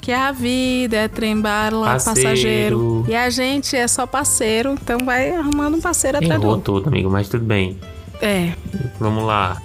Que a vida é trem-bala, Parceiro. passageiro. E a gente é só parceiro, então vai arrumando um parceiro atrás do outro. tudo, amigo, mas tudo bem. É. Vamos lá.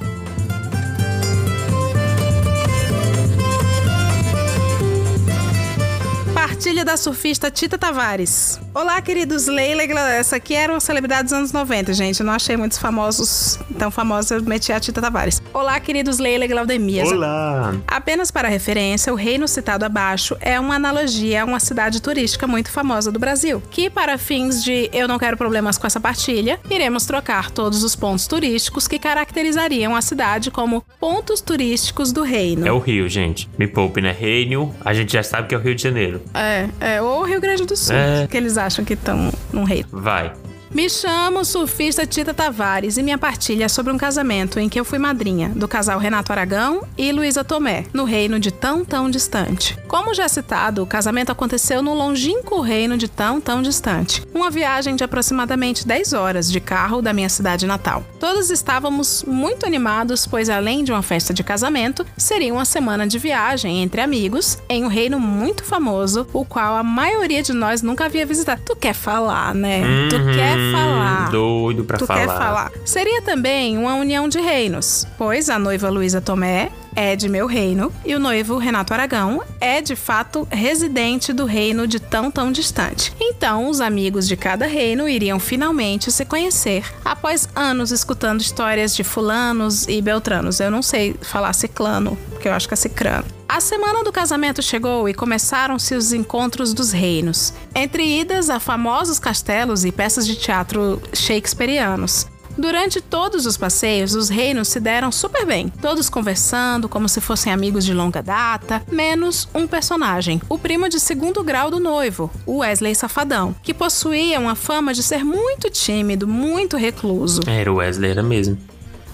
Partilha da surfista Tita Tavares. Olá, queridos Leila e Essa aqui era uma celebridade dos anos 90, gente. Eu não achei muitos famosos tão famosos, eu meti a Tita Tavares. Olá, queridos Leila e Glaudemias. Olá. Apenas para referência, o reino citado abaixo é uma analogia a uma cidade turística muito famosa do Brasil, que para fins de eu não quero problemas com essa partilha, iremos trocar todos os pontos turísticos que caracterizariam a cidade como pontos turísticos do reino. É o Rio, gente. Me poupe, né? Reino, a gente já sabe que é o Rio de Janeiro. É, é, ou Rio Grande do Sul, É. que eles acham que estão num reino. Vai. Me chamo surfista Tita Tavares e minha partilha é sobre um casamento em que eu fui madrinha do casal Renato Aragão e Luísa Tomé, no reino de tão tão distante. Como já citado, o casamento aconteceu no longínquo reino de tão tão distante. Uma viagem de aproximadamente 10 horas de carro da minha cidade natal. Todos estávamos muito animados, pois além de uma festa de casamento, seria uma semana de viagem entre amigos em um reino muito famoso, o qual a maioria de nós nunca havia visitado. Tu quer falar, né? Tu Uhum, quer falar. Doido pra tu falar. quer falar. Seria também uma união de reinos, pois a noiva Luísa Tomé é de meu reino e o noivo Renato Aragão é de fato residente do reino de tão tão distante. Então, os amigos de cada reino iriam finalmente se conhecer após anos escutando histórias de fulanos e beltranos. Eu não sei falar ciclano, porque eu acho que é cicrano. A semana do casamento chegou e começaram-se os encontros dos reinos, entre idas a famosos castelos e peças de teatro shakespearianos. Durante todos os passeios, os reinos se deram super bem, todos conversando como se fossem amigos de longa data, menos um personagem, o primo de segundo grau do noivo, o Wesley Safadão, que possuía uma fama de ser muito tímido, muito recluso. Era o Wesley, era mesmo.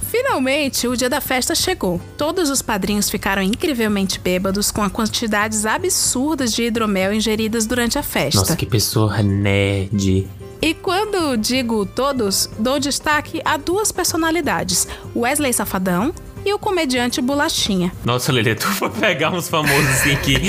Finalmente, o dia da festa chegou. Todos os padrinhos ficaram incrivelmente bêbados com as quantidades absurdas de hidromel ingeridas durante a festa. Nossa, que pessoa nerd. E quando digo todos, dou destaque a duas personalidades: Wesley Safadão e o comediante Bolachinha. Nossa, Lelê, tu foi pegar uns famosos assim que.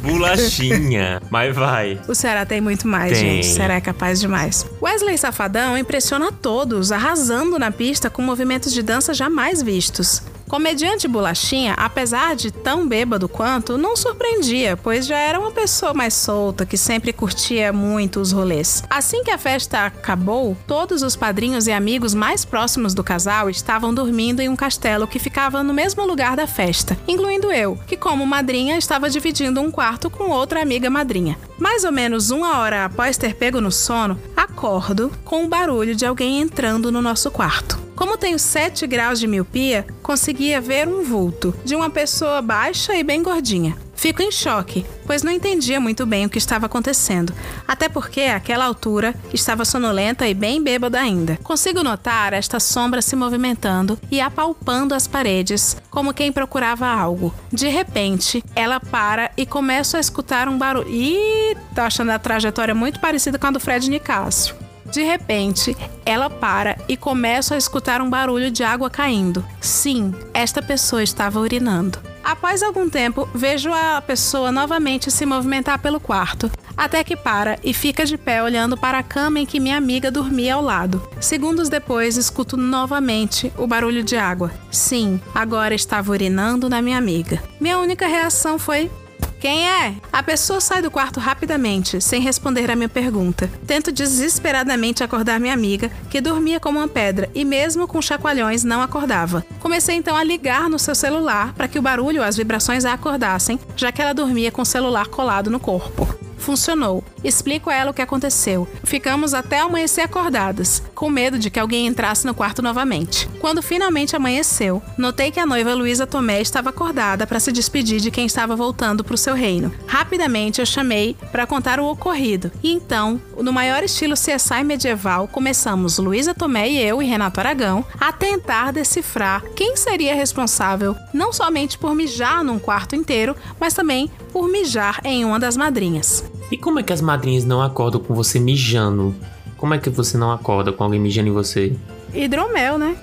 Bolachinha. Mas vai. O Ceará tem muito mais, Tem. gente. O Ceará é capaz demais. Wesley Safadão impressiona todos, arrasando na pista com movimentos de dança jamais vistos. Comediante Bolachinha, apesar de tão bêbado quanto, não surpreendia, pois já era uma pessoa mais solta que sempre curtia muito os rolês. Assim que a festa acabou, todos os padrinhos e amigos mais próximos do casal estavam dormindo em um castelo que ficava no mesmo lugar da festa, incluindo eu, que como madrinha estava dividindo um quarto com outra amiga madrinha. Mais ou menos uma hora após ter pego no sono, acordo com o barulho de alguém entrando no nosso quarto. Como tenho 7 graus de miopia, conseguia ver um vulto de uma pessoa baixa e bem gordinha. Fico em choque, pois não entendia muito bem o que estava acontecendo, até porque, àquela altura, estava sonolenta e bem bêbada ainda. Consigo notar esta sombra se movimentando e apalpando as paredes, como quem procurava algo. De repente, ela para e começa a escutar um barulho. Ih, tô achando a trajetória muito parecida com a do Fred Nicásio. De repente, ela para e começa a escutar um barulho de água caindo. Sim, esta pessoa estava urinando. Após algum tempo, vejo a pessoa novamente se movimentar pelo quarto, até que para e fica de pé olhando para a cama em que minha amiga dormia ao lado. Segundos depois, escuto novamente o barulho de água. Sim, agora estava urinando na minha amiga. Minha única reação foi quem é? A pessoa sai do quarto rapidamente, sem responder à minha pergunta. Tento desesperadamente acordar minha amiga, que dormia como uma pedra e, mesmo com chacoalhões, não acordava. Comecei então a ligar no seu celular para que o barulho ou as vibrações a acordassem, já que ela dormia com o celular colado no corpo. Funcionou. Explico a ela o que aconteceu. Ficamos até amanhecer acordadas, com medo de que alguém entrasse no quarto novamente. Quando finalmente amanheceu, notei que a noiva Luísa Tomé estava acordada para se despedir de quem estava voltando para o seu reino. Rapidamente eu chamei para contar o ocorrido. E então, no maior estilo CSI medieval, começamos Luísa Tomé e eu e Renato Aragão a tentar decifrar quem seria responsável não somente por mijar num quarto inteiro, mas também por mijar em uma das madrinhas. E como é que as madrinhas não acordam com você mijando? Como é que você não acorda com alguém mijando em você? Hidromel, né?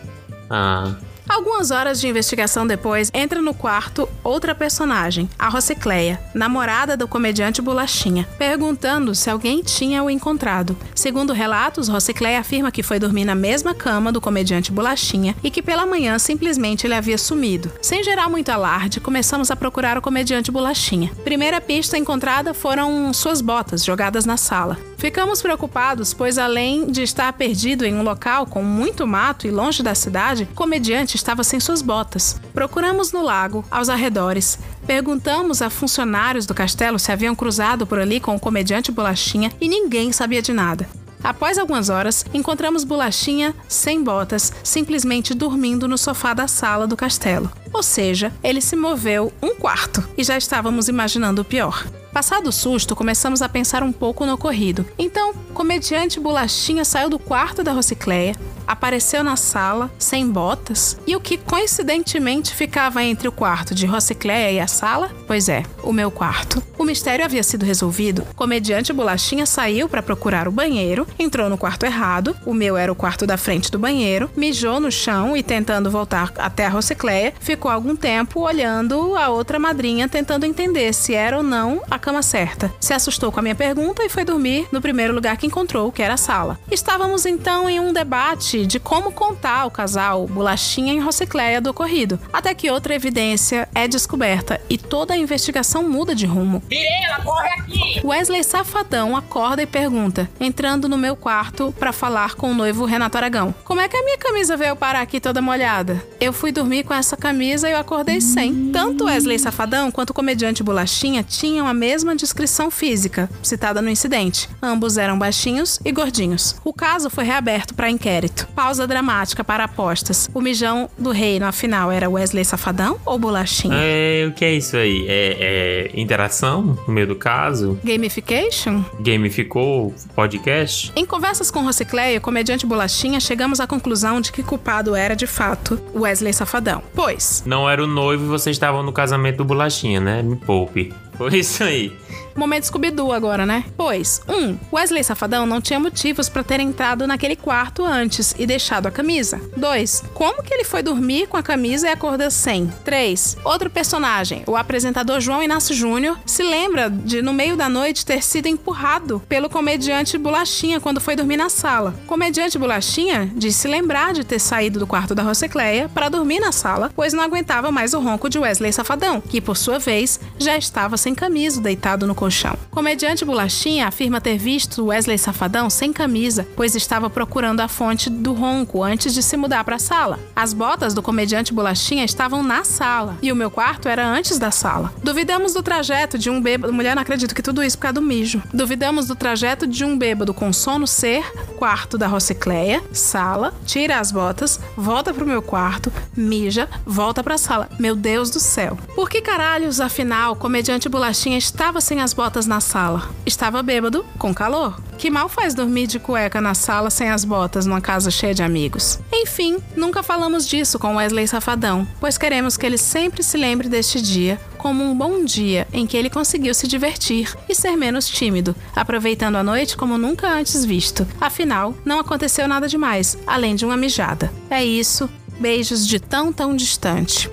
Ah. Algumas horas de investigação depois, entra no quarto outra personagem, a Rocicleia, namorada do comediante Bolachinha, perguntando se alguém tinha o encontrado. Segundo relatos, Rocicleia afirma que foi dormir na mesma cama do comediante Bolachinha e que pela manhã simplesmente ele havia sumido. Sem gerar muito alarde, começamos a procurar o comediante Bolachinha. Primeira pista encontrada foram suas botas jogadas na sala. Ficamos preocupados, pois além de estar perdido em um local com muito mato e longe da cidade, o comediante estava sem suas botas. Procuramos no lago, aos arredores. Perguntamos a funcionários do castelo se haviam cruzado por ali com o comediante Bolachinha e ninguém sabia de nada. Após algumas horas, encontramos Bolachinha sem botas, simplesmente dormindo no sofá da sala do castelo. Ou seja, ele se moveu um quarto e já estávamos imaginando o pior. Passado o susto, começamos a pensar um pouco no ocorrido. Então, comediante Bolachinha saiu do quarto da Rocicleia, apareceu na sala, sem botas, e o que coincidentemente ficava entre o quarto de Rocicleia e a sala? Pois é, o meu quarto. O mistério havia sido resolvido. Comediante Bolachinha saiu para procurar o banheiro, entrou no quarto errado, o meu era o quarto da frente do banheiro, mijou no chão e tentando voltar até a Rocicleia, ficou algum tempo olhando a outra madrinha tentando entender se era ou não a cama certa. Se assustou com a minha pergunta e foi dormir no primeiro lugar que encontrou, que era a sala. Estávamos então em um debate de como contar ao casal Bolachinha e Rocicleia do ocorrido, até que outra evidência é descoberta e toda a investigação muda de rumo. Virela, corre aqui! Wesley Safadão acorda e pergunta, entrando no meu quarto para falar com o noivo Renato Aragão: Como é que a minha camisa veio parar aqui toda molhada? Eu fui dormir com essa camisa e eu acordei sem. Tanto Wesley Safadão quanto o comediante Bolachinha tinham a mesma descrição física citada no incidente. Ambos eram baixinhos e gordinhos. O caso foi reaberto para inquérito. Pausa dramática para apostas. O mijão do reino, afinal, era Wesley Safadão ou Bolachinha? É, o que é isso aí? É, é interação no meio do caso? Gamification? Gamificou podcast? Em conversas com Rocicleia, o comediante Bolachinha, chegamos à conclusão de que culpado era, de fato, Wesley Safadão. Pois. Não era o noivo e vocês estavam no casamento do Bolachinha, né? Me poupe. Foi isso aí. Momento Scooby-Doo agora, né? Pois, 1. Um, Wesley Safadão não tinha motivos para ter entrado naquele quarto antes e deixado a camisa. 2. Como que ele foi dormir com a camisa e acordou sem? 3. Outro personagem, o apresentador João Inácio Júnior, se lembra de, no meio da noite, ter sido empurrado pelo comediante Bolachinha quando foi dormir na sala. Comediante Bolachinha disse se lembrar de ter saído do quarto da Rocicleia para dormir na sala, pois não aguentava mais o ronco de Wesley Safadão, que, por sua vez, já estava sem camisa, deitado no colchão. Comediante Bolachinha afirma ter visto Wesley Safadão sem camisa, pois estava procurando a fonte do ronco antes de se mudar para a sala. As botas do comediante Bolachinha estavam na sala e o meu quarto era antes da sala. Duvidamos do trajeto de um bêbado. Mulher, não acredito que tudo isso por causa do mijo. Duvidamos do trajeto de um bêbado com sono ser quarto da Rocicleia, sala, tira as botas, volta pro meu quarto, mija, volta pra sala. Meu Deus do céu. Por que caralhos, afinal, o comediante Bolachinha estava sem as botas na sala? Estava bêbado, com calor. Que mal faz dormir de cueca na sala sem as botas numa casa cheia de amigos? Enfim, nunca falamos disso com Wesley Safadão, pois queremos que ele sempre se lembre deste dia como um bom dia em que ele conseguiu se divertir e ser menos tímido, aproveitando a noite como nunca antes visto. Afinal, não aconteceu nada demais, além de uma mijada. É isso. Beijos de tão tão distante.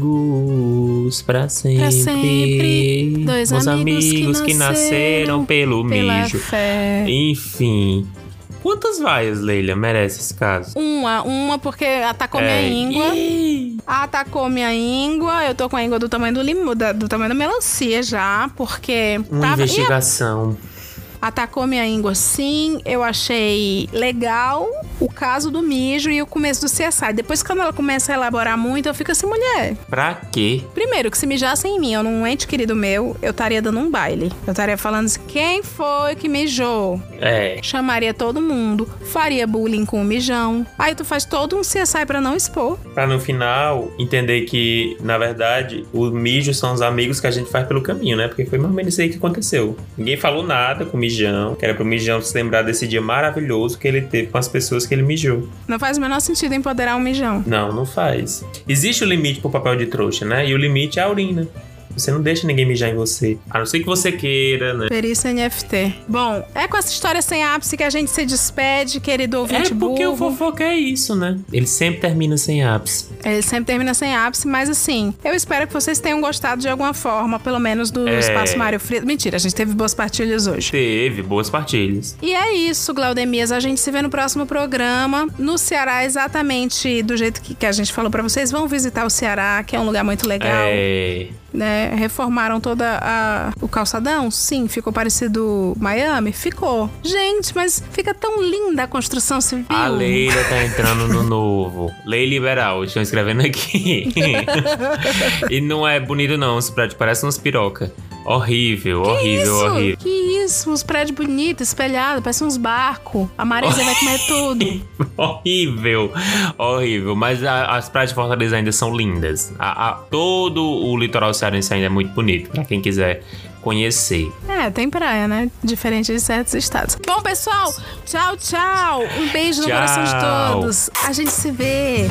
Amigos pra sempre. Pra sempre. Dois Os amigos que amigos que nasceram pelo mijo. fé. Enfim. Quantas vaias, Leila, merece esse caso? Uma, uma porque atacou minha É. íngua. Ih. Atacou minha íngua. Eu tô com a íngua do tamanho do limão, da- do tamanho da melancia já, porque Uma tava- investigação. Atacou minha íngua sim, eu achei legal o caso do mijo e o começo do CSI. Depois, quando ela começa a elaborar muito, eu fico assim, mulher. Pra quê? Primeiro, que se mijassem em mim, eu num ente querido meu, eu estaria dando um baile. Eu estaria falando assim, quem foi que mijou? É. Chamaria todo mundo, faria bullying com o mijão. Aí tu faz todo um CSI pra não expor. Pra no final entender que, na verdade, os mijos são os amigos que a gente faz pelo caminho, né? Porque foi mais ou menos isso aí que aconteceu. Ninguém falou nada com o mijão, que era pro mijão se lembrar desse dia maravilhoso que ele teve com as pessoas que ele mijou. Não faz o menor sentido empoderar um mijão. Não, não faz. Existe o limite pro papel de trouxa, né? E o limite é a urina. Você não deixa ninguém mijar em você. A não ser que você queira, né? Perícia NFT. Bom, é com essa história sem ápice que a gente se despede, querido ouvinte É porque o burro. fofoca é isso, né? Ele sempre termina sem ápice. Ele sempre termina sem ápice, mas assim, eu espero que vocês tenham gostado de alguma forma, pelo menos do É. Espaço Mário Frito. Mentira, a gente teve boas partilhas hoje. Teve boas partilhas. E é isso, Glaudemias. A gente se vê no próximo programa. No Ceará, exatamente do jeito que, que a gente falou pra vocês. Vão visitar o Ceará, que é um lugar muito legal. É. né? Reformaram toda a o calçadão? Sim, ficou parecido Miami? Ficou. Gente, mas fica tão linda a construção civil. A Leila tá entrando no novo. Lei liberal, estão escrevendo aqui. e não é bonito, não. Esse prédio parece uns piroca. Horrível, horrível, isso? horrível. Que isso? Uns prédios bonitos, espelhados, parece uns barcos. A Marisa vai comer tudo. horrível, horrível. Mas a- as praias de Fortaleza ainda são lindas. A- a- todo o litoral cearense ainda é muito bonito, pra quem quiser conhecer. É, tem praia, né? Diferente de certos estados. Bom, pessoal, tchau, tchau. Um beijo no Tchau. coração de todos. A gente se vê.